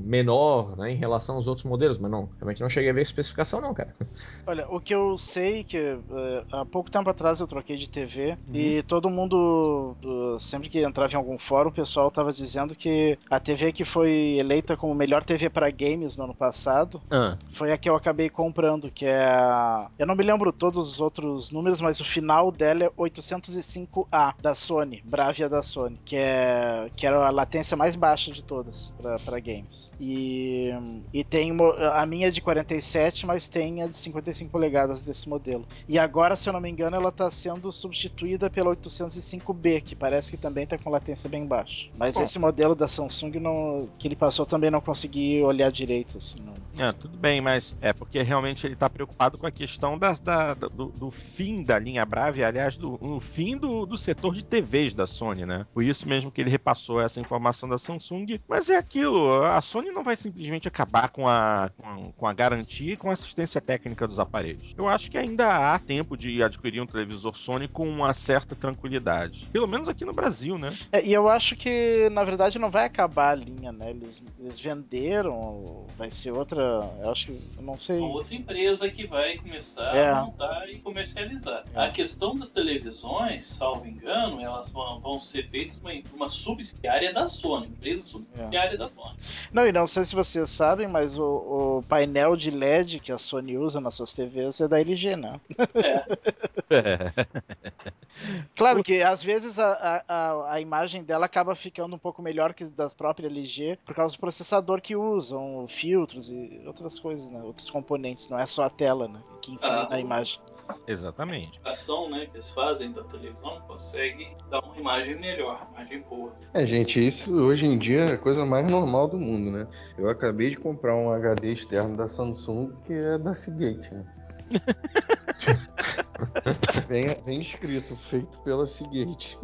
menor, né? Em relação aos outros modelos. Mas não, realmente não cheguei a ver a especificação, não, cara. Olha, o que eu sei que uh, há pouco tempo atrás eu troquei de TV uhum. e todo mundo, uh, sempre que entrava em algum fórum, o pessoal tava dizendo que a TV que foi eleita como melhor TV para games no ano passado ah. foi a que eu acabei comprando, que é a. Eu não me lembro todos os outros números, mas o final dela é 805A da Sony, Bravia da Sony, que é que era a latência mais baixa de todas para games. E, e tem a minha é de 47, mas tem a de 55 polegadas desse modelo. E agora, se eu não me engano, ela está sendo substituída pela 805B, que parece que também está com latência bem baixa. Mas Bom. esse modelo da Samsung não, que ele passou também não consegui olhar direito, assim, não. É, tudo bem, mas é porque realmente ele está preocupado com a questão da, da do, do, fim da linha Brave, aliás, do, do fim do, do setor de TVs da Sony, né? Por isso mesmo que ele repassou essa informação da Samsung. Mas é aquilo, a Sony não vai simplesmente acabar com a, com a, com a garantia e com a assistência técnica dos aparelhos. Eu acho que ainda há tempo de adquirir um televisor Sony com uma certa tranquilidade. Pelo menos aqui no Brasil, né? É, e eu acho que, na verdade, não vai acabar a linha, né? Eles, eles venderam, vai ser outra. Eu acho que. Eu não sei. Uma outra empresa que vai começar é. a montar e comercializar. É. A questão das televisões, salvo engano, elas vão, vão ser feitas uma, uma subsidiária da Sony, empresa subsidiária é. da Sony. Não, e não sei se vocês sabem, mas o, o, painel de LED que a Sony usa nas suas TVs é da LG, né? É. claro que às vezes a, a, a imagem dela acaba ficando um pouco melhor que das próprias LG por causa do processador que usam, filtros e outras coisas, né? Outros componentes, não é só a tela, né? Que influi ah, imagem. Exatamente. A ação né, que eles fazem da televisão consegue dar uma imagem melhor, uma imagem boa. É, gente, isso hoje em dia é a coisa mais normal do mundo, né? Eu acabei de comprar um HD externo da Samsung que é da Seagate, né? vem, vem escrito, feito pela Seagate.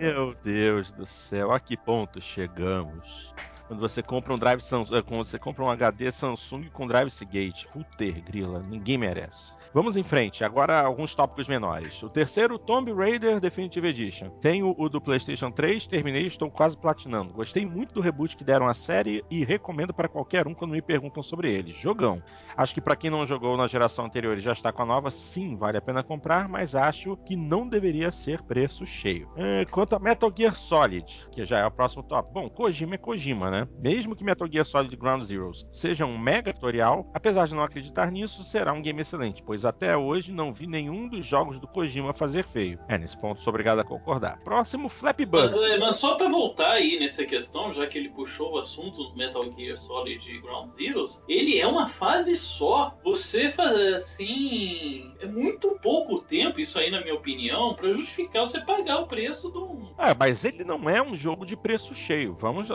Meu Deus do céu, a que ponto chegamos? Quando você compra um drive Samsung, é, quando você compra um HD Samsung com drive Seagate, puter, grila, ninguém merece. Vamos em frente, agora alguns tópicos menores. O terceiro, Tomb Raider Definitive Edition. Tenho o do PlayStation 3, terminei estou quase platinando. Gostei muito do reboot que deram à série e recomendo para qualquer um quando me perguntam sobre ele. Jogão. Acho que para quem não jogou na geração anterior e já está com a nova, sim, vale a pena comprar, mas acho que não deveria ser preço cheio. É, quanto a Metal Gear Solid, que já é o próximo tópico. Bom, Kojima é Kojima, né? Mesmo que Metal Gear Solid Ground Zeroes seja um mega tutorial, apesar de não acreditar nisso, será um game excelente, pois até hoje não vi nenhum dos jogos do Kojima fazer feio. É, nesse ponto sou obrigado a concordar. Próximo, Flappy Bird. Mas, é, mas, só pra voltar aí nessa questão, já que ele puxou o assunto do Metal Gear Solid Ground Zeroes, ele é uma fase só. Você fazer assim. É muito pouco tempo, isso aí, na minha opinião, para justificar você pagar o preço do. Ah, mas ele não é um jogo de preço cheio. Vamos,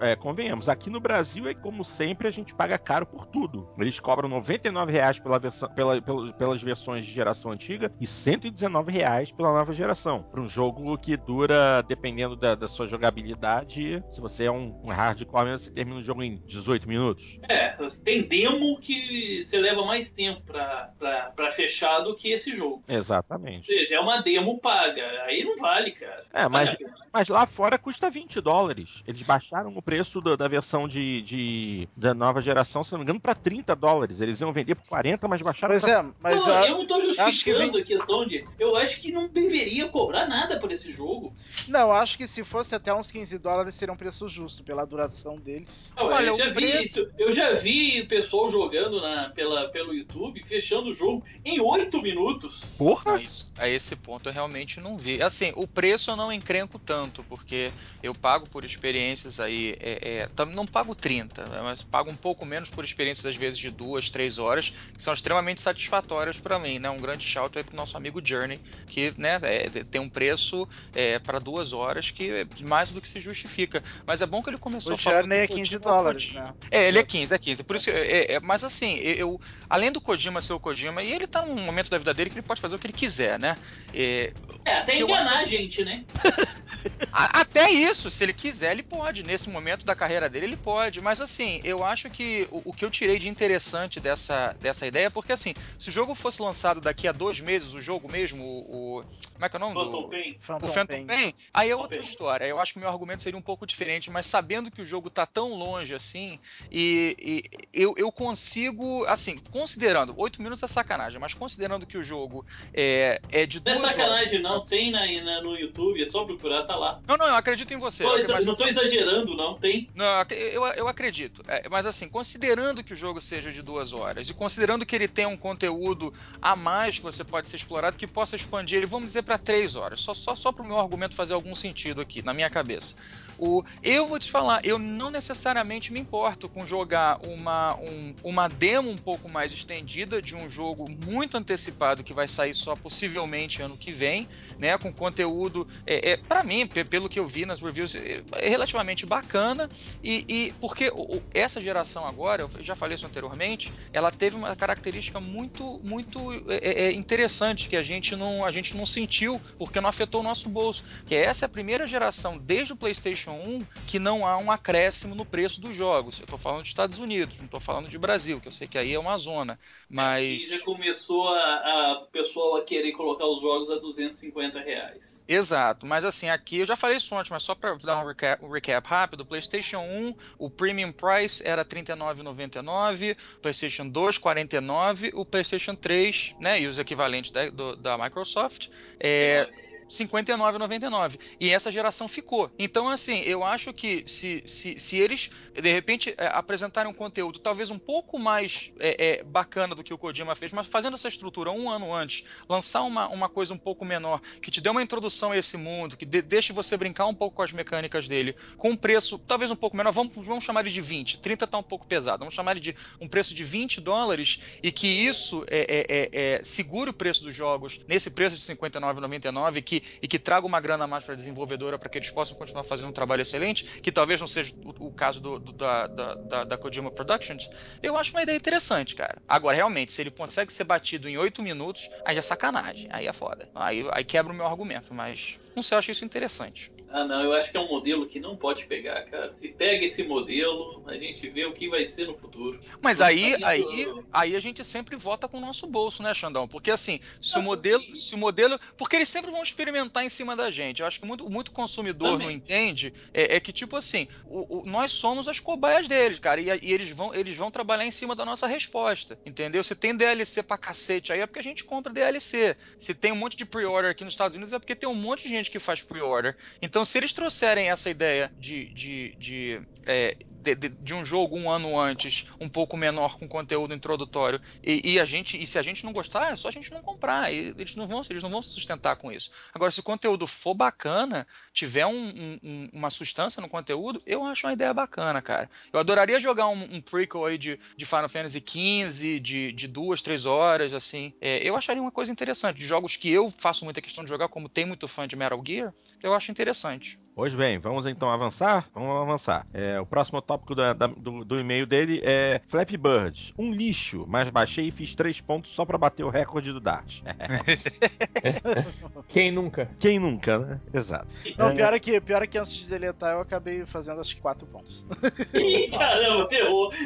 é, convenhamos. Aqui no Brasil é como sempre, a gente paga caro por tudo. Eles cobram R$ 99 pela versão, pela, pela, pelas versões de geração antiga e 119 reais pela nova geração. Para um jogo que dura, dependendo da, da, sua jogabilidade, se você é um, um hardcore, você termina o jogo em 18 minutos. É, tem demo que você leva mais tempo para fechar do que esse jogo. Exatamente. Ou seja, é uma demo paga. Aí não vale, cara. É, Mas, mas lá fora custa 20 dólares. Eles baixaram o preço da, da versão de, de- da nova geração, se não me engano, pra 30 dólares. Eles iam vender por 40, mas baixaram Pois pra... é, mas não, eu, eu não tô acho que justificando vem- a questão de. Eu acho que não deveria cobrar nada por esse jogo. não, acho que se fosse até uns 15 dólares seria um preço justo pela duração dele. Ah, Olha, eu o já vi preço- isso. Eu já vi pessoal jogando na, pela, pelo YouTube, fechando o jogo em 8 minutos. Porra! Não, isso, a esse ponto eu realmente não vi. Assim, o preço eu não encrenco tanto, porque eu pago por experiências aí. É, é, não pago 30, né, mas pago um pouco menos por experiências, às vezes, de duas, três horas, que são extremamente satisfatórias para mim, né? Um grande shout aí pro nosso amigo Journey, que né, é, tem um preço é, para duas horas que é mais do que se justifica. Mas é bom que ele começou O falando Journey é que o 15 Kojima dólares, né? é, ele é 15, é 15. Por isso que, é, é, mas assim, eu, além do Kojima ser o Kojima, e ele tá num momento da vida dele que ele pode fazer o que ele quiser, né? É, É, até enganar acho a gente, né? a- até isso, se ele quiser, ele pode. Nesse momento da carreira dele, ele pode. Mas assim, eu acho que o, o que eu tirei de interessante dessa, dessa ideia é porque assim, se o jogo fosse lançado daqui a dois meses, o jogo mesmo, o. o- como é que é o nome? Phantom do... Pain. Phantom, O Phantom Pain. Pain, aí é outra Pain. história. Eu acho que o meu argumento seria um pouco diferente, mas sabendo que o jogo tá tão longe assim, e, e eu, eu consigo, assim, considerando, 8 minutos é sacanagem, mas considerando que o jogo é, é de Não é duas horas. sacanagem, não. Tem na, na- no YouTube, é só procurar, tá lá. Não, não, eu acredito em você. Eu- não tô exagerando, não. Tem. Não, eu eu, acredito. É, mas assim, considerando que o jogo seja de duas horas e considerando que ele tem um conteúdo a mais que você pode ser explorado, que possa expandir ele, vamos dizer, para três horas. Só, só, só para o meu argumento fazer algum sentido aqui, na minha cabeça. O, eu vou te falar, eu não necessariamente me importo com jogar uma, um- uma demo um pouco mais estendida de um jogo muito antecipado que vai sair só possivelmente ano que vem, né? Com conteúdo, é, é, para mim, pe- pelo que eu vi nas reviews, é, é relativamente bacana. E, e porque essa geração agora, eu já falei isso anteriormente, ela teve uma característica muito, muito é, é, interessante que a gente não, a gente não sentiu porque não afetou o nosso bolso. Que essa é a primeira geração desde o PlayStation 1 que não há um acréscimo no preço dos jogos. Eu estou falando dos Estados Unidos, não estou falando de Brasil, que eu sei que aí é uma zona. E Mas já começou a, a pessoal a querer colocar os jogos a 250 reais. Exato, mas assim, aqui eu já falei isso antes, mas só para dar um recap, um recap rápido, o PlayStation 1, o premium price era R$ 39,99, o PlayStation 2 49, o PlayStation 3, né, e os equivalentes da, do- da Microsoft, é, 59,99. E essa geração ficou. Então, assim, eu acho que se, se, se eles, de repente, é, apresentarem um conteúdo talvez um pouco mais é, é, bacana do que o Kojima fez, mas fazendo essa estrutura um ano antes, lançar uma, uma coisa um pouco menor, que te dê uma introdução a esse mundo, que de, deixe você brincar um pouco com as mecânicas dele, com um preço talvez um pouco menor, vamos, vamos chamar ele de 20, 30 tá um pouco pesado, vamos chamar ele de um preço de 20 dólares e que isso é, é, é, é, segure o preço dos jogos nesse preço de 59,99 que, e que traga uma grana a mais para a desenvolvedora para que eles possam continuar fazendo um trabalho excelente, que talvez não seja o, o caso do, do- da, da, da, Kojima Productions, eu acho uma ideia interessante, cara. Agora, realmente, se ele consegue ser batido em 8 minutos, aí é sacanagem, aí é foda. Aí, aí quebra o meu argumento, mas não sei, eu acho isso interessante. Ah, não, eu acho que é um modelo que não pode pegar, cara. Se pega esse modelo, a gente vê o que vai ser no futuro. Mas Não aí, aí, aí a gente sempre vota com o nosso bolso, né, Xandão? Porque assim, se o modelo, sim. se o modelo, porque eles sempre vão experimentar em cima da gente. Eu acho que muito, muito consumidor Também. não entende é, é que tipo assim, o- o- nós somos as cobaias deles, cara, e, e eles vão, eles vão trabalhar em cima da nossa resposta, entendeu? Se tem DLC pra cacete aí é porque a gente compra DLC. Se tem um monte de pre-order aqui nos Estados Unidos é porque tem um monte de gente que faz pre-order. Então, se eles trouxerem essa ideia de, de, de, é, de, de- de um jogo um ano antes, um pouco menor, com conteúdo introdutório, e, e a gente, e se a gente não gostar, é só a gente não comprar. Eles não vão, eles não vão se sustentar com isso. Agora, se o conteúdo for bacana, tiver um- um- um- uma substância no conteúdo, eu acho uma ideia bacana, cara. Eu adoraria jogar um, um prequel aí de, de Final Fantasy XV, de, de duas, três horas, assim. É, eu acharia uma coisa interessante. De jogos que eu faço muita questão de jogar, como tem muito fã de Metal Gear, eu acho interessante. Pois bem, vamos então avançar? Vamos avançar. É, o próximo tópico da- da- do, do e-mail dele é Flappy Bird. Um lixo, mas baixei e fiz três pontos só pra bater o recorde do Dart. Quem nunca? Quem nunca, né? Exato. Não, É. pior é que, pior é que antes de deletar eu acabei fazendo acho que 4 pontos. Ih, caramba, ferrou.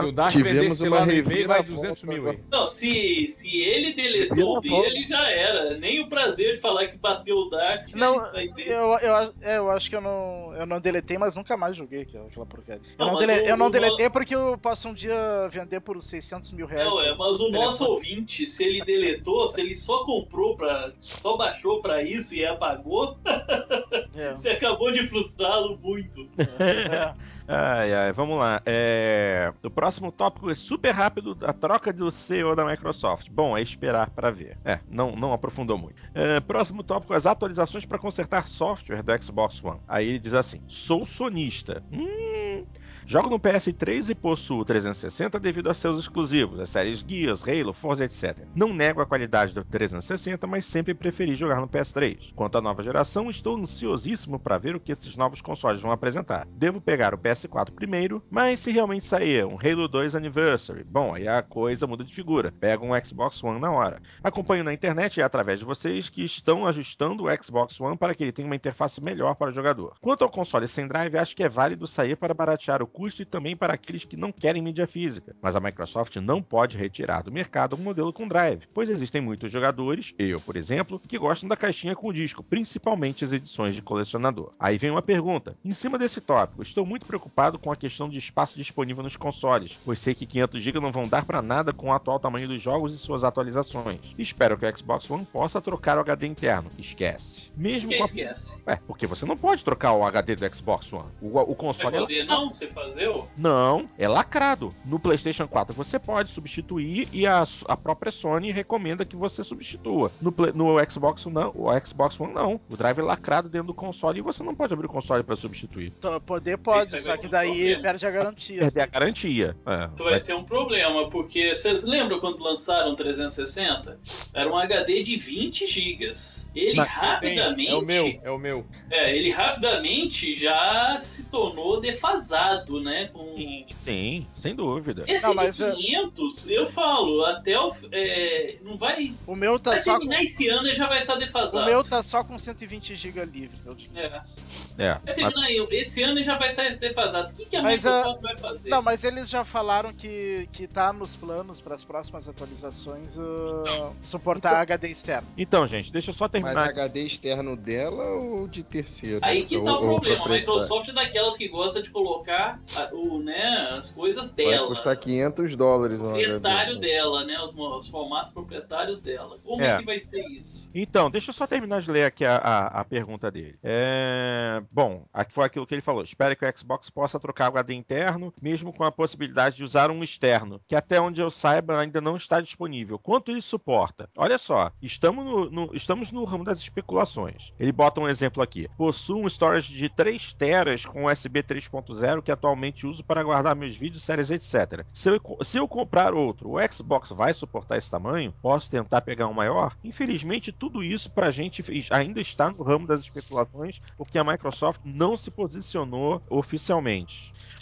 Se o Dash tivemos uma lá vai reviravolta 200 mil aí. Não, se, se ele deletou dele, já era. Nem o prazer de falar que bateu o Dart. Não, eu, eu, acho- é, eu acho que eu não, eu não deletei, mas nunca mais joguei aquela, aquela porcaria. Eu Não, dele- o- eu não deletei porque eu posso um dia vender por 600 mil reais. Não, é, mas o no nosso telefone. ouvinte, se ele deletou, se ele só comprou pra. só baixou pra isso e apagou, É, você acabou de frustrá-lo muito. é. Ai, ai, vamos lá. É, O próximo tópico é super rápido, a troca do CEO da Microsoft. Bom, é esperar para ver. É, não, não aprofundou muito. É, próximo tópico, as atualizações para consertar software do Xbox One. Aí ele diz assim, sou sonista. Hum... Jogo no PS3 e possuo 360 devido a seus exclusivos, as séries Gears, Halo, Forza, etc. Não nego a qualidade do 360, mas sempre preferi jogar no PS3. Quanto à nova geração, estou ansiosíssimo para ver o que esses novos consoles vão apresentar. Devo pegar o PS4 primeiro, mas se realmente sair um Halo 2 Anniversary, bom, aí a coisa muda de figura. Pego um Xbox One na hora. Acompanho na internet e é através de vocês que estão ajustando o Xbox One para que ele tenha uma interface melhor para o jogador. Quanto ao console sem drive, acho que é válido sair para baratear o custo e também para aqueles que não querem mídia física. Mas a Microsoft não pode retirar do mercado um modelo com drive, pois existem muitos jogadores, eu por exemplo, que gostam da caixinha com disco, principalmente as edições de colecionador. Aí vem uma pergunta. Em cima desse tópico, estou muito preocupado com a questão de espaço disponível nos consoles, pois sei que 500 GB não vão dar para nada com o atual tamanho dos jogos e suas atualizações. Espero que o Xbox One possa trocar o HD interno. Esquece. Mesmo Quem com a... esquece? É, porque você não pode trocar o HD do Xbox One. O, o console é poder não você fazer o. não, é lacrado. No PlayStation 4 você pode substituir e a, a própria Sony recomenda que você substitua. No, Play- no Xbox não, o Xbox One não. O drive é lacrado dentro do console e você não pode abrir o console para substituir. Tô- Poder pode, Isso aí só vai que um daí problema. perde a garantia. Perder a garantia. É, Isso vai ser um problema, porque vocês lembram quando lançaram o 360? Era um HD de 20 GB. Ele Mas rapidamente. É o meu, é o meu. É, ele rapidamente já se tornou defasado, né? Com... Sim, sim, sem dúvida. Esse Não, mas, de é- 500, eu falo, até o. é, não vai. O meu tá Vai só com, terminar esse ano e já vai estar defasado. o meu tá só com 120 GB livre. É. 500. É, Vai mas, terminar aí, esse ano e já vai estar defasado. O que, que a Mas, Microsoft vai fazer? Não, mas eles já falaram que, que tá nos planos para as próximas atualizações uh, suportar HD externo. então, gente, deixa eu só Mas terminar. HD externo dela ou de terceiro? Aí que Ou- tá o problema. A? Microsoft é daquelas que gosta de colocar a- o, né, as coisas Vai dela. custar 500 dólares um proprietário dela, né? Os, os formatos proprietários dela. Como É. é. que vai ser isso? Então, deixa eu só terminar de ler aqui a, a- a pergunta dele. É, Bom, aqui foi aquilo que ele falou. Espero que o Xbox possa trocar o HD interno, mesmo com a possibilidade de usar um externo, que até onde eu saiba ainda não está disponível. Quanto ele suporta? Olha só, estamos no, no- estamos no ramo das especulações. Ele bota um exemplo aqui. Possuo um storage de 3 teras com USB 3.0 que atualmente uso para guardar meus vídeos, séries, etc. Se eu, se eu comprar outro, o Xbox vai suportar esse tamanho? Posso tentar pegar um maior? Infelizmente, tudo isso pra gente ainda está no ramo das especulações, porque a Microsoft não se posicionou oficialmente.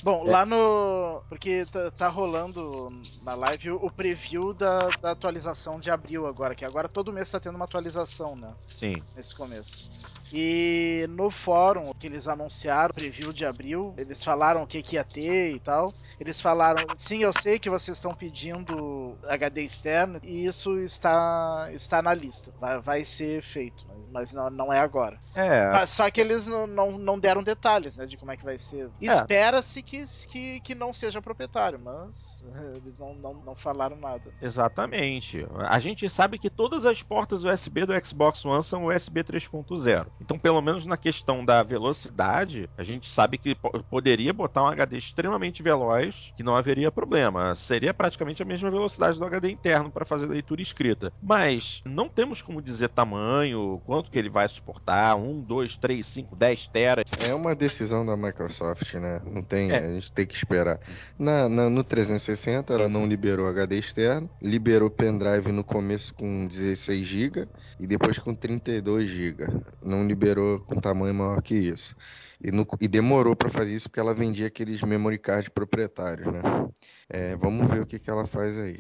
Bom, É. lá no. Porque tá, tá rolando na live o, o preview da, da atualização de abril agora, que agora todo mês tá tendo uma atualização, né? Sim. Nesse começo. E no fórum que eles anunciaram, preview de abril, eles falaram o que, que ia ter e tal. Eles falaram, sim, eu sei que vocês estão pedindo HD externo, e isso está, está na lista. Vai, vai ser feito, mas, não, não é agora. É, Mas só que eles não, não, não deram detalhes, né, de como é que vai ser. É. Espera-se que, que, que não seja proprietário, mas eh, eles não, não, não falaram nada. Exatamente. A gente sabe que todas as portas USB do Xbox One são USB 3.0. Então, pelo menos na questão da velocidade, a gente sabe que po- poderia botar um HD extremamente veloz, que não haveria problema. Seria praticamente a mesma velocidade do HD interno para fazer leitura escrita. Mas não temos como dizer tamanho, quanto que ele vai suportar, 1, 2, 3, 5, 10 teras. É uma decisão da Microsoft, né? Não tem, É. a gente tem que esperar. Na, na- no 360 ela não liberou HD externo, liberou pendrive no começo com 16 GB e depois com 32 GB. Não liberou com tamanho maior que isso. E, no- e demorou para fazer isso porque ela vendia aqueles memory card proprietários, né? É, vamos ver o que, que ela faz aí.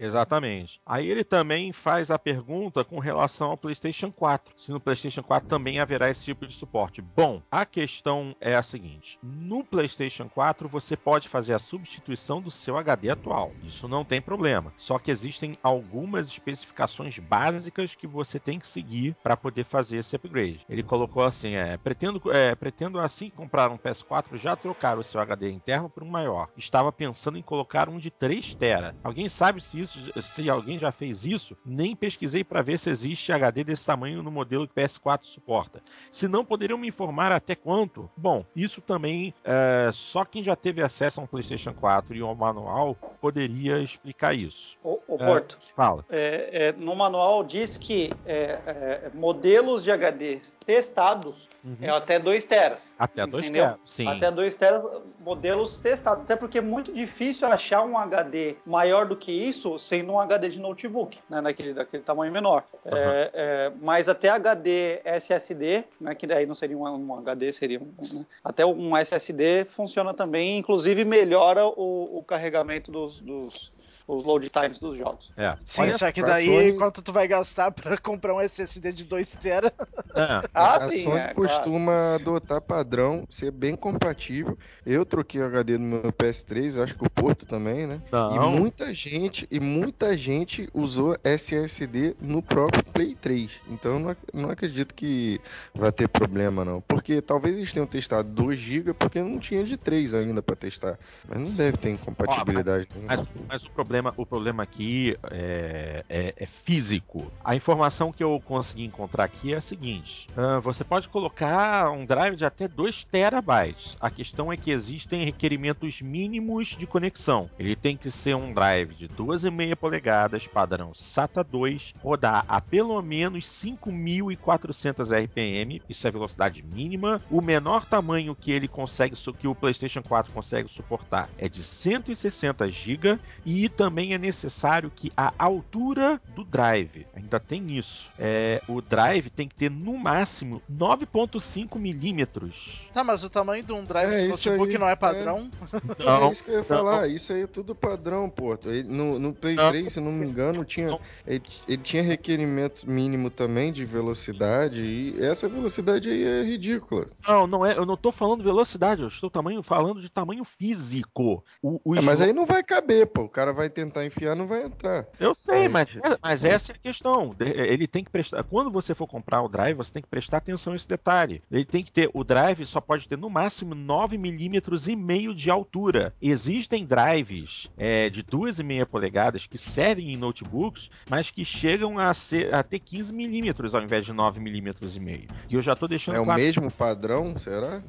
Exatamente. Aí ele também faz a pergunta com relação ao PlayStation 4. Se no PlayStation 4 também haverá esse tipo de suporte. Bom, a questão é a seguinte: no PlayStation 4 você pode fazer a substituição do seu HD atual. Isso não tem problema. Só que existem algumas especificações básicas que você tem que seguir para poder fazer esse upgrade. Ele colocou assim: é, pretendo, é, pretendo assim comprar um PS4 já trocar o seu HD interno por um maior. Estava pensando em colocar um de 3 TB. Alguém sabe se isso, se alguém já fez isso? Nem pesquisei para ver se existe HD desse tamanho no modelo que PS4 suporta. Se não, poderiam me informar até quanto? Bom, isso também é, só quem já teve acesso a um PlayStation 4 e um manual poderia explicar isso. O, o É, Porto, Fala. é, é, no manual diz que é, modelos de HD testados Uhum. é até 2 teras. Até 2 entendeu? TB. Sim. Até 2 teras, modelos testados. Até porque é muito difícil achar um HD maior do que isso sendo um HD de notebook, né, daquele, daquele tamanho menor. É, é, mas até HD SSD, né, que daí não seria um, um HD, seria um, né, até um SSD funciona também, inclusive melhora o, o carregamento dos, dos os load times dos jogos. É. Sim, Olha, só que daí Sony- quanto tu vai gastar pra comprar um SSD de 2 tera? é. Ah, a sim, Sony é, claro. costuma adotar padrão, ser bem compatível. Eu troquei o HD do meu PS3, acho que o Porto também, né? Não. E muita gente, e muita gente usou SSD no próprio Play 3. Então eu não, ac- não acredito que vai ter problema não, porque talvez eles tenham testado 2 GB porque não tinha de 3 ainda pra testar. Mas não deve ter incompatibilidade. nenhuma. Mas, mas o, problema, o problema aqui é, é- é físico. A informação que eu consegui encontrar aqui é a seguinte: ah, você pode colocar um drive de até 2 terabytes. A questão é que existem requerimentos mínimos de conexão. Ele tem que ser um drive de 12,5 polegadas, padrão SATA 2, rodar a pelo menos 5.400 RPM, isso é velocidade mínima. O menor tamanho que ele consegue, que o PlayStation 4 consegue suportar é de 160 GB e também é necessário que a altura do drive, ainda tem isso, é, o drive tem que ter no máximo 9.5 milímetros. Tá, mas o tamanho de um drive É, de isso notebook aí, não é é. padrão? é isso que eu ia falar, isso aí é tudo padrão, Porto. Ele- No, no Play Não. 3, se não me engano, tinha, ele, ele tinha requerimento mínimo também de velocidade, e essa velocidade aí é ridícula. Não, não é, eu não estou falando velocidade, eu estou tamanho, falando de tamanho físico. O, o É, mas aí não vai caber, pô. O cara vai tentar enfiar, não vai entrar. Eu sei, É, mas, mas essa é a questão. Ele tem que prestar. Quando você for comprar o drive, você tem que prestar atenção a esse detalhe. Ele tem que ter. O drive só pode ter no máximo 9 milímetros e meio de altura. Existem drives é, de 2,5 polegadas que servem em notebooks, mas que chegam a, ser, a ter 15 milímetros ao invés de 9 milímetros e meio. E eu já estou deixando É o claro. mesmo padrão, será?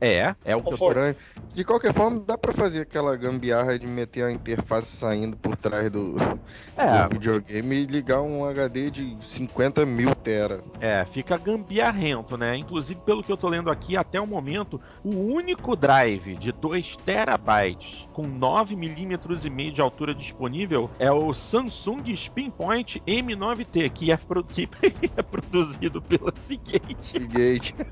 É, é o que eu tô... Estranho. De qualquer forma, dá pra fazer aquela gambiarra de meter a interface saindo por trás do, É, do videogame e ligar um HD de 50 mil tera. É, fica gambiarrento, né? Inclusive, pelo que eu tô lendo aqui, até o momento, o único drive de 2 terabytes com 9 milímetros e meio de altura disponível é o Samsung Spinpoint M9T, que é, pro- que é produzido pela Seagate. Seagate.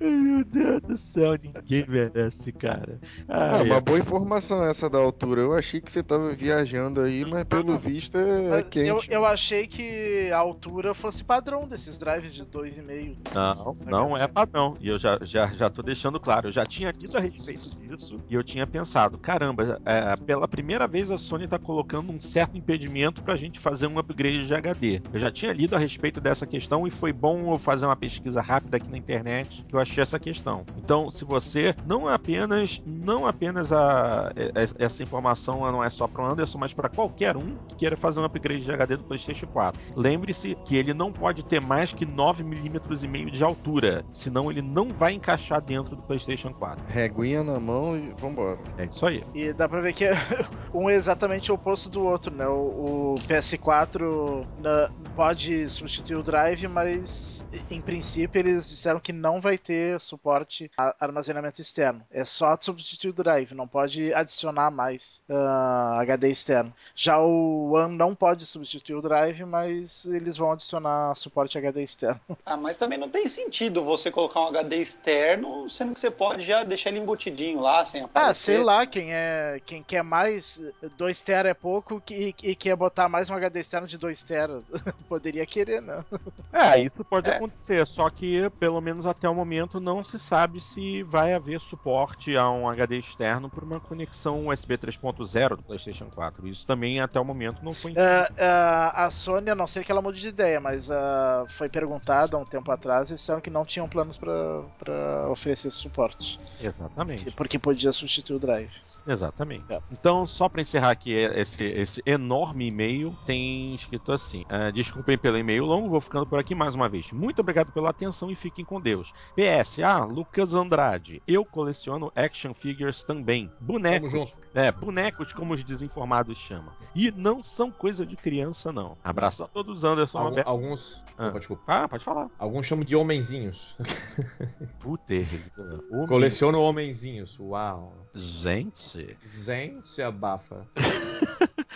Meu Deus do céu, ninguém merece, cara. Ah, Ai, uma boa informação essa da altura. Eu achei que você tava viajando aí, mas pelo visto é Mas quente. eu, eu achei que a altura fosse padrão desses drives de 2,5. Não, não é padrão. E eu já, já, já tô deixando claro. Eu já tinha lido a respeito disso e eu tinha pensado: caramba, é, pela primeira vez a Sony tá colocando um certo impedimento pra gente fazer um upgrade de HD. Eu já tinha lido a respeito dessa questão e foi bom eu fazer uma pesquisa rápida aqui na internet que eu achei essa questão. Então, se você não apenas, não apenas a, é- essa informação não é só pro Anderson, mas para qualquer um que queira fazer um upgrade de HD do PlayStation 4. Lembre-se que ele não pode ter mais que 9 milímetros e meio de altura, senão ele não vai encaixar dentro do PlayStation 4. Reguinha na mão e vambora. É isso aí. E dá pra ver que é um é exatamente o oposto do outro, né? O, o PS4 na- pode substituir o drive, mas em princípio eles disseram que não vai ter suporte suporte a armazenamento externo. É só substituir o drive, não pode adicionar mais ah, HD externo. Já o One não pode substituir o drive, mas eles vão adicionar suporte HD externo. Ah, mas também não tem sentido você colocar um HD externo, sendo que você pode já deixar ele embutidinho lá, sem aparecer. Ah, sei lá, quem é quem quer mais 2 tera é pouco e, e quer botar mais um HD externo de 2 tera. Poderia querer, não. É, isso pode É. acontecer, só que pelo menos até o momento não se sabe se vai haver suporte a um HD externo por uma conexão USB 3.0 do PlayStation 4. Isso também até o momento não foi Ah, ah, a Sony, a não ser que ela mude de ideia, mas ah, foi perguntada há um tempo atrás e disseram que não tinham planos para oferecer esse suporte. Exatamente. Porque podia substituir o drive. Exatamente. É. Então, só para encerrar aqui esse, esse enorme e-mail, tem escrito assim: Desculpem pelo e-mail longo, vou ficando por aqui mais uma vez. Muito obrigado pela atenção e fiquem com Deus. PS, ah, Lucas Andrade. Eu coleciono action figures também. Tamo Bonecos. junto. É, bonecos, como os desinformados chamam. E não são coisa de criança, não. Abraço a todos, Anderson. Algum- alguns. Ah. Opa, desculpa. Ah, pode falar. Alguns chamam de homenzinhos. Puta, Homem- Coleciono homenzinhos. Uau. Gente. Gente, abafa.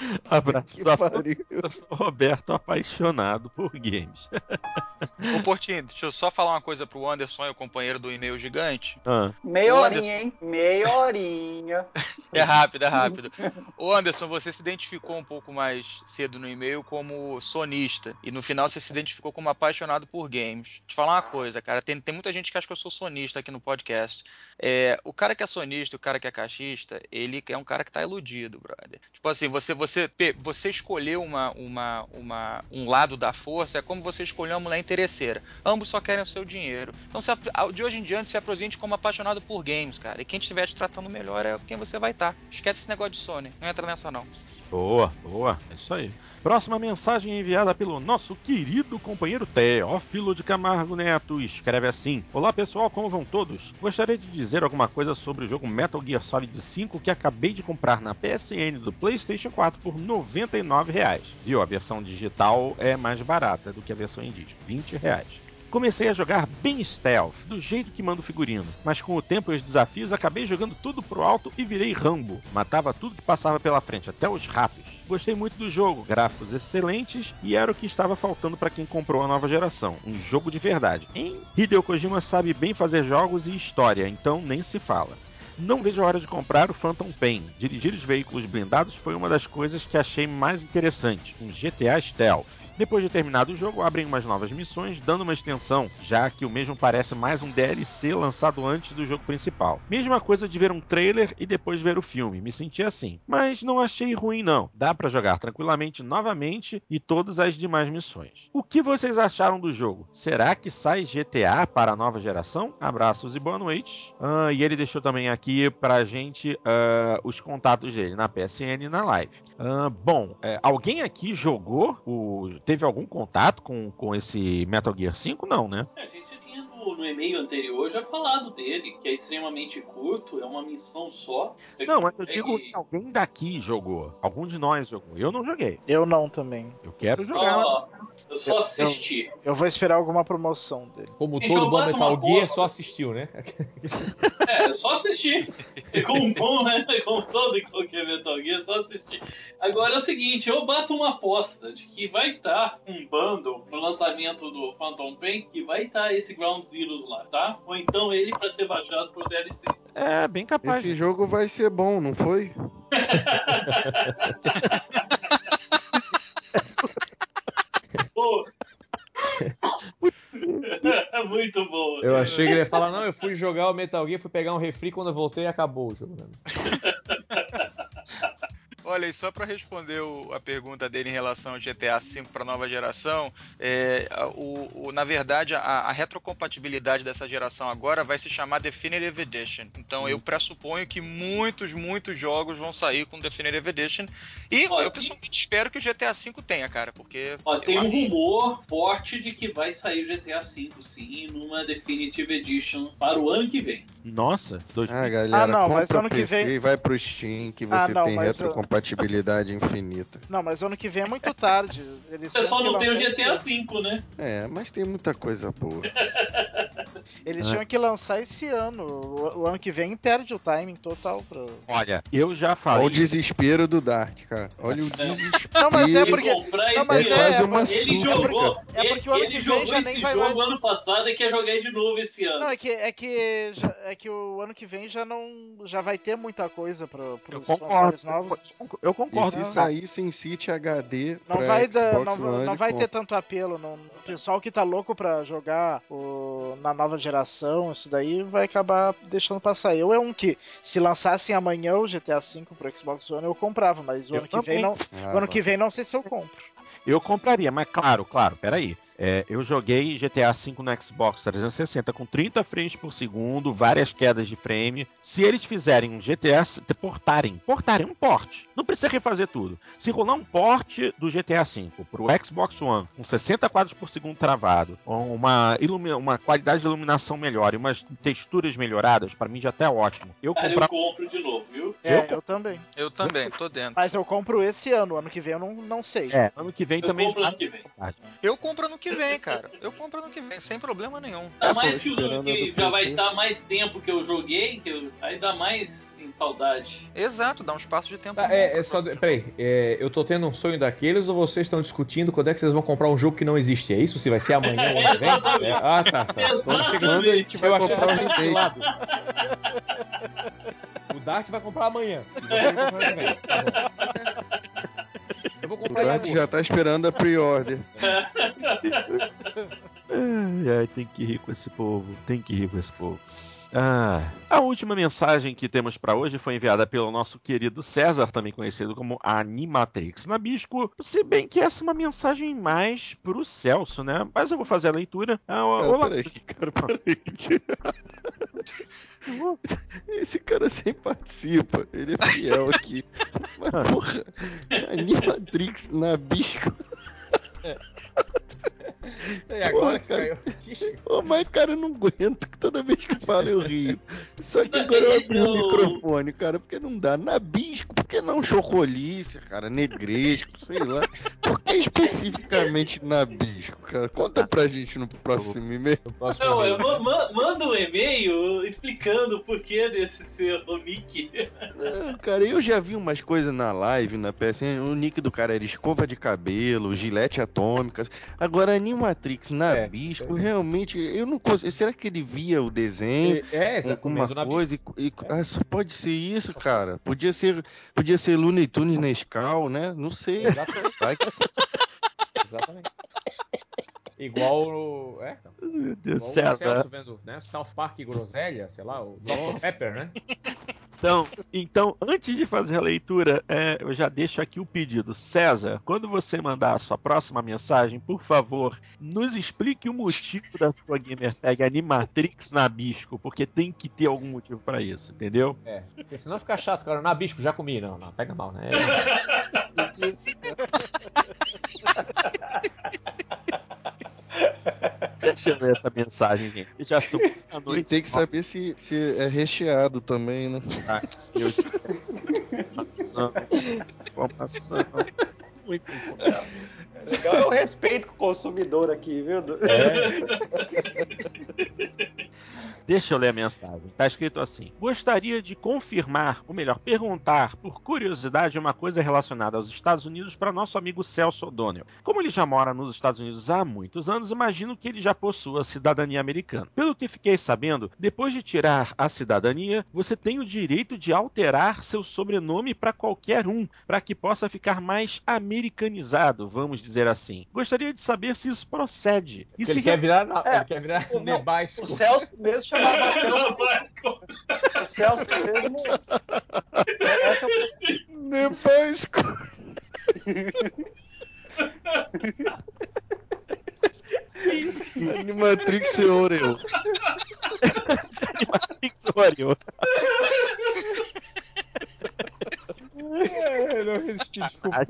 Abraço a pariu. Eu sou Roberto, apaixonado por games. Ô, Portinho, deixa eu só falar uma coisa pro Anderson, o companheiro do e-mail gigante. Ah, Meia horinha, Anderson. hein? Meia horinha. É rápido, é rápido. Ô Anderson, você se identificou um pouco mais cedo no e-mail como sonista. E no final você se identificou como apaixonado por games. Te falar uma coisa, cara. Tem, tem muita gente que acha que eu sou sonista aqui no podcast. É, o cara que é sonista, o cara que é caixista, ele é um cara que tá iludido, brother. Tipo assim, você, você, pe- você escolheu uma, uma, uma, um lado da força, é como você escolheu uma mulher interesseira. Ambos só querem o seu dinheiro. Então, se, de hoje em diante, se apresente como apaixonado por games, cara. E quem estiver te tratando melhor é quem você vai estar. Esquece esse negócio de Sony. Não entra nessa, não. boa, boa. É isso aí. Próxima mensagem enviada pelo nosso querido companheiro Teófilo de Camargo Neto. Escreve assim: Olá pessoal, como vão todos? Gostaria de dizer alguma coisa sobre o jogo Metal Gear Solid 5 que acabei de comprar na PSN do PlayStation 4 por 99 reais. Viu? A versão digital é mais barata do que a versão em disco, 20 reais. Comecei a jogar bem stealth, do jeito que manda o figurino, mas com o tempo e os desafios acabei jogando tudo pro alto e virei Rambo. Matava tudo que passava pela frente, até os ratos. Gostei muito do jogo, gráficos excelentes e era o que estava faltando para quem comprou a nova geração, um jogo de verdade. Hein? Hideo Kojima sabe bem fazer jogos e história, então nem se fala. Não vejo a hora de comprar o Phantom Pain. Dirigir os veículos blindados foi uma das coisas que achei mais interessante, um GTA Stealth. Depois de terminado o jogo, abrem umas novas missões, dando uma extensão, já que o mesmo parece mais um DLC lançado antes do jogo principal. Mesma coisa de ver um trailer e depois ver o filme, me senti assim. Mas não achei ruim não. Dá pra jogar tranquilamente novamente e todas as demais missões. O que vocês acharam do jogo? Será que sai GTA para a nova geração? Abraços e boa noite. Ah, e ele deixou também aqui pra gente ah, os contatos dele na PSN e na live. Ah, bom, é, alguém aqui jogou o. Teve algum contato com, com esse Metal Gear 5? Não, né? A gente tinha no, no e-mail anterior já falado dele, que é extremamente curto, é uma missão só. Você Não, mas eu digo se alguém daqui jogou. Algum de nós jogou. Eu não joguei. Eu não também. Eu quero jogar. Ó, eu só assisti. Eu vou esperar alguma promoção dele. Como todo eu bom uma Metal Gear, só assistiu, né? É, eu só assisti. Como bom, né? Como todo e qualquer Metal Gear, só assistir. Agora é o seguinte, eu bato uma aposta de que vai estar um bundle no lançamento do Phantom Pain que vai estar esse Ground Zeroes lá, tá? Ou então ele pra ser baixado pro DLC. É, bem capaz. Esse jogo vai ser bom, não foi? Pô. Muito bom. Eu achei que ele ia falar, não, eu fui jogar o Metal Gear, fui pegar um refri, quando eu voltei acabou o jogo. Olha, e só para responder o- a pergunta dele em relação ao GTA V para nova geração, é, o, o- na verdade a, a retrocompatibilidade dessa geração agora vai se chamar Definitive Edition. Então eu pressuponho que muitos, muitos jogos vão sair com Definitive Edition. E Ó, eu pessoalmente espero que o GTA V tenha, cara, porque. Ó, eu tem um acho- rumor forte de que vai sair o GTA V, sim, numa Definitive Edition para o ano que vem. Nossa, dois... Ah, galera, Ah, não, mas compra ano que PC vem- e vai pro Steam que Ah, você não, tem mas, retrocompatibilidade infinita. Não, mas ano que vem é muito tarde. Eles O pessoal não tem o GTA. V, né? É, mas tem muita coisa boa. Eles Ah. tinham que lançar esse ano. O, o ano que vem perde o timing total. Pro... Olha, eu já Olha falei. o desespero do Dart, cara. Olha o desespero. Não, mas é porque. comprar Não, esse mas é ano. quase é, uma Ele jogou, É porque o ano ele que jogou vem já esse nem vai jogo mais. ano passado e quer jogar de novo esse ano. Não, é que, é que, já- é que o ano que vem já não. Já vai ter muita coisa para os consoles novos. Eu E concordo. se tá? sair sem City HD Não vai, Xbox não, One, não vai ter tanto apelo. Não, o pessoal que tá louco pra jogar o, na nova geração, isso daí vai acabar deixando passar. Eu é um que, se lançassem amanhã o GTA V pro Xbox One, eu comprava, mas o Eu ano que vem também. não. Ah, O ano vai. que vem não sei se eu compro. Eu compraria, mas claro, claro, peraí. É, eu joguei GTA V no Xbox 360 com 30 frames por segundo, várias quedas de frame. Se eles fizerem um GTA, portarem, portarem um porte, não precisa refazer tudo. Se rolar um porte do GTA V pro Xbox One com 60 quadros por segundo travado, com uma, uma qualidade de iluminação melhor e umas texturas melhoradas, pra mim já tá ótimo. Eu Cara, eu comprar compro de novo, viu? É, Eu eu, também. Eu também, tô dentro. Mas eu compro esse ano, ano que vem eu não, não sei. é, ano que vem Eu também compro ano que vem. Eu compro ano que vem, cara. Eu compro ano que vem, sem problema nenhum. Ainda É, mais que o que já vai estar mais tempo que eu joguei, que eu, aí dá mais em saudade. Exato, dá um espaço de tempo. Tá, é, é só. Peraí, é, eu tô tendo um sonho daqueles ou vocês estão discutindo quando é que vocês vão comprar um jogo que não existe? É isso? Se vai ser amanhã ou ano que vem? É, ah, tá, tá. Quando a gente vai Eu comprar tava remake? lado. O Dart vai comprar amanhã. Comprar vem. Tá bom. Eu vou O comprar Dart agosto. já tá esperando a pre-order. Ai, ai, tem que rir com esse povo, tem que rir com esse povo. Ah, a última mensagem que temos para hoje foi enviada pelo nosso querido César, também conhecido como Animatrix Nabisco, se bem que essa é uma mensagem mais pro Celso, né? Mas eu vou fazer a leitura. Ah, Cara, olá. peraí, cara, peraí. Esse cara sempre participa, ele é fiel aqui. Mas, porra, Animatrix na bisco. E agora Porra, que cara. caiu a ficha. Ô, mas, cara, eu não aguento que toda vez que falo eu rio. Só que agora eu abri o microfone, cara, porque não dá. Nabisco, por que não chocolice, cara, negresco, sei lá. Por que especificamente nabisco, cara? Conta pra gente no próximo e-mail. Não, eu ma- manda um e-mail explicando o porquê desse seu nick. Não, cara, eu já vi umas coisas na live, na PSN. O nick do cara era escova de cabelo, gilete atômica. Agora, Animatrix Nabisco, É. realmente, eu não consigo. Será que ele via o desenho? Ele- É, alguma na coisa e, e- ah, só pode ser isso, cara. Podia ser, podia ser Looney Tunes Nescau, né? Não sei. Exatamente. Exatamente. Igual o. É, então. Meu Deus, Igual o César. Celso vendo, né? South Park e Groselha, sei lá, o Dr. Pepper, né? Então, então, antes de fazer a leitura, é, eu já deixo aqui o pedido. César, quando você mandar a sua próxima mensagem, por favor, nos explique o motivo da sua gamer tag Animatrix Nabisco, porque tem que ter algum motivo pra isso, entendeu? É. Porque senão fica chato, cara. Nabisco, já comi. Não, não, pega mal, né? Deixa eu ver essa mensagem, gente. Já a E noite. tem que saber se, se é recheado também, né? Meu Deus. Informação. Informação. Muito informação. Legal é o respeito com o consumidor aqui, viu? É. Deixa eu ler a mensagem. Tá escrito assim: Gostaria de confirmar, ou melhor, perguntar, por curiosidade, uma coisa relacionada aos Estados Unidos para nosso amigo Celso O'Donnell. Como ele já mora nos Estados Unidos há muitos anos, imagino que ele já possua cidadania americana. Pelo que fiquei sabendo, depois de tirar a cidadania, você tem o direito de alterar seu sobrenome para qualquer um, para que possa ficar mais americanizado, vamos dizer assim. Gostaria de saber se isso procede. E se ele quer virar, na- É. ele quer virar Não, Nebasco. O Celso mesmo chamava Celso. O Celso mesmo. O- Nebasco. Animatrix e Oreo. Animatrix Oreo. É, não resisti, desculpa.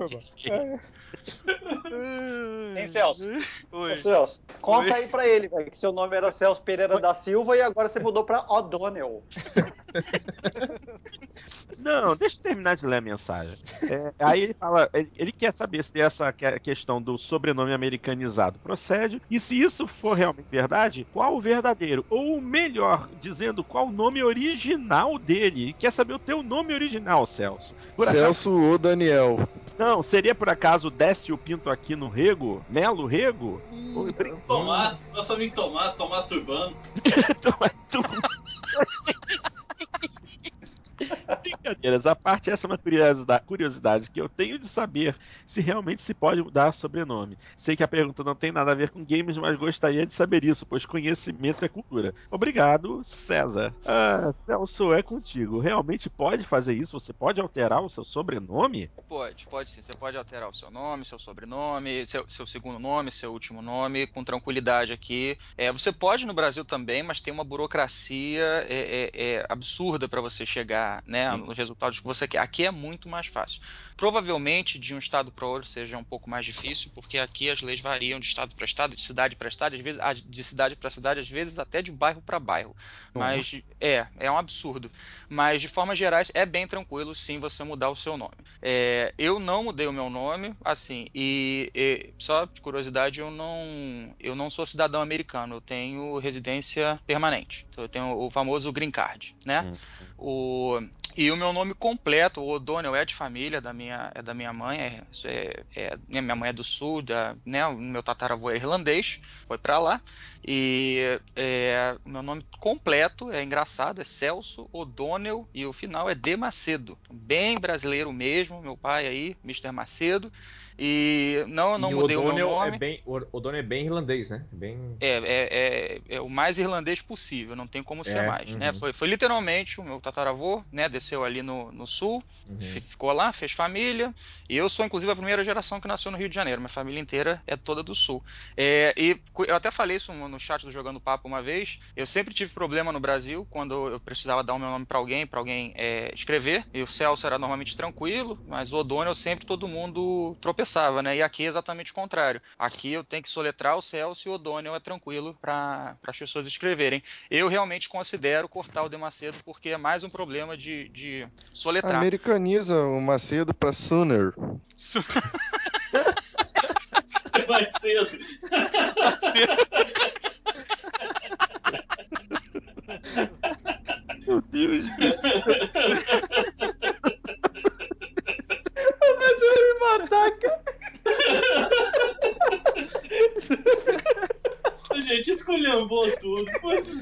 Hein, Celso? Ô, Celso, conta aí pra ele, velho, que seu nome era Celso Pereira da Silva e agora você mudou pra O'Donnell. Não, deixa eu terminar de ler a mensagem. É, aí ele fala, ele, ele quer saber se essa que- questão do sobrenome americanizado procede e se isso for realmente verdade, qual o verdadeiro? Ou melhor, dizendo qual o nome original dele. Ele quer saber o teu nome original, Celso. Por Celso ou Daniel? não, seria por acaso Desce o Pinto aqui no Rego? Melo Rego? Tomás, nosso amigo Tomás, Tomás Turbano. Mas tu- Brincadeiras, a parte essa é uma curiosidade, curiosidade que eu tenho de saber se realmente se pode mudar sobrenome. Sei que a pergunta não tem nada a ver com games, mas gostaria de saber isso, pois conhecimento é cultura. Obrigado, César. Ah, Celso, é contigo. Realmente pode fazer isso? Você pode alterar o seu sobrenome? Pode, pode sim. Você pode alterar o seu nome, seu sobrenome, seu, seu segundo nome, seu último nome, com tranquilidade aqui. É, você pode no Brasil também, mas tem uma burocracia é, é, é, absurda para você chegar né, Sim. nos resultados que você quer. Aqui é muito mais fácil. Provavelmente de um estado para outro seja um pouco mais difícil, porque aqui as leis variam de estado para estado, de cidade para estado, às vezes de cidade para cidade, às vezes até de bairro para bairro. Mas é, é um absurdo. Mas de formas gerais é bem tranquilo sim você mudar o seu nome. É, eu não mudei o meu nome, assim, e, e só de curiosidade, eu não, eu não sou cidadão americano, eu tenho residência permanente. Então eu tenho o famoso green card, né? Hum. O, e o meu nome completo, o O'Donnell, é de família, da minha, é da minha mãe, é, é, é- né, minha mãe é do sul, da, né, o meu tataravô é irlandês, foi pra lá. E é, meu nome completo é engraçado, é Celso O'Donnell e o final é D Macedo. Bem brasileiro mesmo, meu pai aí, Mr. Macedo. E não, eu não e mudei o, meu O'Donnell nome. é bem, o O'Donnell é bem irlandês, né? Bem... É, é, é, é o mais irlandês possível, não tem como ser É, mais, né? uhum. Foi, foi literalmente o meu tataravô, né? Desceu ali no, no sul, Uhum. fi- ficou lá, fez família. E eu sou, inclusive, a primeira geração que nasceu no Rio de Janeiro. Minha família inteira é toda do sul. É, e eu até falei isso no chat do Jogando Papo uma vez. Eu sempre tive problema no Brasil quando eu precisava dar o meu nome pra alguém, pra alguém é, escrever. E o Celso era normalmente tranquilo, mas o O'Donnell sempre todo mundo tropeçava, né? E aqui é exatamente o contrário. Aqui eu tenho que soletrar o Celso e o O'Donnell é tranquilo para as pessoas escreverem. Eu realmente considero cortar o D Macedo porque é mais um problema de, de soletrar. Americaniza o Macedo pra Sooner. Mais cedo. Meu Deus do céu. cara. A gente esculhambou tudo. Putz,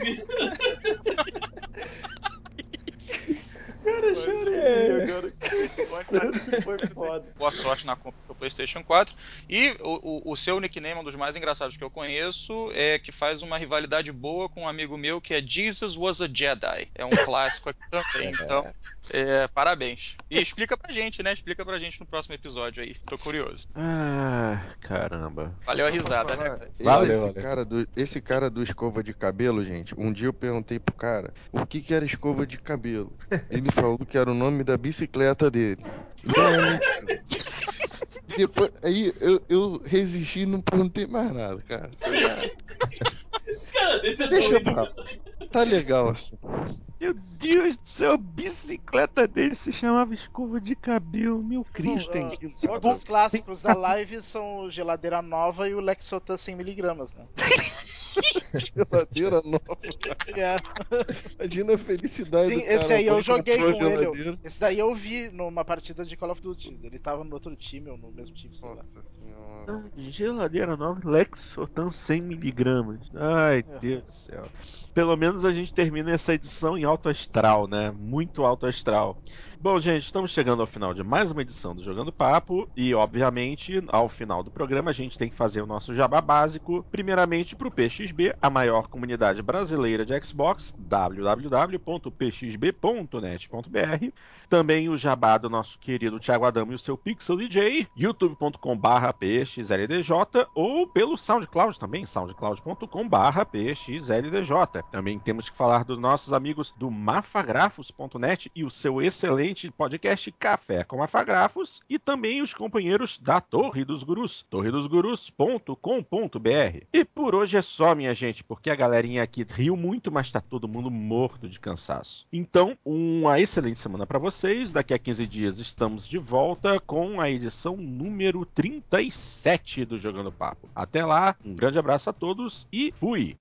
Cara, chorei agora. Foi foda. Boa sorte na compra do seu PlayStation 4. E o, o, o seu nickname, um dos mais engraçados que eu conheço, é que faz uma rivalidade boa com um amigo meu que é Jesus Was a Jedi. É um clássico aqui também. Então, é, parabéns. E explica pra gente, né? Explica pra gente no próximo episódio aí. Tô curioso. Ah, caramba. Valeu a risada, né? Cara? Valeu, esse, valeu. Cara do, esse cara do escova de cabelo, gente, um dia eu perguntei pro cara o que, que era escova de cabelo. Ele falou que era o nome da bicicleta dele. Então. Depois, aí eu, eu resisti e não perguntei mais nada, cara. Cara, é Deixa pra lá. Tá legal assim. Meu Deus do céu, a bicicleta dele se chamava escova de cabelo. Meu Cristo, Bom, Deus. Outros clássicos da live são o Geladeira Nova e o Lexotan 100mg, né? Geladeira nova. É. Imagina a felicidade Sim, do cara. esse aí eu joguei com a ele. geladeira. Esse daí eu vi numa partida de Call of Duty. Ele tava no outro time ou no mesmo time, sei lá. Nossa senhora. Geladeira nova, Lexotan 100mg. Ai, É. Deus do céu. Pelo menos a gente termina essa edição em alto astral, né? Muito alto astral. Bom, gente, estamos chegando ao final de mais uma edição do Jogando Papo e, obviamente, ao final do programa a gente tem que fazer o nosso jabá básico, primeiramente para o PXB, a maior comunidade brasileira de Xbox, www.pxb.net.br. Também o jabá do nosso querido Thiago Adamo e o seu Pixel DJ, youtube.com.br pxldj ou pelo SoundCloud também, soundcloud.com.br pxldj. Também temos que falar dos nossos amigos do mafagrafos.net e o seu excelente podcast Café com Afagrafos e também os companheiros da Torre dos Gurus, torredosgurus.com.br. E por hoje é só, minha gente, porque a galerinha aqui riu muito, mas tá todo mundo morto de cansaço. Então, uma excelente semana para vocês. Daqui a 15 dias estamos de volta com a edição número 37 do Jogando Papo. Até lá, um grande abraço a todos e fui!